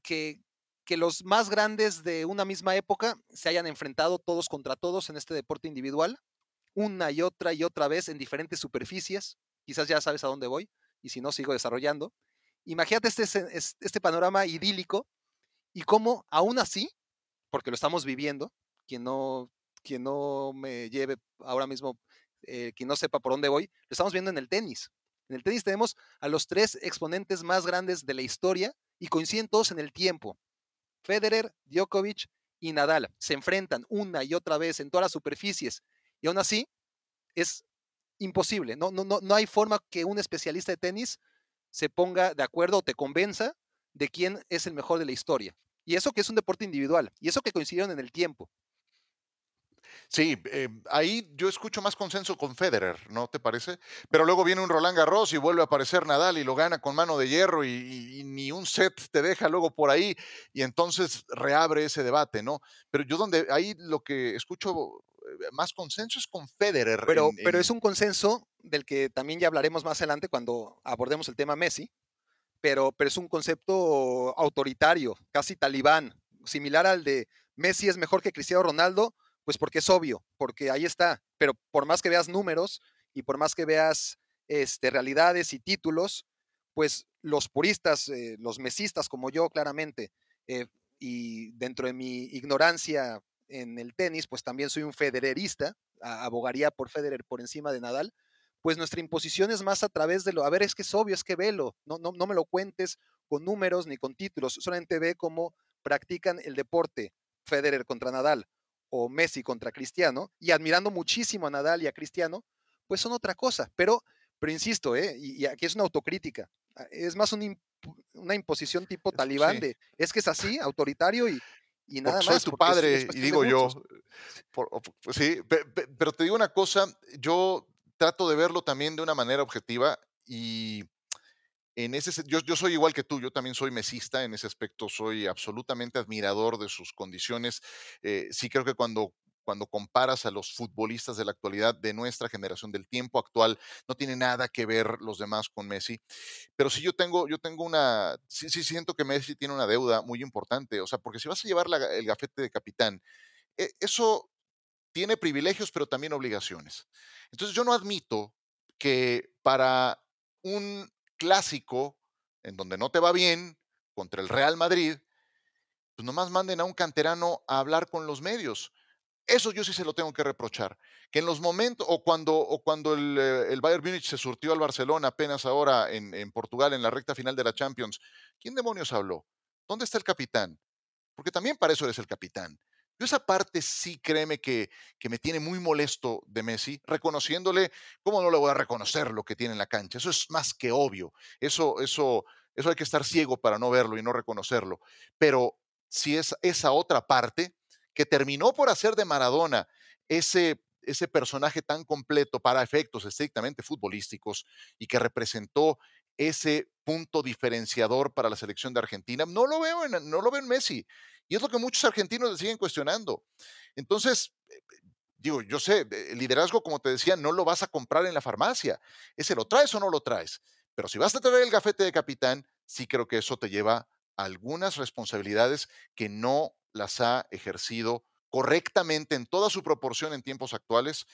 Speaker 2: que, que los más grandes de una misma época se hayan enfrentado todos contra todos en este deporte individual, una y otra y otra vez en diferentes superficies. Quizás ya sabes a dónde voy, y si no, sigo desarrollando. Imagínate este, este panorama idílico y cómo aún así, porque lo estamos viviendo, quien no, quien no me lleve ahora mismo, eh, quien no sepa por dónde voy, lo estamos viendo en el tenis. En el tenis tenemos a los tres exponentes más grandes de la historia y coinciden todos en el tiempo. Federer, Djokovic y Nadal se enfrentan una y otra vez en todas las superficies y aún así es imposible. No, no, no, no hay forma que un especialista de tenis se ponga de acuerdo o te convenza de quién es el mejor de la historia. Y eso que es un deporte individual, y eso que coincidieron en el tiempo.
Speaker 3: Sí, eh, ahí yo escucho más consenso con Federer, ¿no te parece? Pero luego viene un Roland Garros y vuelve a aparecer Nadal y lo gana con mano de hierro y, ni un set te deja luego por ahí y entonces reabre ese debate, ¿no? Pero yo donde ahí lo que escucho eh, más consenso es con Federer.
Speaker 2: Pero, pero es un consenso del que también ya hablaremos más adelante cuando abordemos el tema Messi, pero, pero es un concepto autoritario, casi talibán, similar al de Messi es mejor que Cristiano Ronaldo, pues porque es obvio, porque ahí está, pero por más que veas números y por más que veas este, realidades y títulos, pues los puristas, eh, los mesistas como yo claramente, eh, y dentro de mi ignorancia en el tenis, pues también soy un federerista, abogaría por Federer por encima de Nadal, pues nuestra imposición es más a través de lo, a ver, es que es obvio, es que velo, no, no, no me lo cuentes con números ni con títulos, solamente ve cómo practican el deporte Federer contra Nadal o Messi contra Cristiano, y admirando muchísimo a Nadal y a Cristiano, pues son otra cosa, pero, pero insisto, ¿eh? y, aquí es una autocrítica, ah, es más una imposición tipo talibán de, es que es así, autoritario y, y nada
Speaker 3: soy tu padre, y digo yo, pues sí, pero te digo una cosa, yo trato de verlo también de una manera objetiva y en ese yo, yo soy igual que tú, yo también soy mesista en ese aspecto, soy absolutamente admirador de sus condiciones. Eh, sí creo que cuando cuando comparas a los futbolistas de la actualidad de nuestra generación, del tiempo actual, no tiene nada que ver los demás con Messi. Pero sí yo tengo, yo tengo una, sí, siento que Messi tiene una deuda muy importante, o sea, porque si vas a llevar el gafete de capitán, e, eso tiene privilegios, pero también obligaciones. Entonces yo no admito que para un clásico en donde no te va bien, contra el Real Madrid, pues nomás manden a un canterano a hablar con los medios. Eso yo sí se lo tengo que reprochar. Que en los momentos, o cuando, o cuando el, eh, el Bayern Múnich se surtió al Barcelona apenas ahora en, en Portugal, en la recta final de la Champions, ¿quién demonios habló? ¿Dónde está el capitán? Porque también para eso eres el capitán. Yo esa parte sí, créeme que, que me tiene muy molesto de Messi, reconociéndole, ¿cómo no le voy a reconocer lo que tiene en la cancha? Eso es más que obvio. Eso, eso, eso hay que estar ciego para no verlo y no reconocerlo. Pero si es esa otra parte que terminó por hacer de Maradona ese, ese personaje tan completo para efectos estrictamente futbolísticos y que representó ese punto diferenciador para la selección de Argentina, no lo veo en, no lo veo en Messi. Y es lo que muchos argentinos le siguen cuestionando. Entonces, eh, digo, yo sé, el liderazgo, como te decía, no lo vas a comprar en la farmacia. Ese lo traes o no lo traes. Pero si vas a traer el gafete de capitán, sí creo que eso te lleva a algunas responsabilidades que no las ha ejercido correctamente en toda su proporción en tiempos actuales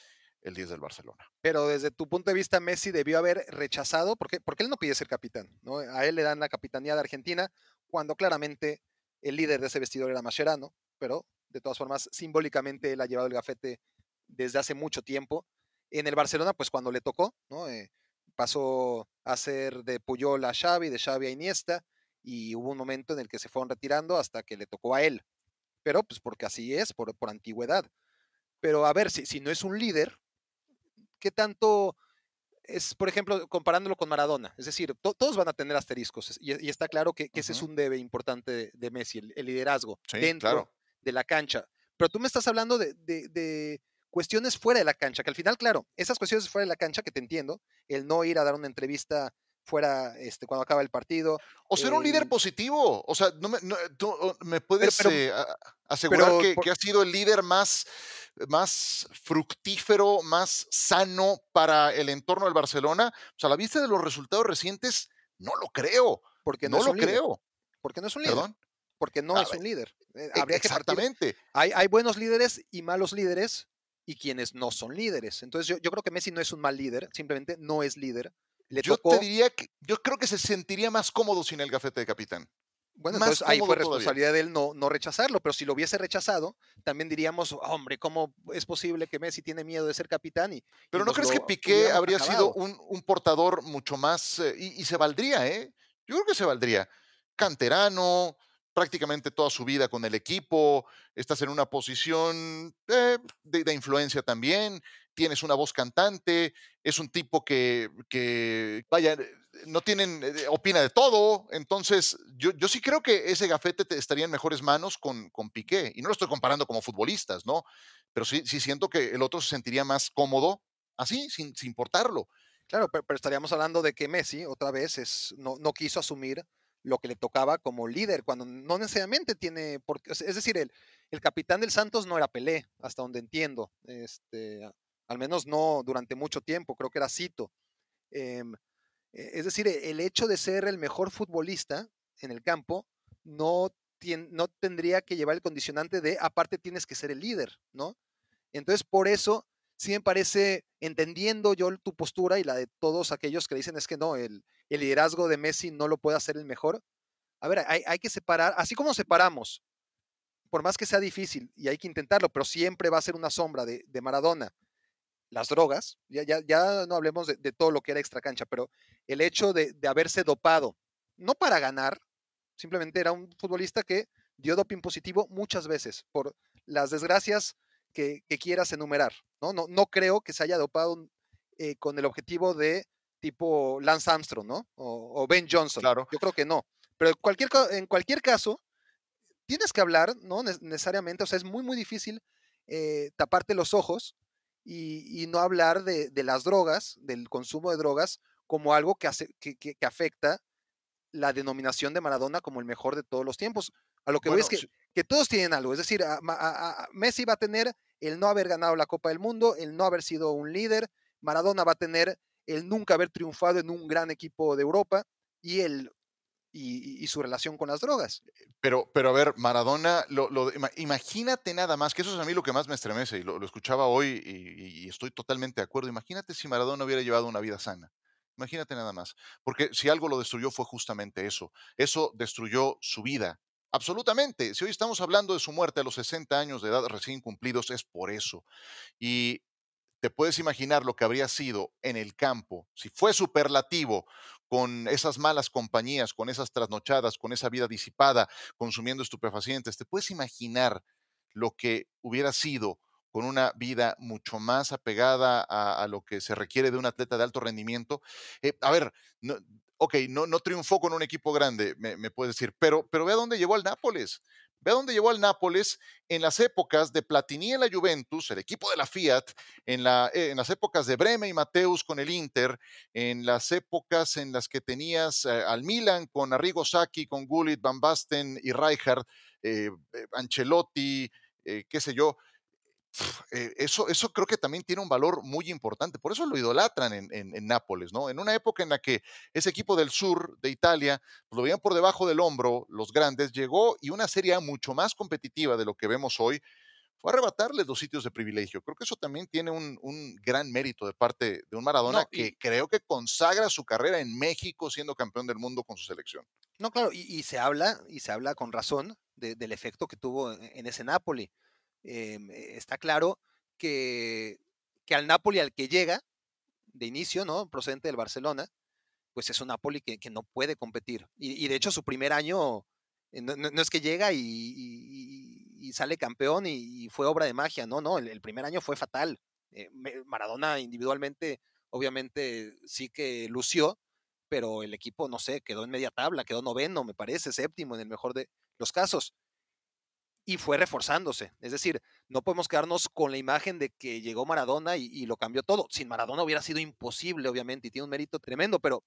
Speaker 3: el 10 del Barcelona.
Speaker 2: Pero desde tu punto de vista, Messi debió haber rechazado, porque, porque él no pide ser capitán, ¿no? A él le dan la capitanía de Argentina, cuando claramente el líder de ese vestidor era Mascherano, pero de todas formas, simbólicamente él ha llevado el gafete desde hace mucho tiempo. En el Barcelona, pues cuando le tocó, ¿no? Eh, pasó a ser de Puyol a Xavi, de Xavi a Iniesta, y hubo un momento en el que se fueron retirando hasta que le tocó a él. Pero pues porque así es, por, por antigüedad. Pero a ver, si, si no es un líder, ¿qué tanto es, por ejemplo, comparándolo con Maradona? Es decir, to, todos van a tener asteriscos y, y está claro que, que, ese uh -huh. es un debe importante de, de Messi, el, el liderazgo
Speaker 3: sí,
Speaker 2: dentro
Speaker 3: claro.
Speaker 2: de la cancha. Pero tú me estás hablando de, de, de, cuestiones fuera de la cancha, que al final, claro, esas cuestiones fuera de la cancha que te entiendo, el no ir a dar una entrevista fuera este, cuando acaba el partido.
Speaker 3: O ser eh, un líder positivo. O sea, no me, no, tú me puedes pero, pero, eh, asegurar pero, que, por... que, ha sido el líder más, más fructífero, más sano para el entorno del Barcelona. O sea, a la vista de los resultados recientes, no lo creo.
Speaker 2: Porque no,
Speaker 3: no lo
Speaker 2: líder.
Speaker 3: creo.
Speaker 2: Porque no es un líder.
Speaker 3: ¿Perdón?
Speaker 2: Porque no
Speaker 3: a
Speaker 2: es
Speaker 3: ver,
Speaker 2: un líder.
Speaker 3: Eh, Habría exactamente.
Speaker 2: Que hay, hay buenos líderes y malos líderes y quienes no son líderes. Entonces yo, yo creo que Messi no es un mal líder, simplemente no es líder le
Speaker 3: yo
Speaker 2: tocó...
Speaker 3: te diría que yo creo que se sentiría más cómodo sin el gafete de capitán.
Speaker 2: Bueno, más entonces ahí fue responsabilidad todavía. de él no, no, rechazarlo, pero si lo hubiese rechazado, también diríamos, hombre, ¿cómo es posible que Messi tiene miedo de ser capitán? Y,
Speaker 3: pero
Speaker 2: y
Speaker 3: ¿no crees que Piqué habría acabado? sido un, un, portador mucho más, eh, y, y, se valdría, ¿eh? Yo creo que se valdría. Canterano, prácticamente toda su vida con el equipo, estás en una posición eh, de, de, influencia también, tienes una voz cantante, es un tipo que, que vaya, no tienen, eh, opina de todo, entonces yo, yo sí creo que ese gafete te estaría en mejores manos con, con Piqué, y no lo estoy comparando como futbolistas, ¿no? Pero sí, sí siento que el otro se sentiría más cómodo así, sin, sin importarlo.
Speaker 2: Claro, pero, estaríamos hablando de que Messi, otra vez, es, no, no quiso asumir lo que le tocaba como líder, cuando no necesariamente tiene, porque, es decir, el, el capitán del Santos no era Pelé, hasta donde entiendo, este, al menos no durante mucho tiempo, creo que era Cito. Eh, es decir, el hecho de ser el mejor futbolista en el campo no, no tendría que llevar el condicionante de, aparte tienes que ser el líder, ¿no? Entonces, por eso, sí me parece, entendiendo yo tu postura y la de todos aquellos que dicen es que no, el, liderazgo de Messi no lo puede hacer el mejor. A ver, hay, que separar, así como separamos, por más que sea difícil y hay que intentarlo, pero siempre va a ser una sombra de Maradona las drogas, ya, ya, ya no hablemos de, de, todo lo que era extra cancha, pero el hecho de, de, haberse dopado, no para ganar, simplemente era un futbolista que dio doping positivo muchas veces por las desgracias que, que quieras enumerar. ¿no? No, no creo que se haya dopado eh, con el objetivo de tipo Lance Armstrong ¿no? o, o Ben Johnson.
Speaker 3: Claro.
Speaker 2: Yo creo que no. Pero en cualquier, en cualquier caso, tienes que hablar, ¿no? Necesariamente, o sea, es muy, muy difícil eh, taparte los ojos y, y no hablar de, de, las drogas, del consumo de drogas, como algo que, hace, que, que, que, afecta la denominación de Maradona como el mejor de todos los tiempos. A lo que bueno, voy es que, que, todos tienen algo, es decir, a, a, a Messi va a tener el no haber ganado la Copa del Mundo, el no haber sido un líder, Maradona va a tener el nunca haber triunfado en un gran equipo de Europa y el y, su relación con las drogas.
Speaker 3: Pero, pero a ver, Maradona, lo, imagínate nada más, que eso es a mí lo que más me estremece, y lo, escuchaba hoy y, y, estoy totalmente de acuerdo. Imagínate si Maradona hubiera llevado una vida sana. Imagínate nada más. Porque si algo lo destruyó fue justamente eso. Eso destruyó su vida. Absolutamente. Si hoy estamos hablando de su muerte a los 60 años de edad recién cumplidos, es por eso. Y te puedes imaginar lo que habría sido en el campo, si fue superlativo con esas malas compañías, con esas trasnochadas, con esa vida disipada, consumiendo estupefacientes, te puedes imaginar lo que hubiera sido con una vida mucho más apegada a, lo que se requiere de un atleta de alto rendimiento. Eh, a ver, ok, no, no triunfó con un equipo grande, me, puedes decir, pero, pero ve a dónde llevó al Nápoles. Ve a dónde llevó al Nápoles en las épocas de Platini en la Juventus, el equipo de la Fiat, en, eh, las épocas de Breme y Mateus con el Inter, en las épocas en las que tenías eh, al Milan con Arrigo Sacchi, con Gullit, Van Basten y Rijkaard, eh, Ancelotti, qué sé yo. Eh, eso, eso creo que también tiene un valor muy importante. Por eso lo idolatran en, Nápoles, ¿no? En una época en la que ese equipo del sur de Italia pues, lo veían por debajo del hombro, los grandes, llegó y una serie mucho más competitiva de lo que vemos hoy fue arrebatarles los sitios de privilegio. Creo que eso también tiene un, gran mérito de parte de un Maradona que creo que consagra su carrera en México siendo campeón del mundo con su selección.
Speaker 2: No, claro, y, se habla, y se habla con razón del efecto que tuvo en ese Napoli. Em, eh, está claro que, que, al Napoli al que llega de inicio, ¿no? Procedente del Barcelona, pues es un Napoli que, que no puede competir. Y, de hecho su primer año eh, no, es que llega y, sale campeón y, fue obra de magia, no, no, el, primer año fue fatal. Eh, Maradona individualmente, obviamente sí que lució, pero el equipo, no sé, quedó en media tabla, quedó noveno, me parece, séptimo en el mejor de los casos y fue reforzándose. Es decir, no podemos quedarnos con la imagen de que llegó Maradona y, lo cambió todo. Sin Maradona hubiera sido imposible, obviamente, y tiene un mérito tremendo, pero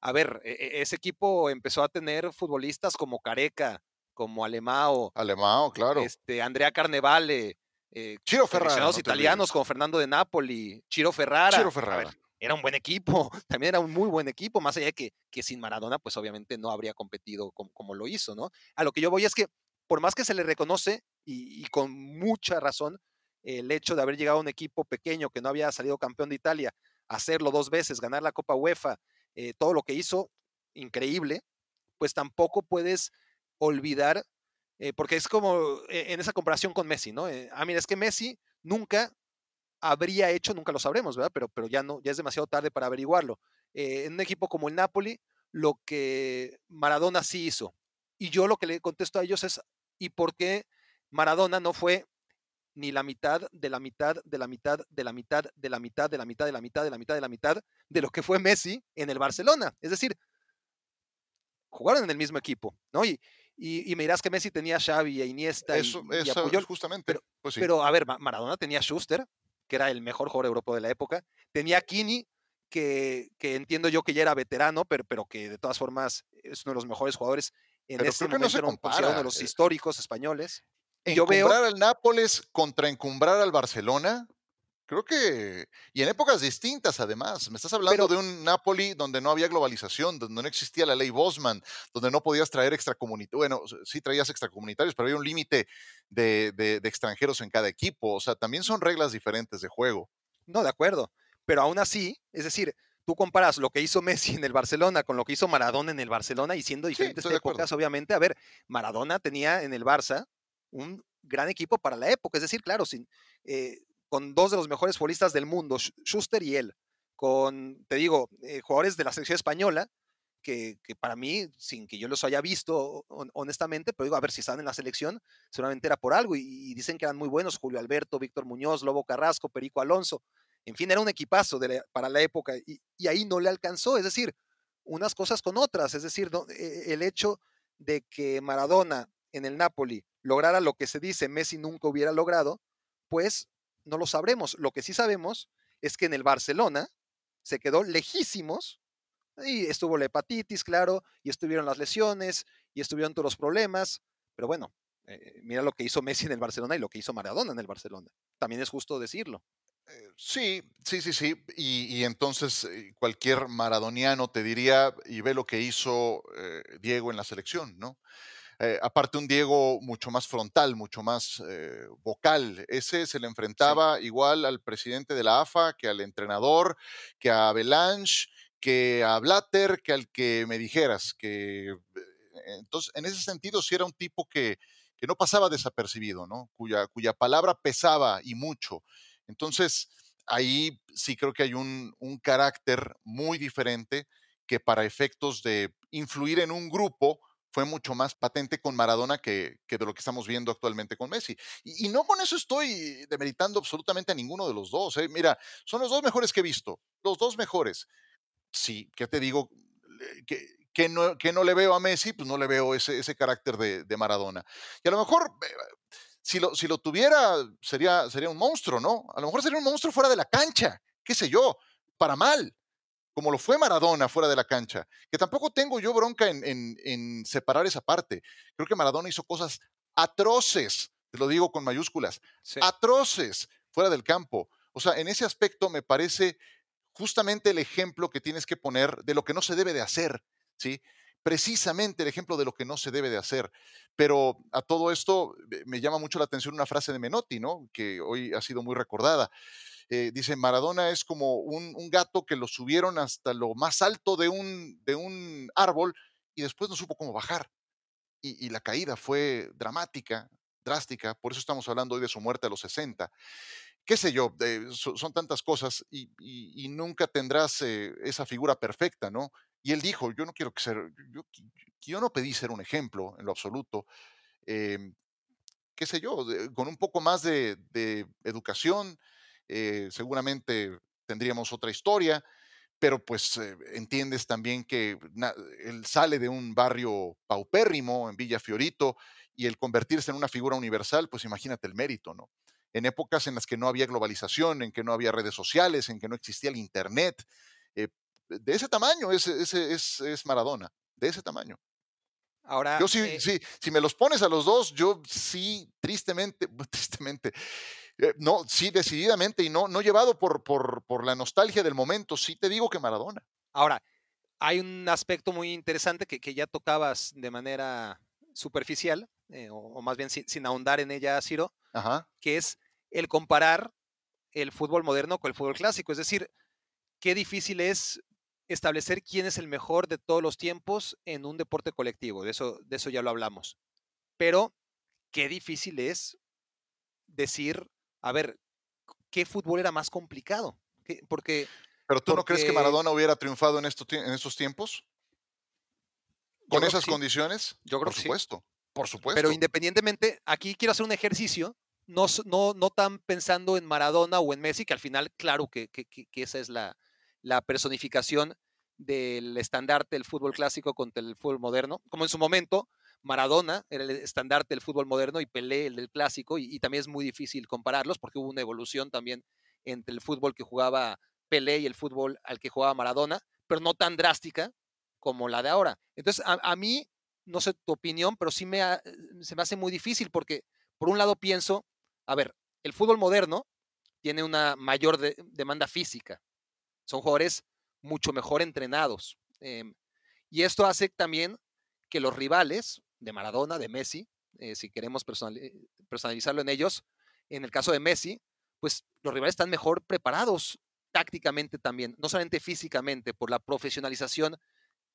Speaker 2: a ver, e, e, ese equipo empezó a tener futbolistas como Careca, como Alemao.
Speaker 3: Alemao, claro.
Speaker 2: Este, Andrea Carnevale.
Speaker 3: Eh, Chiro Ferrara.
Speaker 2: italianos como Fernando de Napoli, Chiro Ferrara.
Speaker 3: Chiro Ferrara.
Speaker 2: era un buen equipo, [laughs] también era un muy buen equipo, más allá de que, que sin Maradona, pues obviamente no habría competido como, como, lo hizo, ¿no? A lo que yo voy es que por más que se le reconoce, y, con mucha razón, el hecho de haber llegado a un equipo pequeño que no había salido campeón de Italia, hacerlo dos veces, ganar la Copa UEFA, eh, todo lo que hizo, increíble, pues tampoco puedes olvidar, eh, porque es como eh, en esa comparación con Messi, ¿no? ah, mira, es que Messi nunca habría hecho, nunca lo sabremos, ¿verdad? Pero, pero ya no, ya es demasiado tarde para averiguarlo. en un equipo como el Napoli, lo que Maradona sí hizo. Y yo lo que le contesto a ellos es, y por qué Maradona no fue ni la mitad de la mitad de la mitad de la mitad de la mitad de la mitad de la mitad de la mitad de la mitad de lo que fue Messi en el Barcelona. Es decir, jugaron en el mismo equipo, ¿no? Y, y, me dirás que Messi tenía a Xavi y a Iniesta
Speaker 3: eso,
Speaker 2: y,
Speaker 3: eso, justamente.
Speaker 2: Pero, pues pero, a ver, Maradona tenía a Schuster, que era el mejor jugador europeo de la época. Tenía a Kini, que, que, entiendo yo que ya era veterano, pero, pero que de todas formas es uno de los mejores jugadores en
Speaker 3: Pero
Speaker 2: ese
Speaker 3: creo que no se compara.
Speaker 2: de los eh, históricos españoles.
Speaker 3: Yo veo al Nápoles contra encumbrar al Barcelona. Creo que. Y en épocas distintas, además. Me estás hablando de un Napoli donde no había globalización, donde no existía la ley Bosman, donde no podías traer extracomunitarios. Bueno, sí traías extracomunitarios, pero había un límite de, de, de, extranjeros en cada equipo. O sea, también son reglas diferentes de juego.
Speaker 2: No, de acuerdo. Pero aún así, es decir, tú comparas lo que hizo Messi en el Barcelona con lo que hizo Maradona en el Barcelona y siendo diferentes épocas, obviamente, a ver, Maradona tenía en el Barça un gran equipo para la época, es decir, claro, sin, eh, con dos de los mejores futbolistas del mundo, Schuster y él, con, te digo, eh, jugadores de la selección española, que, para mí, sin que yo los haya visto honestamente, pero digo, a ver si están en la selección, seguramente era por algo, y, dicen que eran muy buenos, Julio Alberto, Víctor Muñoz, Lobo Carrasco, Perico Alonso, en fin, era un equipazo para la época y, ahí no le alcanzó, es decir, unas cosas con otras, es decir, e, el hecho de que Maradona en el Napoli lograra lo que se dice Messi nunca hubiera logrado, pues no lo sabremos. Lo que sí sabemos es que en el Barcelona se quedó lejísimos y estuvo la hepatitis, claro, y estuvieron las lesiones y estuvieron todos los problemas, pero bueno, eh, mira lo que hizo Messi en el Barcelona y lo que hizo Maradona en el Barcelona. También es justo decirlo.
Speaker 3: Eh, sí, sí, sí, sí. Y, entonces eh, cualquier maradoniano te diría, y ve lo que hizo eh, Diego en la selección, ¿no? aparte un Diego mucho más frontal, mucho más vocal. Ese se le enfrentaba igual al presidente de la AFA que al entrenador, que a Belange, que a Blatter, que al que me dijeras, que eh, entonces en ese sentido sí era un tipo que, que no pasaba desapercibido, ¿no? Cuya, cuya palabra pesaba y mucho. Entonces, ahí sí creo que hay un, carácter muy diferente que para efectos de influir en un grupo, fue mucho más patente con Maradona que, de lo que estamos viendo actualmente con Messi. Y, no con eso estoy demeritando absolutamente a ninguno de los dos. ¿eh? Mira, son los dos mejores que he visto, los dos mejores. Sí, ¿qué te digo? Que, que, no, que no le veo a Messi, pues no le veo ese, ese carácter de, de Maradona. Y a lo mejor, eh, si lo, si lo tuviera, sería, sería un monstruo, ¿no? A lo mejor sería un monstruo fuera de la cancha, qué sé yo, para mal como lo fue Maradona fuera de la cancha, que tampoco tengo yo bronca en, en, en, separar esa parte. Creo que Maradona hizo cosas atroces, te lo digo con mayúsculas, sí. atroces fuera del campo. O sea, en ese aspecto me parece justamente el ejemplo que tienes que poner de lo que no se debe de hacer, ¿sí? Precisamente el ejemplo de lo que no se debe de hacer. Pero a todo esto me llama mucho la atención una frase de Menotti, ¿no? Que hoy ha sido muy recordada. Eh, dice, Maradona es como un, gato que lo subieron hasta lo más alto de un, de un árbol y después no supo cómo bajar. Y, la caída fue dramática, drástica, por eso estamos hablando hoy de su muerte a los 60. Qué sé yo, eh, so, son tantas cosas y nunca tendrás eh, esa figura perfecta, ¿no? Y él dijo, yo no quiero ser, yo, no pedí ser un ejemplo en lo absoluto. Eh, qué sé yo, con un poco más de, educación, eh, seguramente tendríamos otra historia, pero pues eh, entiendes también que él sale de un barrio paupérrimo en Villa Fiorito y el convertirse en una figura universal, pues imagínate el mérito, ¿no? En épocas en las que no había globalización, en que no había redes sociales, en que no existía el Internet, eh, de ese tamaño es, es, es, es, Maradona, de ese tamaño.
Speaker 2: Ahora,
Speaker 3: yo sí, eh, sí, si me los pones a los dos, yo sí, tristemente, [laughs] tristemente, eh, no, sí, decididamente y no, no llevado por, por, por la nostalgia del momento, sí te digo que Maradona.
Speaker 2: Ahora, hay un aspecto muy interesante que, que ya tocabas de manera superficial, eh, o, o, más bien sin, sin, ahondar en ella, Ciro,
Speaker 3: Ajá.
Speaker 2: que es el comparar el fútbol moderno con el fútbol clásico. Es decir, qué difícil es establecer quién es el mejor de todos los tiempos en un deporte colectivo. De eso, de eso ya lo hablamos. Pero qué difícil es decir a ver, ¿qué fútbol era más complicado? Porque.
Speaker 3: ¿Pero tú porque... no crees que Maradona hubiera triunfado en, esto, en estos tiempos? ¿Con esas
Speaker 2: sí.
Speaker 3: condiciones?
Speaker 2: Yo creo
Speaker 3: por
Speaker 2: que
Speaker 3: supuesto,
Speaker 2: sí.
Speaker 3: por supuesto.
Speaker 2: Pero independientemente, aquí quiero hacer un ejercicio, no, no, no tan pensando en Maradona o en Messi, que al final, claro que, que, que esa es la, la personificación del estandarte del fútbol clásico contra el fútbol moderno, como en su momento Maradona era el estandarte del fútbol moderno y Pelé el del clásico, y, también es muy difícil compararlos porque hubo una evolución también entre el fútbol que jugaba Pelé y el fútbol al que jugaba Maradona, pero no tan drástica como la de ahora. Entonces, a, mí, no sé tu opinión, pero sí me se me hace muy difícil porque, por un lado, pienso, a ver, el fútbol moderno tiene una mayor de, demanda física, son jugadores mucho mejor entrenados. Eh, y esto hace también que los rivales, de Maradona, de Messi, eh, si queremos eh, personalizarlo en ellos, en el caso de Messi, pues los rivales están mejor preparados tácticamente también, no solamente físicamente, por la profesionalización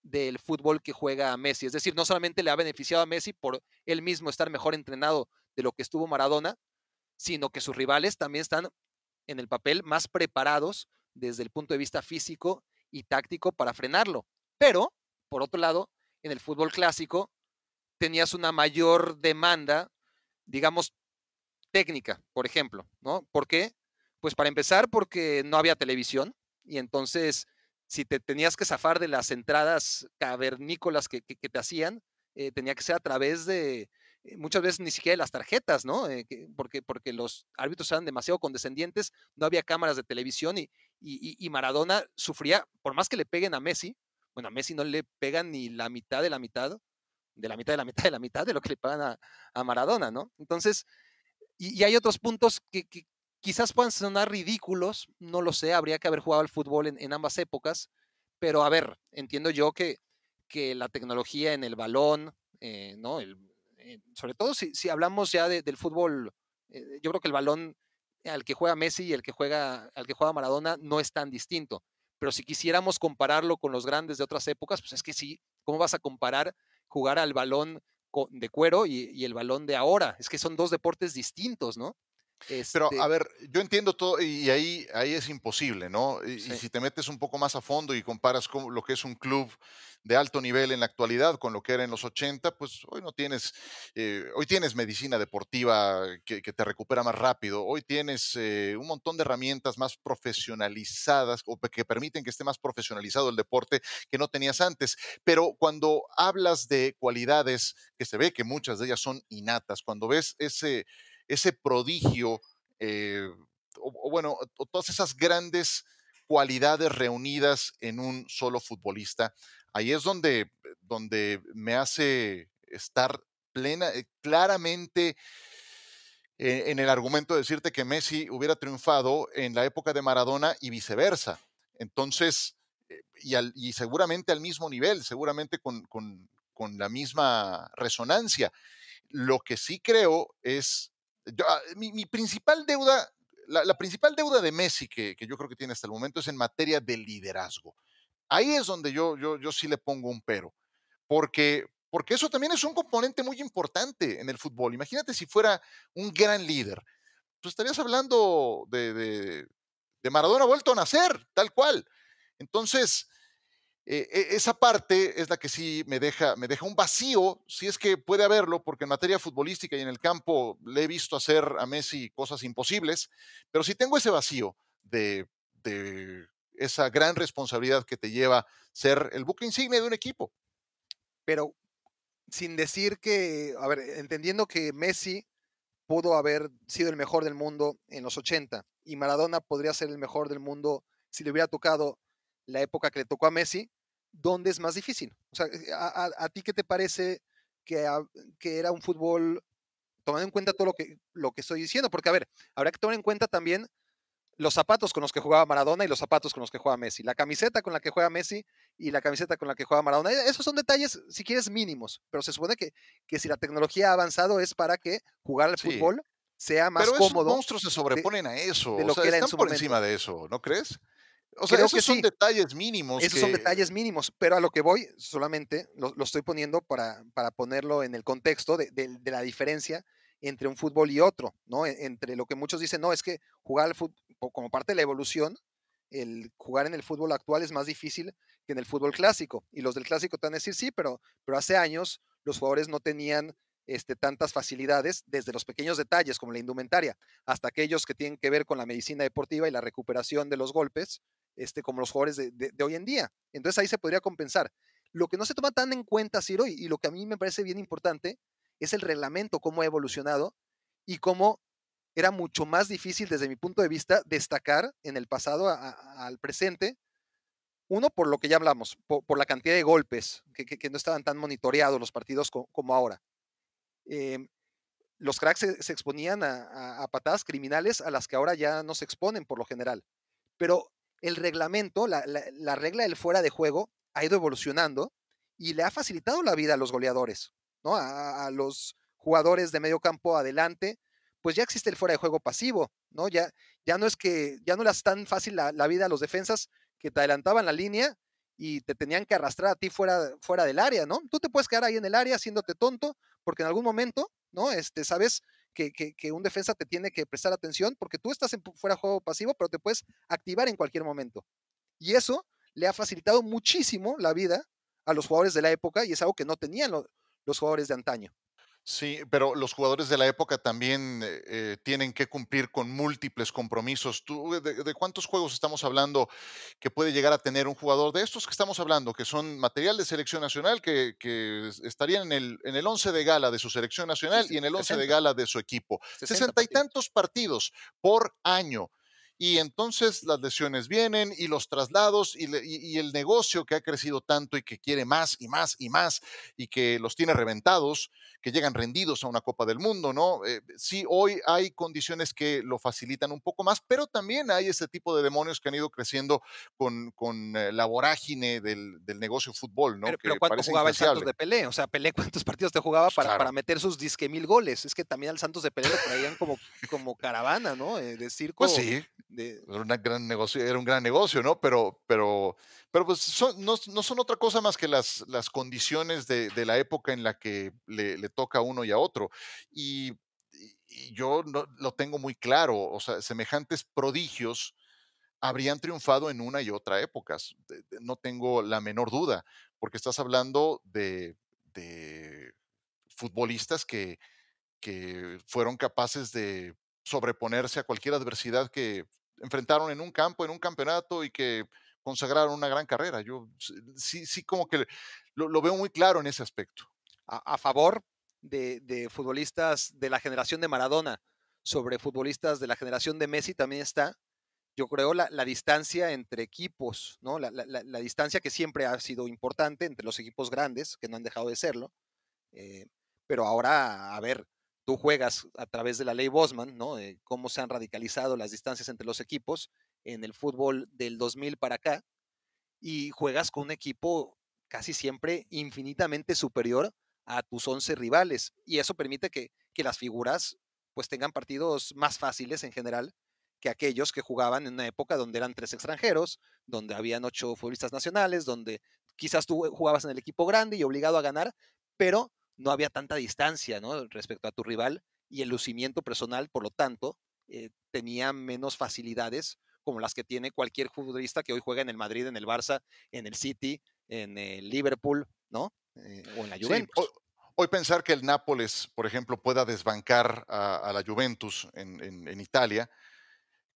Speaker 2: del fútbol que juega Messi. Es decir, no solamente le ha beneficiado a Messi por él mismo estar mejor entrenado de lo que estuvo Maradona, sino que sus rivales también están en el papel más preparados desde el punto de vista físico y táctico para frenarlo. Pero, por otro lado, en el fútbol clásico tenías una mayor demanda, digamos, técnica, por ejemplo, ¿no? ¿Por qué? Pues para empezar, porque no había televisión y entonces si te tenías que zafar de las entradas cavernícolas que, te hacían, eh, tenía que ser a través de, eh, muchas veces ni siquiera de las tarjetas, ¿no? Eh, que, porque, porque los árbitros eran demasiado condescendientes, no había cámaras de televisión y, y, y, Maradona sufría, por más que le peguen a Messi, bueno, a Messi no le pegan ni la mitad de la mitad, de la mitad de la mitad de la mitad de lo que le pagan a, a Maradona, ¿no? Entonces, y, hay otros puntos que, quizás puedan sonar ridículos, no lo sé, habría que haber jugado al fútbol en, en ambas épocas, pero a ver, entiendo yo que, que la tecnología en el balón, eh, ¿no? Eh, sobre todo si, si, hablamos ya de, del fútbol, eh, yo creo que el balón al que juega Messi y el que juega, al que juega Maradona no es tan distinto. pero si quisiéramos compararlo con los grandes de otras épocas, pues es que sí, ¿cómo vas a comparar jugar al balón de cuero y, el balón de ahora? Es que son dos deportes distintos, ¿no?
Speaker 3: Pero
Speaker 2: Este,
Speaker 3: a ver, yo entiendo todo y ahí, ahí es imposible, ¿no? Y, si te metes un poco más a fondo y comparas con lo que es un club de alto nivel en la actualidad con lo que era en los 80, pues hoy no tienes, eh, hoy tienes medicina deportiva que, que te recupera más rápido, hoy tienes eh, un montón de herramientas más profesionalizadas o que permiten que esté más profesionalizado el deporte que no tenías antes. Pero cuando hablas de cualidades que se ve que muchas de ellas son innatas, cuando ves ese ese prodigio, eh, o, bueno, todas esas grandes cualidades reunidas en un solo futbolista, ahí es donde, donde me hace estar plena, eh, claramente eh, en el argumento de decirte que Messi hubiera triunfado en la época de Maradona y viceversa. Entonces, y, y seguramente al mismo nivel, seguramente con, con- con la misma resonancia. Lo que sí creo es, yo, ah, mi, mi principal deuda, la, la principal deuda de Messi que, que yo creo que tiene hasta el momento es en materia de liderazgo. Ahí es donde yo, yo, yo sí le pongo un pero, porque, porque eso también es un componente muy importante en el fútbol. Imagínate si fuera un gran líder, pues estarías hablando de, de, de Maradona vuelto a nacer, tal cual. Entonces, eh, e- esa parte es la que sí me deja, me deja un vacío, si es que puede haberlo, porque en materia futbolística y en el campo le he visto hacer a Messi cosas imposibles, pero si tengo ese vacío de, de esa gran responsabilidad que te lleva ser el buque insignia de un equipo.
Speaker 2: pero sin decir que, a ver, entendiendo que Messi pudo haber sido el mejor del mundo en los 80 y Maradona podría ser el mejor del mundo si le hubiera tocado la época que le tocó a Messi, ¿dónde es más difícil? O sea, eh, ¿a, a- a ti qué te parece que, a- que era un fútbol, tomando en cuenta todo lo que, lo que estoy diciendo? Porque, a ver, habrá que tomar en cuenta también los zapatos con los que jugaba Maradona y los zapatos con los que juega Messi, la camiseta con la que juega Messi y la camiseta con la que juega Maradona. E- Esos son detalles, si quieres, mínimos, pero se supone que, que si la tecnología ha avanzado es para que jugar al
Speaker 3: Sí.
Speaker 2: fútbol sea más
Speaker 3: Pero esos
Speaker 2: cómodo.
Speaker 3: monstruos se sobreponen a eso,
Speaker 2: de
Speaker 3: o
Speaker 2: lo
Speaker 3: sea,
Speaker 2: que era en
Speaker 3: están
Speaker 2: su
Speaker 3: por
Speaker 2: momento.
Speaker 3: encima de eso, ¿no crees? O sea,
Speaker 2: Creo
Speaker 3: esos
Speaker 2: que
Speaker 3: son
Speaker 2: sí.
Speaker 3: detalles mínimos.
Speaker 2: Esos son detalles mínimos, pero a lo que voy, solamente lo, lo estoy poniendo para, para ponerlo en el contexto de, de- de la diferencia entre un fútbol y otro, ¿no? E- Entre lo que muchos dicen, no, es que jugar al fútbol, como parte de la evolución, el jugar en el fútbol actual es más difícil que en el fútbol clásico. Y los del clásico te van a decir, sí, pero, pero hace años los jugadores no tenían este, tantas facilidades, desde los pequeños detalles como la indumentaria, hasta aquellos que tienen que ver con la medicina deportiva y la recuperación de los golpes, este, como los jugadores de, hoy en día. Entonces ahí se podría compensar. Lo que no se toma tan en cuenta, Ciro, y, y lo que a mí me parece bien importante, es el reglamento, cómo ha evolucionado y cómo era mucho más difícil desde mi punto de vista destacar en el pasado al presente. Uno, por lo que ya hablamos, por, la cantidad de golpes, que, no estaban tan monitoreados los partidos co- como ahora. Em, los cracks se, exponían a- a patadas criminales a las que ahora ya no se exponen por lo general. Pero el reglamento, la, la- la regla del fuera de juego ha ido evolucionando y le ha facilitado la vida a los goleadores, ¿no? A, los jugadores de medio campo adelante, pues ya existe el fuera de juego pasivo, ¿no? Ya, ya no es que, ya no era tan fácil la, la vida a los defensas que te adelantaban la línea y te tenían que arrastrar a ti fuera, fuera del área, ¿no? Tú te puedes quedar ahí en el área haciéndote tonto, porque en algún momento, ¿no? Este, sabes que, un defensa te tiene que prestar atención, porque tú estás en fuera de juego pasivo, pero te puedes activar en cualquier momento. Y eso le ha facilitado muchísimo la vida a los jugadores de la época y es algo que no tenían lo- los jugadores de antaño.
Speaker 3: Sí, pero los jugadores de la época también eh, eh, tienen que cumplir con múltiples compromisos. ¿Tú, de, de cuántos juegos estamos hablando que puede llegar a tener un jugador de estos que estamos hablando, que son material de selección nacional, que, que es- estarían en el, en el 11 de gala de su selección nacional
Speaker 2: sí,
Speaker 3: y en el 11 de
Speaker 2: 60.
Speaker 3: gala de su equipo?
Speaker 2: 60
Speaker 3: Sesenta y tantos partidos por año. Y entonces las lesiones vienen y los traslados y, le- y- y el negocio que ha crecido tanto y que quiere más y más y más y que los tiene reventados, que llegan rendidos a una Copa del Mundo, ¿no? Eh, sí, hoy hay condiciones que lo facilitan un poco más, pero también hay ese tipo de demonios que han ido creciendo con, con eh, la vorágine del, del negocio fútbol, ¿no?
Speaker 2: Pero, pero ¿cuánto jugaba el Santos de Pelé? O sea, Pelé, ¿cuántos partidos te jugaba para,
Speaker 3: claro.
Speaker 2: para meter sus disque mil goles? Es que también al Santos de Pelé lo traían como, como caravana, ¿no? Eh, de circo.
Speaker 3: Pues sí, Era, un gran negocio, ¿no? Pero, pero, pero pues no, son otra cosa más que las, condiciones de, la época en la que le, toca a uno y a otro. Y, yo lo tengo muy claro, o sea, semejantes prodigios habrían triunfado en una y otra de- No tengo la menor duda, porque estás hablando de, de futbolistas que fueron capaces de sobreponerse a cualquier adversidad que enfrentaron en un campo, en un campeonato y que consagraron una gran carrera. Yo sí, sí como que lo, veo muy claro en ese aspecto.
Speaker 2: a, favor de, futbolistas de la generación de Maradona sobre futbolistas de la generación de Messi también está, yo creo, la, distancia entre equipos, ¿no? La distancia que siempre ha sido importante entre los equipos grandes, que no han dejado de serlo. eh, pero ahora, a ver, tú juegas a través de la ley Bosman, ¿no? Cómo se han radicalizado las distancias entre los equipos en el fútbol del 2000 para acá, y juegas con un equipo casi siempre infinitamente superior a tus 11 rivales. Y eso permite que, que las figuras pues tengan partidos más fáciles en general que aquellos que jugaban en una época donde eran tres extranjeros, donde habían ocho futbolistas nacionales, donde quizás tú jugabas en el equipo grande y obligado a ganar, pero no había tanta distancia ¿no? respecto a tu rival y el lucimiento personal, por lo tanto, eh, tenía menos facilidades como las que tiene cualquier futbolista que hoy juega en el Madrid, en el Barça, en el City, en el Liverpool, ¿no? Eh, o en la
Speaker 3: Sí,
Speaker 2: Juventus.
Speaker 3: hoy, hoy pensar que el Nápoles, por ejemplo, pueda desbancar a, a la Juventus en, en- en Italia,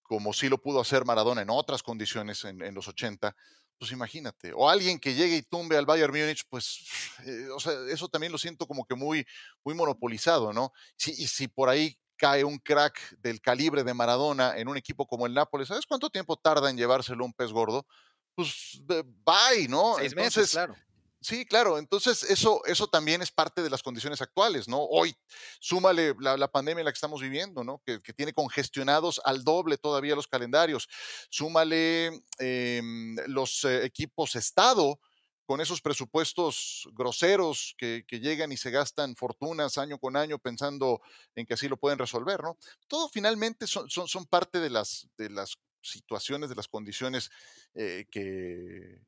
Speaker 3: como sí lo pudo hacer Maradona en otras condiciones en, en los 80, pues imagínate. O alguien que llegue y tumbe al Bayern Múnich, pues, eh, o sea, eso también lo siento como que muy, muy monopolizado, ¿no? Si, y si por ahí cae un crack del calibre de Maradona en un equipo como el Nápoles, ¿sabes cuánto tiempo tarda en llevárselo un pez gordo? Pues, bye, ¿no?
Speaker 2: Seis
Speaker 3: Entonces,
Speaker 2: meses, claro.
Speaker 3: Sí, claro. Entonces, eso, eso también es parte de las condiciones actuales, ¿no? Hoy, súmale la, la pandemia en la que estamos viviendo, ¿no? Que, tiene congestionados al doble todavía los calendarios. Súmale em, los eh, equipos Estado con esos presupuestos groseros que, que llegan y se gastan fortunas año con año pensando en que así lo pueden resolver, ¿no? Todo finalmente son, son, son parte de las, de las situaciones, de las condiciones eh, que,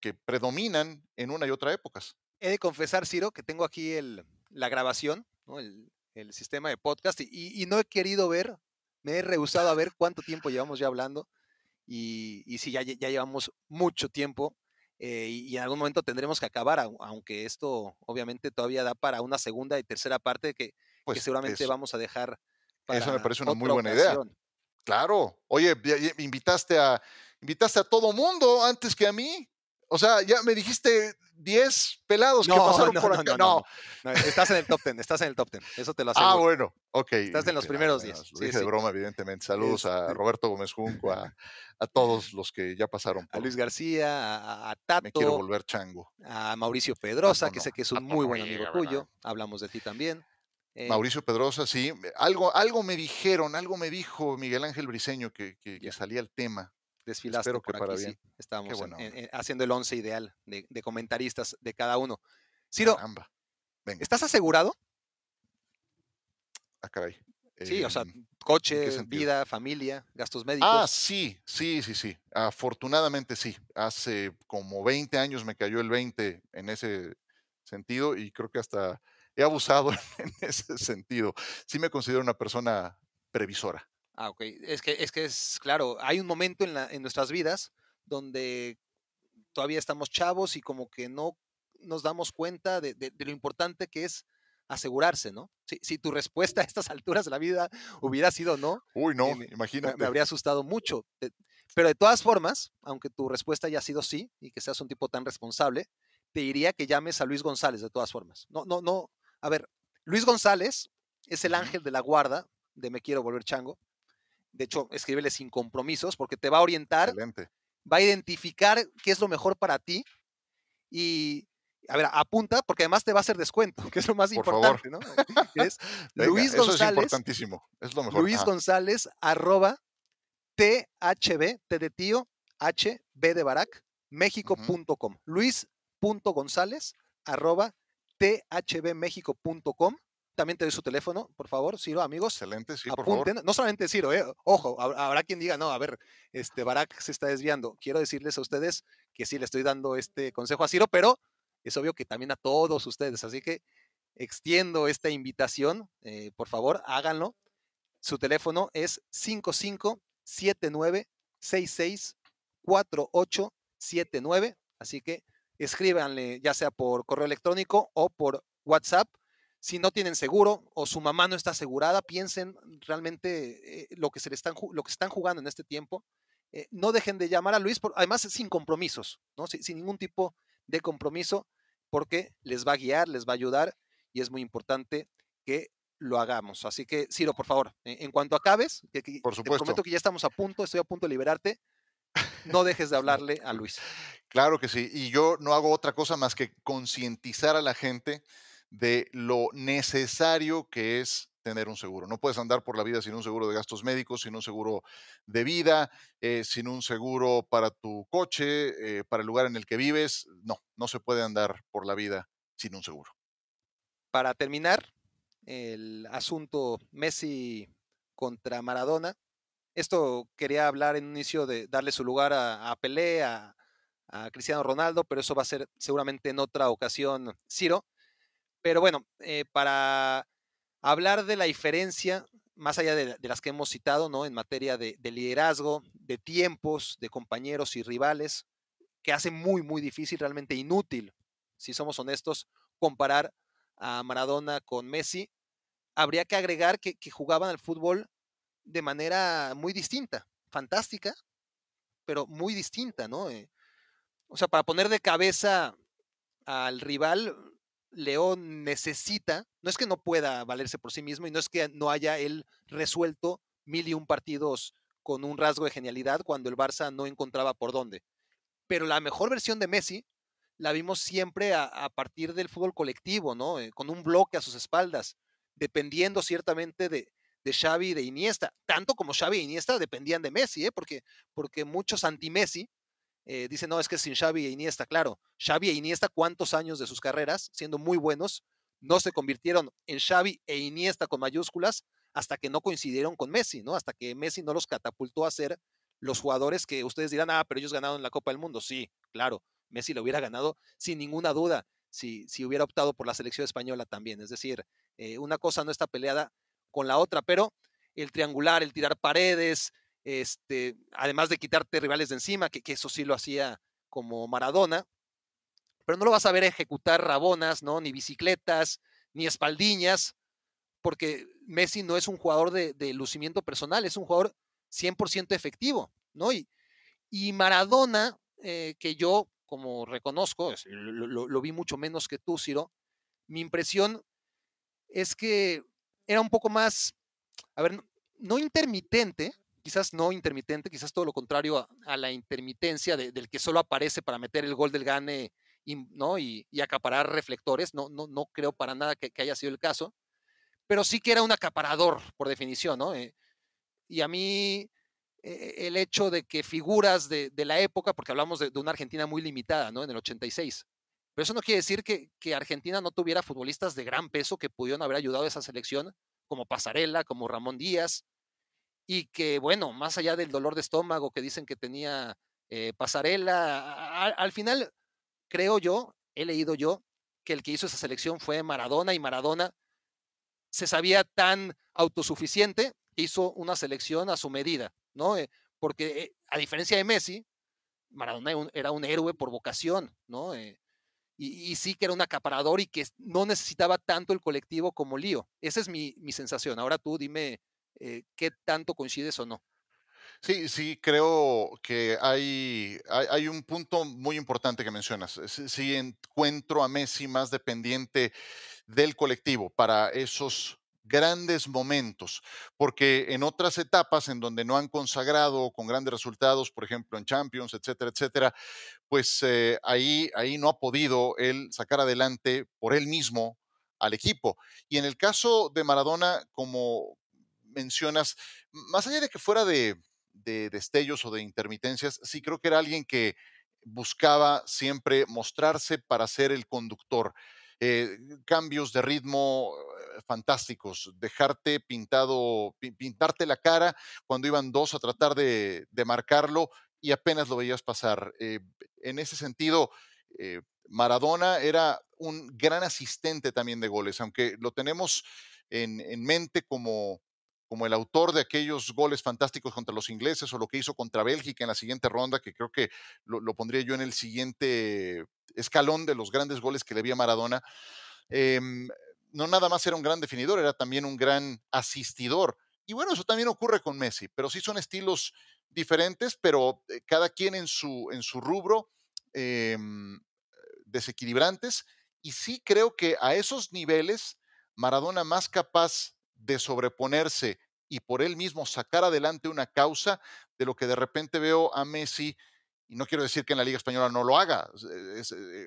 Speaker 3: que predominan en una y otra épocas.
Speaker 2: He de confesar, Ciro, que tengo aquí el, la grabación, ¿no? el, el sistema de podcast, y, y no he querido ver, me he rehusado a ver cuánto tiempo llevamos ya hablando, y, y sí, ya, ya llevamos mucho tiempo, eh, y, en algún momento tendremos que acabar, au- aunque esto obviamente todavía da para una segunda y tercera parte que, que
Speaker 3: Pues
Speaker 2: seguramente
Speaker 3: eso,
Speaker 2: vamos a dejar
Speaker 3: eso me
Speaker 2: para
Speaker 3: parece una muy buena idea.
Speaker 2: ocasión.
Speaker 3: Claro. Oye, invitaste a, invitaste a todo mundo antes que a mí. O sea, ya me dijiste 10 pelados que [laughs] pasaron
Speaker 2: no,
Speaker 3: por acá.
Speaker 2: no,
Speaker 3: No.
Speaker 2: estás en el top ten, estás en el top ten, eso te lo
Speaker 3: Ah,
Speaker 2: aseguro.
Speaker 3: bueno, ok.
Speaker 2: Estás en los primeros
Speaker 3: bueno,
Speaker 2: 10,
Speaker 3: Lo
Speaker 2: sí,
Speaker 3: dije de
Speaker 2: sí.
Speaker 3: broma, evidentemente. Saludos a
Speaker 2: Este-
Speaker 3: Roberto Gómez Junco, a, [laughs] a todos los que ya pasaron
Speaker 2: a
Speaker 3: por
Speaker 2: Luis García, a, a
Speaker 3: Me quiero
Speaker 2: Tato,
Speaker 3: volver chango.
Speaker 2: a Mauricio Pedrosa,
Speaker 3: Tato
Speaker 2: que sé que es un
Speaker 3: Tato
Speaker 2: muy buen amigo tuyo. Hablamos de ti también. Eh,
Speaker 3: Mauricio Pedrosa, sí. Algo, algo me dijeron, algo me dijo Miguel Ángel Briseño que, que- salía el tema.
Speaker 2: Desfilaste
Speaker 3: espero que
Speaker 2: por
Speaker 3: para
Speaker 2: aquí,
Speaker 3: bien.
Speaker 2: sí. Estábamos en- en- haciendo el once ideal de, de comentaristas de cada uno. Ciro.
Speaker 3: Venga,
Speaker 2: ¿estás asegurado?
Speaker 3: ah, caray.
Speaker 2: Sí, o sea,
Speaker 3: Em,
Speaker 2: coche, vida, familia, gastos médicos.
Speaker 3: Ah, sí, sí, sí, sí. Afortunadamente sí. Hace como 20 años me cayó el 20 en ese sentido y creo que hasta he abusado [laughs] en ese sentido. Sí me considero una persona previsora.
Speaker 2: Ah, ok. Es que, es que es claro, hay un momento en, la, en nuestras vidas donde todavía estamos chavos y como que no nos damos cuenta de, de- de lo importante que es asegurarse, ¿no? Si, si tu respuesta a estas alturas de la vida hubiera sido no,
Speaker 3: Uy, no,
Speaker 2: me- me,
Speaker 3: imagínate.
Speaker 2: me habría asustado mucho. Pero de todas formas, aunque tu respuesta haya sido sí y que seas un tipo tan responsable, te diría que llames a Luis González de todas formas. No, no, no. A ver, Luis González es el ángel de la guarda de Me Quiero Volver Chango. De hecho, escríbele sin compromisos porque te va a orientar,
Speaker 3: Excelente.
Speaker 2: va a identificar qué es lo mejor para ti y, a ver, apunta porque además te va a hacer descuento, [laughs] que es lo más
Speaker 3: Por favor.
Speaker 2: importante, ¿no? Que es [laughs]
Speaker 3: Venga,
Speaker 2: Luis
Speaker 3: eso es
Speaker 2: González,
Speaker 3: importantísimo. Es lo mejor.
Speaker 2: Luis
Speaker 3: Ajá.
Speaker 2: González, arroba THB, T de tío, H, B de Barak, México.com. Luis.gonzález, arroba THBMéxico.com. también te doy su teléfono, por favor, Ciro, amigos.
Speaker 3: Excelente, sí, por
Speaker 2: apunten.
Speaker 3: favor.
Speaker 2: No solamente Ciro, eh, ojo, hab- habrá quien diga, no, a ver, este Barak se está desviando. Quiero decirles a ustedes que sí le estoy dando este consejo a Ciro, pero es obvio que también a todos ustedes. Así que extiendo esta invitación, eh, por favor, háganlo. Su teléfono es 5579664879, así que escríbanle ya sea por correo electrónico o por WhatsApp. Si no tienen seguro o su mamá no está asegurada, piensen realmente eh, lo, que se le están, lo que están jugando en este tiempo. Eh, no dejen de llamar a Luis, por- además sin compromisos, ¿no? sin, sin ningún tipo de compromiso, porque les va a guiar, les va a ayudar y es muy importante que lo hagamos. Así que, Ciro, por favor, en, en cuanto acabes, que, que
Speaker 3: Por
Speaker 2: te
Speaker 3: supuesto.
Speaker 2: prometo que ya estamos a punto, estoy a punto de liberarte, no dejes de [laughs] hablarle a Luis.
Speaker 3: Claro que sí. Y yo no hago otra cosa más que concientizar a la gente de lo necesario que es tener un seguro. No puedes andar por la vida sin un seguro de gastos médicos, sin un seguro de vida, eh, sin un seguro para tu coche, eh, para el lugar en el que vives. No, no se puede andar por la vida sin un seguro.
Speaker 2: Para terminar, el asunto Messi contra Maradona. Esto quería hablar en un inicio de darle su lugar a, a Pelé, a, a Cristiano Ronaldo, pero eso va a ser seguramente en otra ocasión, Ciro. Pero bueno, eh, para hablar de la diferencia, más allá de, las que hemos citado, ¿no? En materia de, de liderazgo, de tiempos, de compañeros y rivales, que hace muy, muy difícil, realmente inútil, si somos honestos, comparar a Maradona con Messi, habría que agregar que, que jugaban al fútbol de manera muy distinta, fantástica, pero muy distinta, ¿no? Eh, o sea, para poner de cabeza al rival, León necesita, no es que no pueda valerse por sí mismo y no es que no haya él resuelto mil y un partidos con un rasgo de genialidad cuando el Barça no encontraba por dónde. Pero la mejor versión de Messi la vimos siempre a, partir del fútbol colectivo, ¿no? Eh, con un bloque a sus espaldas, dependiendo ciertamente de, de Xavi y de Iniesta, tanto como Xavi e Iniesta dependían de Messi, ¿eh? porque, porque muchos anti-Messi eh, dicen, no, es que sin Xavi e Iniesta, claro, Xavi e Iniesta, ¿cuántos años de sus carreras, siendo muy buenos, no se convirtieron en Xavi e Iniesta con mayúsculas hasta que no coincidieron con Messi, ¿no? Hasta que Messi no los catapultó a ser los jugadores que ustedes dirán, ah, pero ellos ganaron la Copa del Mundo. Sí, claro, Messi lo hubiera ganado sin ninguna duda si, si hubiera optado por la selección española también. Es decir, eh, una cosa no está peleada con la otra, pero el triangular, el tirar paredes, este, además de quitarte rivales de encima, que, eso sí lo hacía como Maradona, pero no lo vas a ver ejecutar rabonas, ¿no? Ni bicicletas, ni espaldiñas, porque Messi no es un jugador de, de lucimiento personal, es un jugador 100% efectivo, ¿no? Y, y Maradona, eh, que yo, como reconozco, lo, lo- vi mucho menos que tú, Ciro, mi impresión es que era un poco más, a ver, no intermitente, quizás no intermitente, quizás todo lo contrario a, la intermitencia de- del que solo aparece para meter el gol del gane y, ¿no? y, acaparar reflectores, no, no, no creo para nada que, haya sido el caso, pero sí que era un acaparador, por definición, ¿no? Eh, y a mí eh, el hecho de que figuras de, la época, porque hablamos de, una Argentina muy limitada, ¿no? En el 86. Pero eso no quiere decir que, que Argentina no tuviera futbolistas de gran peso que pudieron haber ayudado a esa selección, como Pasarela, como Ramón Díaz, y que, bueno, más allá del dolor de estómago que dicen que tenía eh, Pasarela, al final, creo yo, he leído yo, que el que hizo esa selección fue Maradona y Maradona se sabía tan autosuficiente que hizo una selección a su medida, ¿no? Eh, porque eh, a diferencia de Messi, Maradona era un, héroe por vocación, ¿no? Y, y, sí que era un acaparador y que no necesitaba tanto el colectivo como Lío. Esa es mi, mi sensación. Ahora tú dime eh, qué tanto coincides o no.
Speaker 3: Sí, sí, creo que hay, hay, un punto muy importante que mencionas. Sí, sí, encuentro a Messi más dependiente del colectivo para esos grandes momentos, porque en otras etapas en donde no han consagrado con grandes resultados, por ejemplo en Champions, etcétera, etcétera, pues eh, ahí, ahí no ha podido él sacar adelante por él mismo al equipo. Y en el caso de Maradona, como mencionas, más allá de que fuera de, de destellos o de intermitencias, sí creo que era alguien que buscaba siempre mostrarse para ser el conductor. Eh, cambios de ritmo eh, fantásticos, dejarte pintado, pintarte la cara cuando iban dos a tratar de, marcarlo y apenas lo veías pasar. Eh, en ese sentido, Maradona era un gran asistente también de goles, aunque lo tenemos en, en mente como, como el autor de aquellos goles fantásticos contra los ingleses o lo que hizo contra Bélgica en la siguiente ronda, que creo que lo, pondría yo en el siguiente escalón de los grandes goles que le vi a Maradona. Em, no nada más era un gran definidor, era también un gran asistidor. Y bueno, eso también ocurre con Messi, pero sí son estilos diferentes, pero eh, cada quien en su, en su rubro em, desequilibrantes. Y sí creo que a esos niveles, Maradona más capaz de sobreponerse y por él mismo sacar adelante una causa de lo que de repente veo a Messi, y no quiero decir que en la Liga Española no lo haga, eh,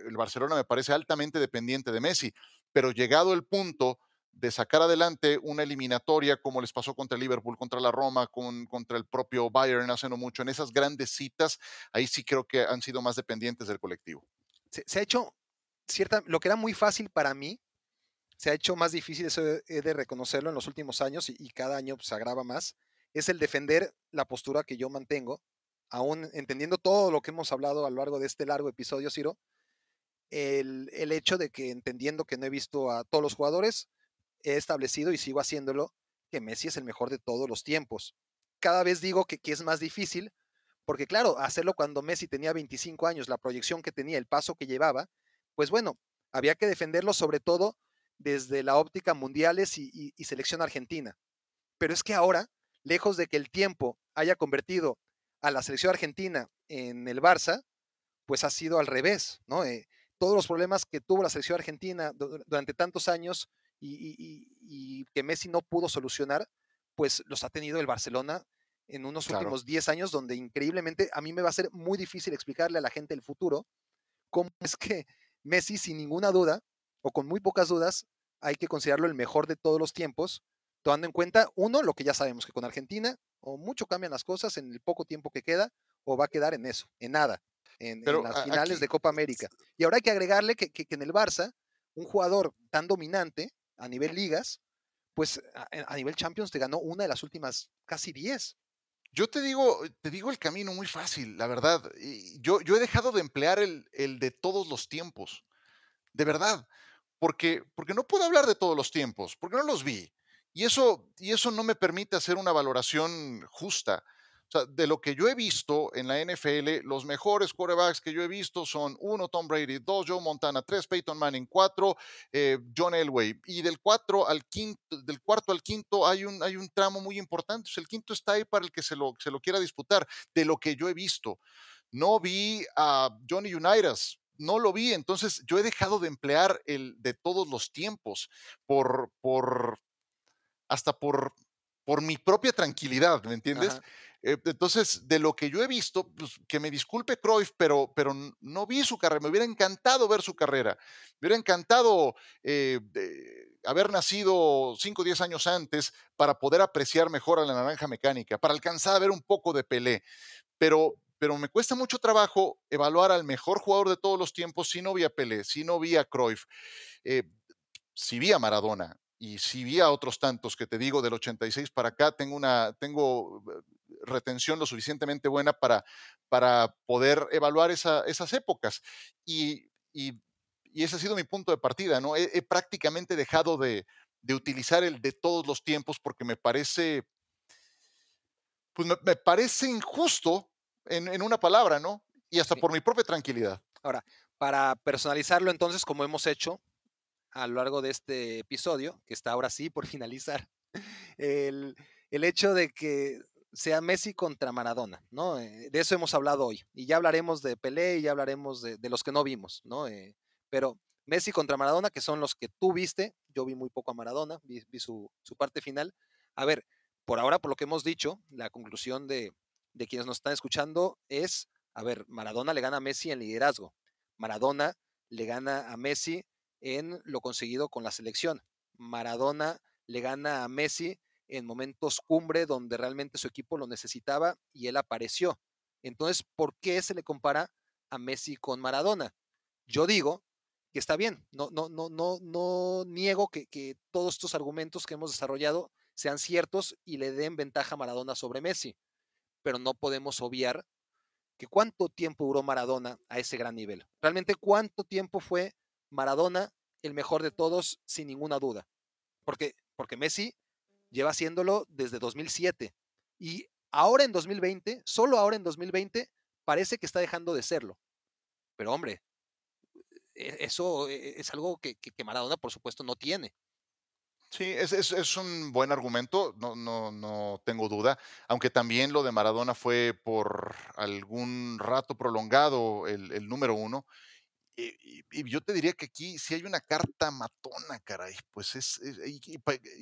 Speaker 3: el Barcelona me parece altamente dependiente de Messi, pero llegado el punto de sacar adelante una eliminatoria como les pasó contra Liverpool, contra la Roma, con, contra el propio Bayern hace no mucho, en esas grandes citas, ahí sí creo que han sido más dependientes del colectivo.
Speaker 2: Se, se ha hecho cierta, lo que era muy fácil para mí, se ha hecho más difícil, eso he de reconocerlo en los últimos años y, cada año pues, se agrava más, es el defender la postura que yo mantengo, aún entendiendo todo lo que hemos hablado a lo largo de este largo episodio, Ciro, el, el hecho de que entendiendo que no he visto a todos los jugadores, he establecido y sigo haciéndolo que Messi es el mejor de todos los tiempos. Cada vez digo que, que es más difícil, porque claro, hacerlo cuando Messi tenía 25 años, la proyección que tenía, el paso que llevaba, pues bueno, había que defenderlo sobre todo desde la óptica mundiales y, selección argentina. Pero es que ahora, lejos de que el tiempo haya convertido a la selección argentina en el Barça, pues ha sido al revés, ¿no? Eh, todos los problemas que tuvo la selección argentina durante tantos años y, que Messi no pudo solucionar, pues los ha tenido el Barcelona en unos últimos 10 años, donde increíblemente a mí me va a ser muy difícil explicarle a la gente el futuro cómo es que Messi, sin ninguna duda, o con muy pocas dudas, hay que considerarlo el mejor de todos los tiempos, tomando en cuenta, uno, lo que ya sabemos, que con Argentina o mucho cambian las cosas en el poco tiempo que queda, o va a quedar en eso, en nada, en, las finales de Copa América. Y ahora hay que agregarle que, en el Barça, un jugador tan dominante a nivel ligas, pues a, nivel Champions te ganó una de las últimas casi 10.
Speaker 3: Yo te digo, te digo el camino muy fácil, la verdad. Yo, yo he dejado de emplear el, el de todos los tiempos. De verdad porque, porque no puedo hablar de todos los tiempos, porque no los vi. Y eso, y eso no me permite hacer una valoración justa. O sea, de lo que yo he visto en la NFL, los mejores quarterbacks que yo he visto son uno, Tom Brady, dos, Joe Montana, tres, Peyton Manning, cuatro, eh, John Elway. Y del, cuatro al quinto, del cuarto al quinto hay un, hay un tramo muy importante. el quinto está ahí para el que se lo, se lo quiera disputar, de lo que yo he visto. No vi a Johnny Unitas, no lo vi, entonces yo he dejado de emplear el de todos los tiempos por, por hasta por, por mi propia tranquilidad, ¿me entiendes? Eh, entonces, de lo que yo he visto, pues, que me disculpe Cruyff, pero, pero no vi su carrera, me hubiera encantado ver su carrera, me hubiera encantado eh, haber nacido 5 o 10 años antes para poder apreciar mejor a la naranja mecánica, para alcanzar a ver un poco de Pelé, pero, pero me cuesta mucho trabajo evaluar al mejor jugador de todos los tiempos si no vi a Pelé, si no vi a Cruyff, eh, si vi a Maradona y si vi a otros tantos que te digo del 86 para acá, tengo una tengo eh, retención lo suficientemente buena para, para poder evaluar esas épocas. Y, ese ha sido mi punto de partida, ¿no? He, prácticamente dejado de, de utilizar el de todos los tiempos porque me parece, pues me parece injusto en, una palabra, ¿no? Y hasta por mi propia tranquilidad.
Speaker 2: Ahora, para personalizarlo entonces, como hemos hecho a lo largo de este episodio, que está ahora sí por [laughs] finalizar, el, hecho de que sea Messi contra Maradona, ¿no? Eh, de eso hemos hablado hoy. Y ya hablaremos de Pelé y ya hablaremos de, los que no vimos, ¿no? Eh, pero Messi contra Maradona, que son los que tú viste, yo vi muy poco a Maradona, vi, su, su, parte final. A ver, por ahora, por lo que hemos dicho, la conclusión de, de quienes nos están escuchando es, a ver, Maradona le gana a Messi en liderazgo, Maradona le gana a Messi en lo conseguido con la selección, Maradona le gana a Messi en momentos cumbre donde realmente su equipo lo necesitaba y él apareció. Entonces, ¿por qué se le compara a Messi con Maradona. Yo digo que está bien, no, no, no, no, no niego que, que todos estos argumentos que hemos desarrollado sean ciertos y le den ventaja a Maradona sobre Messi, pero no podemos obviar que cuánto tiempo duró Maradona a ese gran nivel. Realmente cuánto tiempo fue Maradona el mejor de todos sin ninguna duda. Porque, porque Messi lleva haciéndolo desde 2007 y ahora en 2020, solo ahora en 2020, parece que está dejando de serlo. Pero hombre, e, eso e, es algo que, que Maradona por supuesto no tiene.
Speaker 3: Sí, es, es, es, un buen argumento, no, no, no tengo duda, aunque también lo de Maradona fue por algún rato prolongado el, el número uno. Y, y, yo te diría que aquí si hay una carta matona, caray, pues es, y,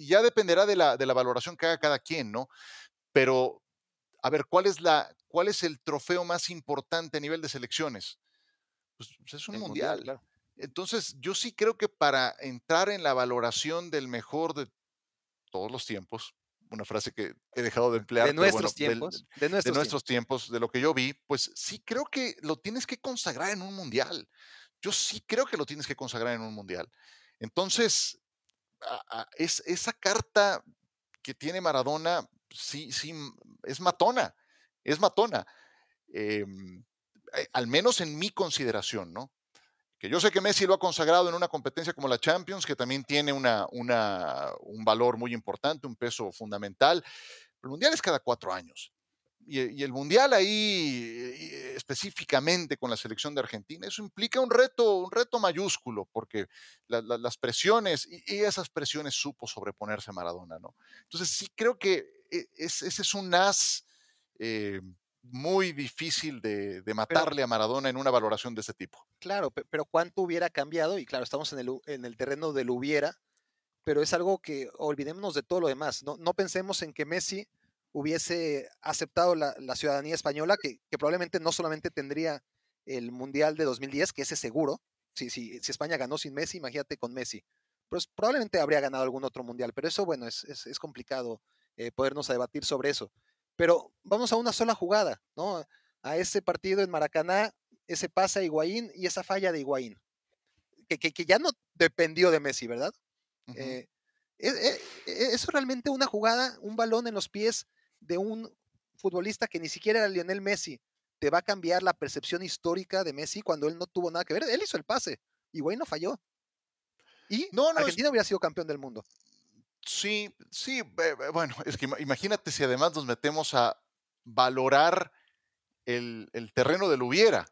Speaker 3: ya dependerá de la, de la valoración que haga cada quien, ¿no? Pero, a ver, ¿cuál es, la, cuál es el trofeo más importante a nivel de selecciones? Pues, pues es un el mundial. mundial claro. Entonces, yo sí creo que para entrar en la valoración del mejor de todos los tiempos, una frase que he dejado de emplear.
Speaker 2: De nuestros tiempos.
Speaker 3: de, nuestros, de nuestros tiempos. tiempos, de lo que yo vi, pues sí creo que lo tienes que consagrar en un mundial. Yo sí creo que lo tienes que consagrar en un mundial. Entonces, a, a, es, esa carta que tiene Maradona, sí, sí, es matona, es matona. Eh, al menos en mi consideración, ¿no? Que yo sé que Messi lo ha consagrado en una competencia como la Champions, que también tiene una, un valor muy importante, un peso fundamental. el Mundial es cada cuatro años. Y, y, el Mundial ahí específicamente con la selección de Argentina, eso implica un reto, un reto mayúsculo, porque la, la, las presiones, y, esas presiones supo sobreponerse Maradona, ¿no? Entonces sí creo que es, ese es un as eh, muy difícil de, de matarle pero, a Maradona en una valoración de ese tipo.
Speaker 2: Claro, pero ¿cuánto hubiera cambiado? Y claro, estamos en el, en el terreno del hubiera, pero es algo que olvidémonos de todo lo demás. No, no pensemos en que Messi hubiese aceptado la, la ciudadanía española, que, que, probablemente no solamente tendría el Mundial de 2010, que ese seguro, si, si, si España ganó sin Messi, imagínate con Messi, pues probablemente habría ganado algún otro Mundial, pero eso, bueno, es, es, es complicado eh, podernos a debatir sobre eso. Pero vamos a una sola jugada, ¿no? A ese partido en Maracaná, ese pase a Higuaín y esa falla de Higuaín, que, que, que ya no dependió de Messi, ¿verdad? Uh -huh. eh, es, es, es, realmente una jugada, un balón en los pies de un futbolista que ni siquiera era Lionel Messi. Te va a cambiar la percepción histórica de Messi cuando él no tuvo nada que ver. Él hizo el pase. Higuaín no falló. Y no, no, Argentina hubiera sido campeón del mundo.
Speaker 3: Sí, sí, bueno, es que imagínate si además nos metemos a valorar el, el, terreno del hubiera.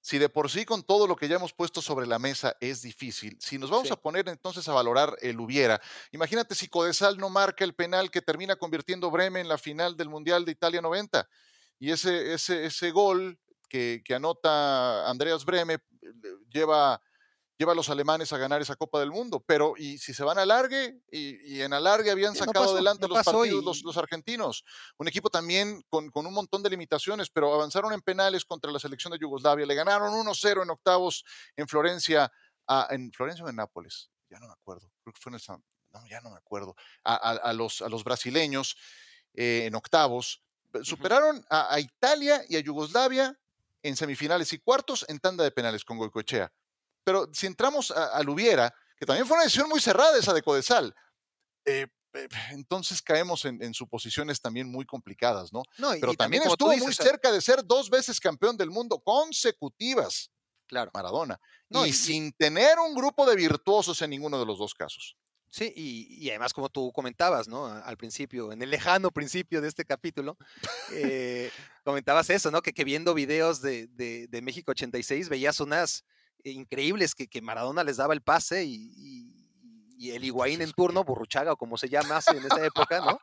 Speaker 3: Si de por sí con todo lo que ya hemos puesto sobre la mesa es difícil, si nos vamos sí. a poner entonces a valorar el hubiera, imagínate si Codesal no marca el penal que termina convirtiendo Bremen en la final del Mundial de Italia 90 y ese, ese, ese gol que, que anota Andreas Breme eh, lleva lleva a los alemanes a ganar esa Copa del Mundo. Pero, y si se van a alargue, y, y en alargue habían sacado no pasó, adelante no los partidos y... los, los, argentinos. Un equipo también con, con, un montón de limitaciones, pero avanzaron en penales contra la selección de Yugoslavia. Le ganaron 1-0 en octavos en Florencia, a, en Florencia o en Nápoles. Ya no me acuerdo. Creo que fue en el San... No, ya no me acuerdo. A, a, a los, a los brasileños eh, en octavos. Superaron a, a Italia y a Yugoslavia en semifinales y cuartos en tanda de penales con Goicoechea. Pero si entramos al hubiera, que también fue una decisión muy cerrada esa de Codesal, eh, eh, entonces caemos en, en, suposiciones también muy complicadas, ¿no? no y, Pero y también, también estuvo dices, muy cerca de ser dos veces campeón del mundo consecutivas.
Speaker 2: Claro.
Speaker 3: Maradona. No, y, y, sin tener un grupo de virtuosos en ninguno de los dos casos.
Speaker 2: Sí, y, y, además como tú comentabas, ¿no? Al principio, en el lejano principio de este capítulo, eh, comentabas eso, ¿no? Que, que viendo videos de, de, de, México 86 veías unas increíbles que, que Maradona les daba el pase y, y, y el Higuaín en turno, Burruchaga o como se llama en esa época, ¿no?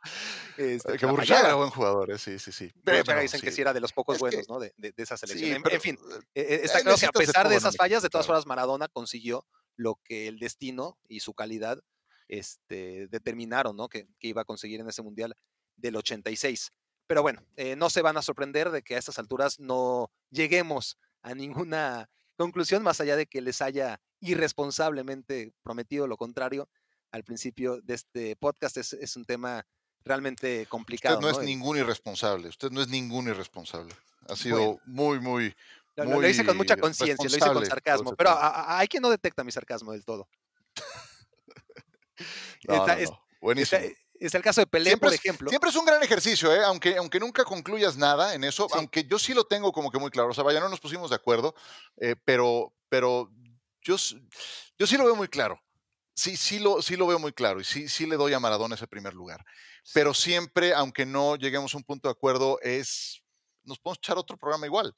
Speaker 3: Este, que Burruchaga era buen jugador, ¿eh? sí, sí, sí.
Speaker 2: Pero dicen sí. que sí era de los pocos es buenos, que, ¿no? De, de, de, esa selección. Sí, en, pero, en, fin, eh, eh está claro que a pesar de esas fallas, de todas formas, Maradona consiguió lo que el destino y su calidad este, determinaron, ¿no? Que, que iba a conseguir en ese Mundial del 86. Pero bueno, eh, no se van a sorprender de que a estas alturas no lleguemos a ninguna conclusión, más allá de que les haya irresponsablemente prometido lo contrario al principio de este podcast, es, es un tema realmente complicado.
Speaker 3: Usted no, ¿no? es ningún irresponsable, usted no es ningún irresponsable. Ha sido bueno. muy, muy,
Speaker 2: Lo, lo- lo hice con mucha
Speaker 3: muy
Speaker 2: conciencia, lo hice con sarcasmo, pero a- a- hay quien no detecta mi sarcasmo del todo. [laughs]
Speaker 3: No,
Speaker 2: está-
Speaker 3: no,
Speaker 2: es-
Speaker 3: no, Buenísimo.
Speaker 2: Está, está el caso de Pelé,
Speaker 3: Siempre
Speaker 2: por
Speaker 3: es-
Speaker 2: ejemplo.
Speaker 3: Siempre es un gran ejercicio, ¿eh? aunque, aunque nunca concluyas nada en eso,
Speaker 2: Sí.
Speaker 3: aunque yo sí lo tengo como que muy claro. O sea, vaya, no nos pusimos de acuerdo, eh, pero, pero yo, yo sí lo veo muy claro. Sí, sí lo, sí lo veo muy claro y sí, sí le doy a Maradona ese primer lugar. Pero siempre, aunque no lleguemos a un punto de acuerdo, es. Nos podemos echar otro programa igual.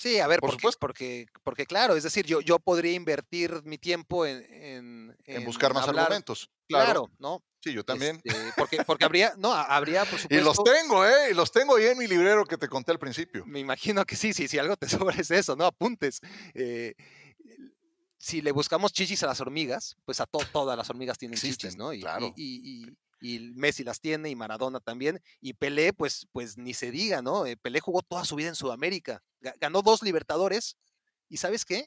Speaker 2: Sí, a ver,
Speaker 3: Por
Speaker 2: porque,
Speaker 3: supuesto.
Speaker 2: porque, porque claro, es decir, yo, yo podría invertir mi tiempo en, en,
Speaker 3: En, buscar más
Speaker 2: hablar-
Speaker 3: argumentos.
Speaker 2: Claro,
Speaker 3: Claro.
Speaker 2: ¿no?
Speaker 3: Sí, yo también.
Speaker 2: Este, porque, [laughs] porque habría, no, ha- habría, por
Speaker 3: y
Speaker 2: supuesto.
Speaker 3: los tengo, ¿eh? Y los tengo ahí en mi librero que te conté al principio.
Speaker 2: Me imagino que sí, sí, si algo te [laughs] sobra es eso, ¿no? Apuntes. Eh, si le buscamos chichis a las hormigas, pues a to- todas las hormigas tienen chichis,
Speaker 3: Existen,
Speaker 2: ¿no? Y,
Speaker 3: claro.
Speaker 2: y- y- y- Messi las tiene y Maradona también. Y Pelé, pues, pues ni se diga, ¿no? Eh, Pelé jugó toda su vida en Sudamérica. Ga- Ganó dos Libertadores. ¿Y sabes qué?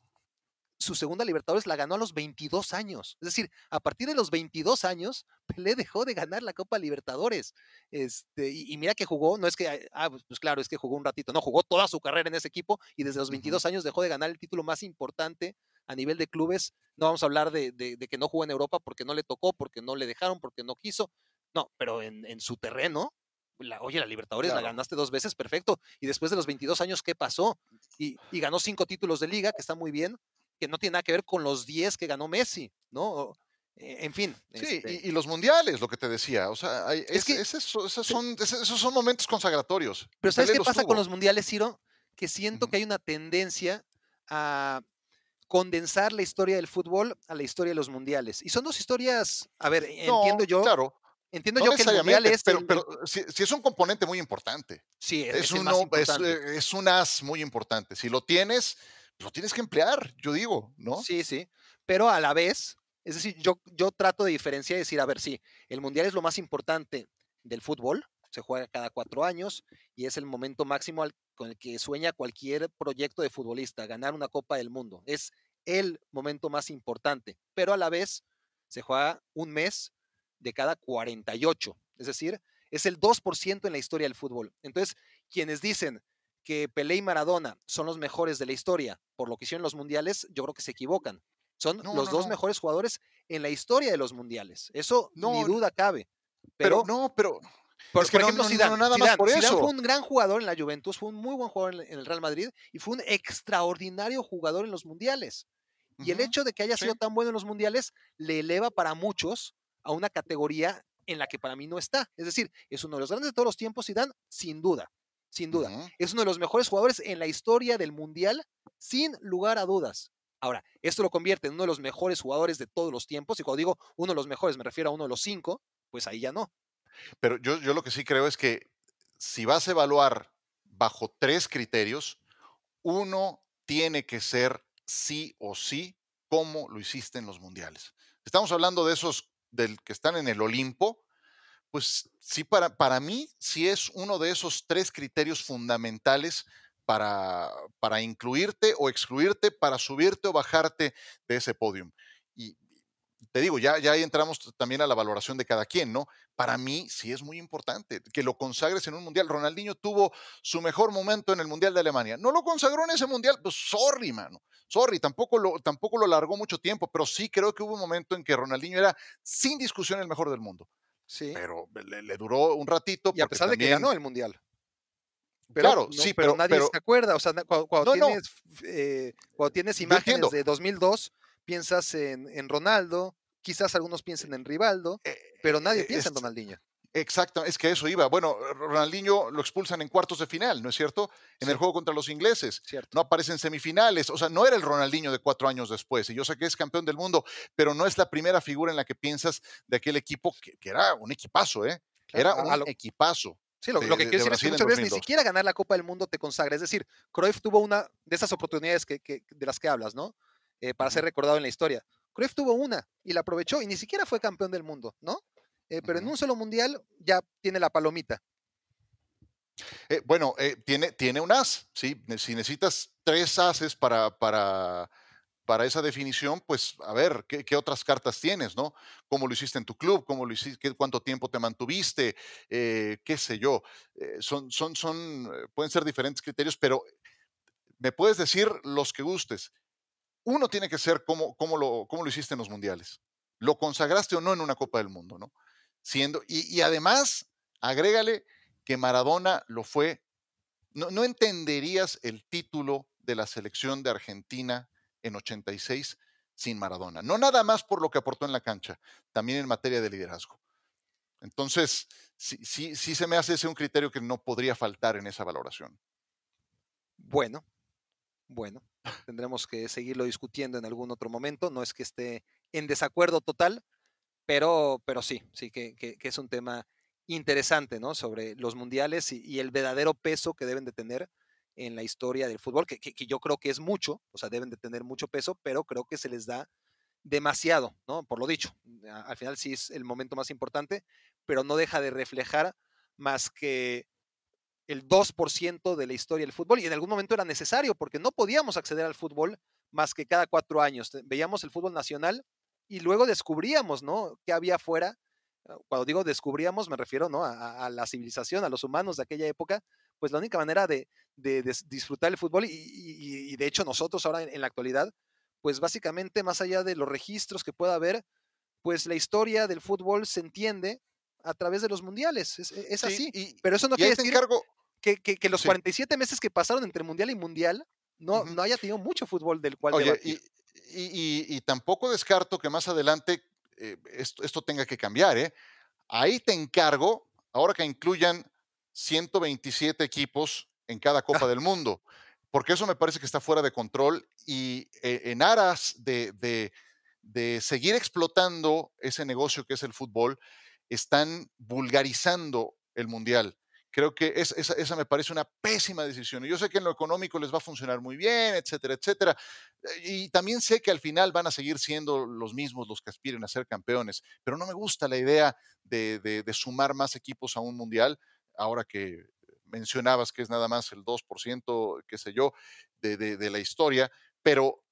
Speaker 2: Su segunda Libertadores la ganó a los 22 años. Es decir, a partir de los 22 años, Pelé dejó de ganar la Copa Libertadores. Este, y, y mira que jugó, no es que, ah, pues, claro, es que jugó un ratito, no, jugó toda su carrera en ese equipo y desde los 22 años dejó de ganar el título más importante a nivel de clubes. No vamos a hablar de, de- de que no jugó en Europa porque no le tocó, porque no le dejaron, porque no quiso. No, pero en, en su terreno, la- oye, la Libertadores la ganaste dos veces, perfecto. Y después de los 22 años, ¿qué pasó? Y, y ganó cinco títulos de liga, que está muy bien, que no tiene nada que ver con los 10 que ganó Messi, ¿no? Eh, En fin.
Speaker 3: Sí,
Speaker 2: este,
Speaker 3: y, y los mundiales, lo que te decía. O sea, hay-
Speaker 2: Es
Speaker 3: es-
Speaker 2: que-
Speaker 3: es eso- esos, son, esos son momentos consagratorios.
Speaker 2: Pero ¿sabes
Speaker 3: Pelé
Speaker 2: qué pasa
Speaker 3: tuvo.
Speaker 2: con los mundiales, Ciro? Que siento que hay una tendencia a condensar la historia del fútbol a la historia de los mundiales. Y son dos historias, a ver,
Speaker 3: No,
Speaker 2: entiendo yo,
Speaker 3: Claro,
Speaker 2: entiendo
Speaker 3: no
Speaker 2: yo que el mundial es
Speaker 3: pero,
Speaker 2: el-
Speaker 3: pero sí, sí es un componente muy importante.
Speaker 2: sí, es,
Speaker 3: Es,
Speaker 2: es el
Speaker 3: uno,
Speaker 2: más
Speaker 3: es,
Speaker 2: importante.
Speaker 3: eh, es un as muy importante. Si lo tienes, lo tienes que emplear, yo digo, ¿no?
Speaker 2: Sí, sí. Pero a la vez, es decir, yo, yo trato de diferenciar y decir, a ver, sí, el mundial es lo más importante del fútbol, se juega cada cuatro años y es el momento máximo al- con el que sueña cualquier proyecto de futbolista, ganar una Copa del Mundo. Es el momento más importante, pero a la vez se juega un mes de cada 48, es decir, es el 2% en la historia del fútbol. Entonces, quienes dicen que Pelé y Maradona son los mejores de la historia por lo que hicieron los mundiales, yo creo que se equivocan. Son
Speaker 3: No,
Speaker 2: los
Speaker 3: no,
Speaker 2: dos
Speaker 3: no.
Speaker 2: mejores jugadores en la historia de los mundiales. Eso ni duda cabe.
Speaker 3: Pero,
Speaker 2: Pero,
Speaker 3: no, pero
Speaker 2: por,
Speaker 3: es que
Speaker 2: por
Speaker 3: no-
Speaker 2: ejemplo,
Speaker 3: no- no
Speaker 2: Zidane,
Speaker 3: nada más por
Speaker 2: Zidane
Speaker 3: eso.
Speaker 2: fue un gran jugador en la Juventus, fue un muy buen jugador en, el Real Madrid y fue un extraordinario jugador en los mundiales. Y el hecho de que haya sido tan bueno en los mundiales le eleva para muchos a una categoría en la que para mí no está. Es decir, es uno de los grandes de todos los tiempos, Zidane, sin duda, sin duda. Es uno de los mejores jugadores en la historia del mundial, sin lugar a dudas. Ahora, esto lo convierte en uno de los mejores jugadores de todos los tiempos, y cuando digo uno de los mejores me refiero a uno de los cinco, pues ahí ya no.
Speaker 3: Pero yo, yo lo que sí creo es que si vas a evaluar bajo tres criterios, uno tiene que ser sí o sí como lo hiciste en los mundiales. Estamos hablando de esos del que están en el Olimpo, pues sí, para, para mí sí es uno de esos tres criterios fundamentales para, para incluirte o excluirte, para subirte o bajarte de ese podium. Te digo, ya, ya ahí entramos también a la valoración de cada quien, ¿no? Para mí sí es muy importante que lo consagres en un mundial. Ronaldinho tuvo su mejor momento en el mundial de Alemania. No lo consagró en ese mundial, pues sorry, mano. Sorry, tampoco lo, tampoco lo largó mucho tiempo, pero sí creo que hubo un momento en que Ronaldinho era sin discusión el mejor del mundo.
Speaker 2: Sí.
Speaker 3: Pero le, le duró un ratito.
Speaker 2: y a pesar de que ganó el mundial.
Speaker 3: Claro,
Speaker 2: no-
Speaker 3: sí, pero-
Speaker 2: nadie
Speaker 3: pero-
Speaker 2: se acuerda. O sea, cuando, cuando
Speaker 3: No, no.
Speaker 2: tienes, eh, cuando tienes imágenes de 2002, piensas en, en Ronaldo, quizás algunos piensen en Rivaldo,
Speaker 3: Eh,
Speaker 2: pero nadie
Speaker 3: eh,
Speaker 2: piensa en Ronaldinho.
Speaker 3: Exacto, es que eso iba. Bueno, Ronaldinho lo expulsan en cuartos de final, ¿no es cierto? En el juego contra los ingleses.
Speaker 2: Cierto.
Speaker 3: no aparece en semifinales. O sea, no era el Ronaldinho de cuatro años después. Y yo sé que es campeón del mundo, pero no es la primera figura en la que piensas de aquel equipo que, que era un equipazo, ¿eh?
Speaker 2: Claro,
Speaker 3: Era un
Speaker 2: lo-
Speaker 3: equipazo.
Speaker 2: Sí, lo,
Speaker 3: de-
Speaker 2: lo que
Speaker 3: de-
Speaker 2: quiero
Speaker 3: de
Speaker 2: decir es que muchas veces ni
Speaker 3: 2002.
Speaker 2: siquiera ganar la Copa del Mundo te consagra. Es decir, Cruyff tuvo una de esas oportunidades que, que- de las que hablas, ¿no? Eh, para ser recordado en la historia. Cruyff tuvo una y la aprovechó y ni siquiera fue campeón del mundo, ¿no? Eh, pero en un solo mundial ya tiene la palomita.
Speaker 3: Eh, bueno, eh, tiene, tiene un as, ¿sí? Si necesitas tres ases para, para, para esa definición, pues a ver, ¿qué, qué otras cartas tienes, no? ¿Cómo lo hiciste en tu club? ¿Cómo lo hiciste? qué- ¿Cuánto tiempo te mantuviste? ¿Qué sé yo? Son, son, son, pueden ser diferentes criterios, pero me puedes decir los que gustes. Uno tiene que ser como, como, lo, lo hiciste en los mundiales. Lo consagraste o no en una Copa del Mundo, ¿no? Siendo, y, y además, agrégale que Maradona lo fue. No, no entenderías el título de la selección de Argentina en 86 sin Maradona. No nada más por lo que aportó en la cancha, también en materia de liderazgo. Entonces, sí, sí, sí se me hace ese un criterio que no podría faltar en esa valoración.
Speaker 2: Bueno, bueno, tendremos que seguirlo discutiendo en algún otro momento. No es que esté en desacuerdo total, pero, pero sí, sí que, es un tema interesante, ¿no? Sobre los mundiales y, y el verdadero peso que deben de tener en la historia del fútbol, que, que- yo creo que es mucho, o sea, deben de tener mucho peso, pero creo que se les da demasiado, ¿no? Por lo dicho, al final sí es el momento más importante, pero no deja de reflejar más que el 2% de la historia del fútbol y en algún momento era necesario porque no podíamos acceder al fútbol más que cada cuatro años. Veíamos el fútbol nacional y luego descubríamos, ¿no? ¿Qué había afuera? Ah, Cuando digo descubríamos, me refiero, ¿no? A, la civilización, a los humanos de aquella época, pues la única manera de, de disfrutar el fútbol y de hecho nosotros ahora en, en la actualidad, pues básicamente más allá de los registros que pueda haber, pues la historia del fútbol se entiende a través de los mundiales. Es, es
Speaker 3: Sí,
Speaker 2: así.
Speaker 3: y,
Speaker 2: Pero eso no quiere decir
Speaker 3: encargo,
Speaker 2: que, que- que los
Speaker 3: Sí.
Speaker 2: 47 meses que pasaron entre mundial y mundial no, no haya tenido mucho fútbol del cual
Speaker 3: Oye, y, y- y- y tampoco descarto que más adelante eh, esto, esto tenga que cambiar, ¿eh? Ahí te encargo, ahora que incluyan 127 equipos en cada Copa del Mundo, porque eso me parece que está fuera de control y eh, en aras de, de- de seguir explotando ese negocio que es el fútbol, están vulgarizando el Mundial. Creo que es- esa, me parece una pésima decisión. Yo sé que en lo económico les va a funcionar muy bien, etcétera, etcétera. Y también sé que al final van a seguir siendo los mismos los que aspiren a ser campeones, pero no me gusta la idea de, de- sumar más equipos a un mundial, ahora que mencionabas que es nada más el 2%, qué sé yo, de- de la historia, pero,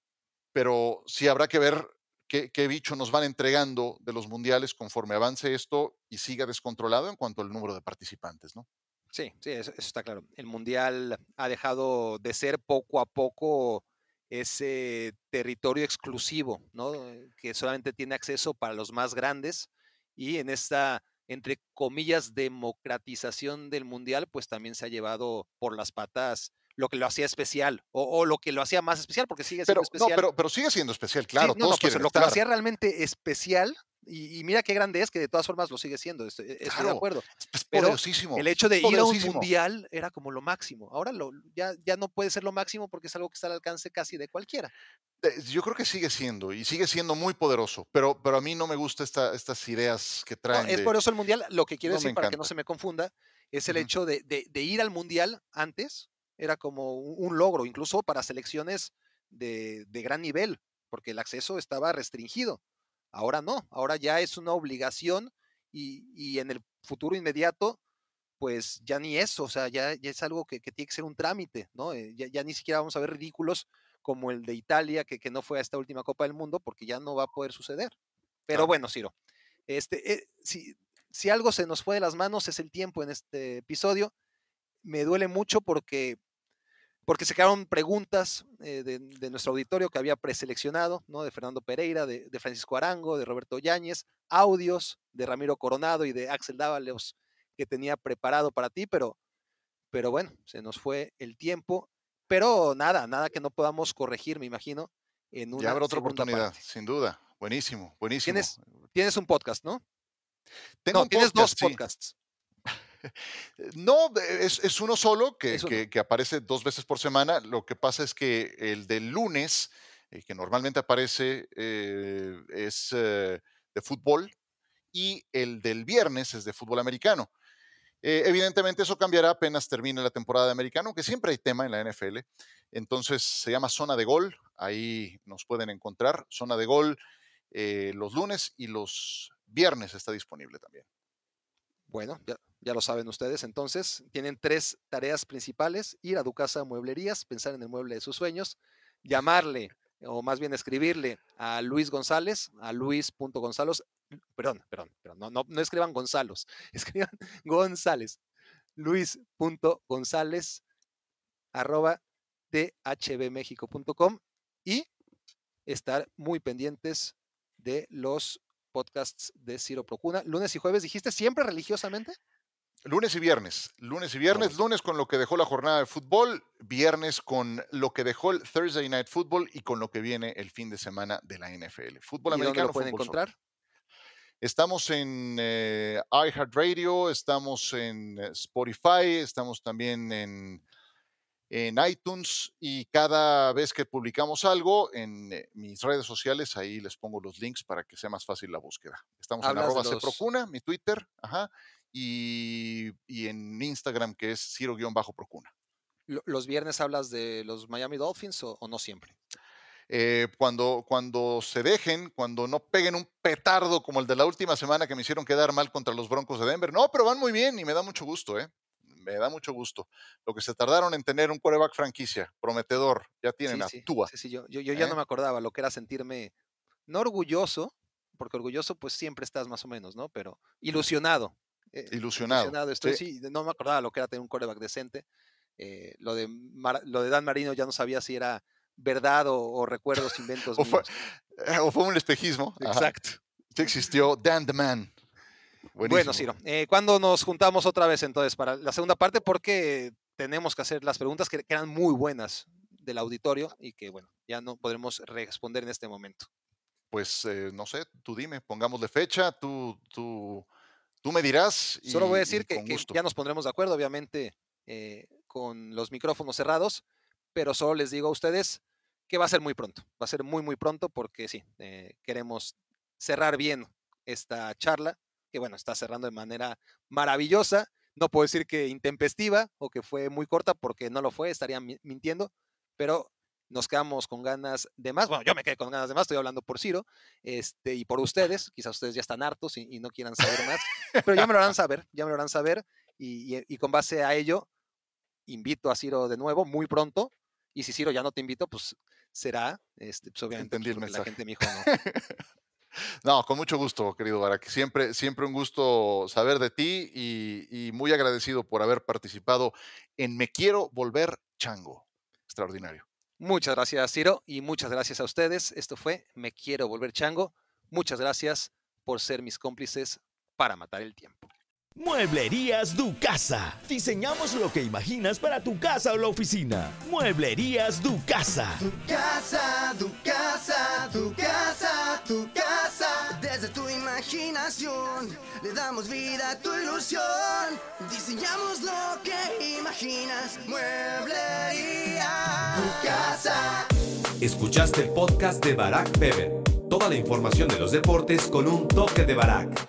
Speaker 3: pero sí habrá que ver qué, qué bicho nos van entregando de los mundiales conforme avance esto y siga descontrolado en cuanto al número de participantes, ¿no?
Speaker 2: Sí, sí, eso, está claro. El mundial ha dejado de ser poco a poco ese territorio exclusivo, ¿no? Eh, Que solamente tiene acceso para los más grandes y en esta, entre comillas, democratización del mundial, pues también se ha llevado por las patas lo que lo hacía especial o, o lo que lo hacía más especial, porque sigue siendo
Speaker 3: Pero, no,
Speaker 2: especial.
Speaker 3: pero, pero sigue siendo especial, claro,
Speaker 2: no, no,
Speaker 3: todos
Speaker 2: pues,
Speaker 3: quieren
Speaker 2: lo que lo hacía realmente especial, y, y mira qué grande es que de todas formas lo sigue siendo, estoy, estoy de acuerdo.
Speaker 3: Es
Speaker 2: pero
Speaker 3: poderosísimo.
Speaker 2: El hecho de ir a un mundial era como lo máximo. Ahora lo, ya, ya no puede ser lo máximo porque es algo que está al alcance casi de cualquiera.
Speaker 3: Eh, Yo creo que sigue siendo y sigue siendo muy poderoso, pero, pero a mí no me gustan esta, estas ideas que
Speaker 2: No,
Speaker 3: traen.
Speaker 2: es
Speaker 3: de-
Speaker 2: por eso el mundial, lo que quiero
Speaker 3: No
Speaker 2: decir para que no se me confunda, es el hecho de, de- de ir al mundial antes, era como un, logro, incluso para selecciones de, de gran nivel, porque el acceso estaba restringido. Ahora no, ahora ya es una obligación y, y en el futuro inmediato, pues ya ni eso, o sea, ya, ya es algo que, que tiene que ser un trámite, ¿no? Eh, ya, ya ni siquiera vamos a ver ridículos como el de Italia, que, que no fue a esta última Copa del Mundo, porque ya no va a poder suceder. Pero bueno, Ciro, este, eh, si, si algo se nos fue de las manos es el tiempo en este episodio. Me duele mucho porque, porque se quedaron preguntas eh, de, de nuestro auditorio que había preseleccionado, ¿no? De Fernando Pereira, de, de Francisco Arango, de Roberto Yáñez, audios de Ramiro Coronado y de Axel Dávalos que tenía preparado para ti, pero, pero bueno, se nos fue el tiempo. Pero nada, nada que no podamos corregir, me imagino, en una
Speaker 3: Ya habrá otra oportunidad,
Speaker 2: parte.
Speaker 3: sin duda. Buenísimo, buenísimo.
Speaker 2: Tienes, tienes un podcast, ¿no?
Speaker 3: Tengo
Speaker 2: no, tienes dos
Speaker 3: podcast, sí.
Speaker 2: podcasts.
Speaker 3: No, es, es uno solo que, aparece dos veces por semana. Lo que pasa es que el del lunes, eh, que normalmente aparece, eh, es eh, de fútbol y el del viernes es de fútbol americano. Eh, evidentemente eso cambiará apenas termine la temporada de americano, aunque siempre hay tema en la NFL. Entonces se llama Zona de Gol, ahí nos pueden encontrar. Zona de Gol eh, los lunes y los viernes está disponible también.
Speaker 2: Bueno, ya, ya lo saben ustedes. Entonces, tienen tres tareas principales: ir a tu casa Mueblerías, pensar en el mueble de sus sueños, llamarle, o más bien escribirle a Luis González, a luis.gonzalos, perdón, perdón, no, no, no escriban Gonzalos, [laughs] escriban González, luis.gonzález, arroba dhbmexico.com y estar muy pendientes de los podcasts de Ciro Procuna. Lunes y jueves, dijiste siempre religiosamente.
Speaker 3: Lunes y viernes, lunes y viernes, lunes con lo que dejó la jornada de fútbol, viernes con lo que dejó el Thursday Night Football y con lo que viene el fin de semana de la NFL. Fútbol
Speaker 2: ¿Y dónde
Speaker 3: americano.
Speaker 2: lo pueden encontrar?
Speaker 3: Estamos en eh, iHeartRadio, estamos en eh, Spotify, estamos también en, en iTunes y cada vez que publicamos algo en eh, mis redes sociales, ahí les pongo los links para que sea más fácil la búsqueda. Estamos en arroba
Speaker 2: los-
Speaker 3: Procuna, mi Twitter, ajá, y, y en Instagram que es Ciro-Procuna.
Speaker 2: Lo- ¿Los viernes hablas de los Miami Dolphins o, o no siempre?
Speaker 3: Eh, cuando, cuando se dejen, cuando no peguen un petardo como el de la última semana que me hicieron quedar mal contra los Broncos de Denver. No, pero van muy bien y me da mucho gusto, ¿eh? Me da mucho gusto. Lo que se tardaron en tener un quarterback franquicia, prometedor, ya tienen
Speaker 2: Sí,
Speaker 3: a
Speaker 2: sí,
Speaker 3: Tua.
Speaker 2: sí, sí, yo, yo, yo ya
Speaker 3: ¿eh?
Speaker 2: no me acordaba lo que era sentirme, no orgulloso, porque orgulloso pues siempre estás más o menos, ¿no? Pero ilusionado. Eh,
Speaker 3: Ilusionado.
Speaker 2: estoy,
Speaker 3: sí.
Speaker 2: sí, no me acordaba lo que era tener un quarterback decente. eh, lo, de Mar- lo de Dan Marino ya no sabía si era verdad o, o recuerdos, inventos [laughs]
Speaker 3: O fue-
Speaker 2: míos.
Speaker 3: Eh, O fue un espejismo. ajá.
Speaker 2: Exacto.
Speaker 3: Sí existió Dan the Man.
Speaker 2: Bueno,
Speaker 3: Buenísimo.
Speaker 2: Ciro, eh, ¿cuándo nos juntamos otra vez entonces para la segunda parte? Porque tenemos que hacer las preguntas que, que eran muy buenas del auditorio y que, bueno, ya no podremos responder en este momento.
Speaker 3: Pues eh, no sé, tú dime, pongámosle fecha, tú, tú, tú me dirás.
Speaker 2: Solo voy a
Speaker 3: y-
Speaker 2: decir
Speaker 3: y
Speaker 2: que, ya nos pondremos de acuerdo, obviamente, eh, con los micrófonos cerrados, pero solo les digo a ustedes que va a ser muy pronto. Va a ser muy, muy pronto porque sí, eh, queremos cerrar bien esta charla, que bueno, está cerrando de manera maravillosa. No puedo decir que intempestiva o que fue muy corta porque no lo fue, estaría mi- mintiendo, pero nos quedamos con ganas de más. Bueno, yo me quedé con ganas de más, estoy hablando por Ciro este, y por ustedes. Quizás ustedes ya están hartos y, y no quieran saber más, pero ya me lo harán saber, ya me lo harán saber. Y, y- y con base a ello, invito a Ciro de nuevo muy pronto. Y si Ciro ya no te invito, pues será, este, pues obviamente,
Speaker 3: Entendí
Speaker 2: pues,
Speaker 3: el
Speaker 2: la gente me dijo no. [laughs]
Speaker 3: No, con mucho gusto, querido Barak. Siempre, siempre un gusto saber de ti y, y muy agradecido por haber participado en Me Quiero Volver Chango. Extraordinario.
Speaker 2: Muchas gracias, Ciro, y muchas gracias a ustedes. Esto fue Me Quiero Volver Chango. Muchas gracias por ser mis cómplices para matar el tiempo.
Speaker 4: Mueblerías Du Casa. Diseñamos lo que imaginas para tu casa o la oficina. Mueblerías Du Casa.
Speaker 5: Tu casa, tu casa, tu casa, tu casa. Imaginación le damos vida a tu ilusión. Diseñamos lo que imaginas. Mueblería. Tu casa.
Speaker 1: Escuchaste el podcast de Barack Feber. Toda la información de los deportes con un toque de Barack.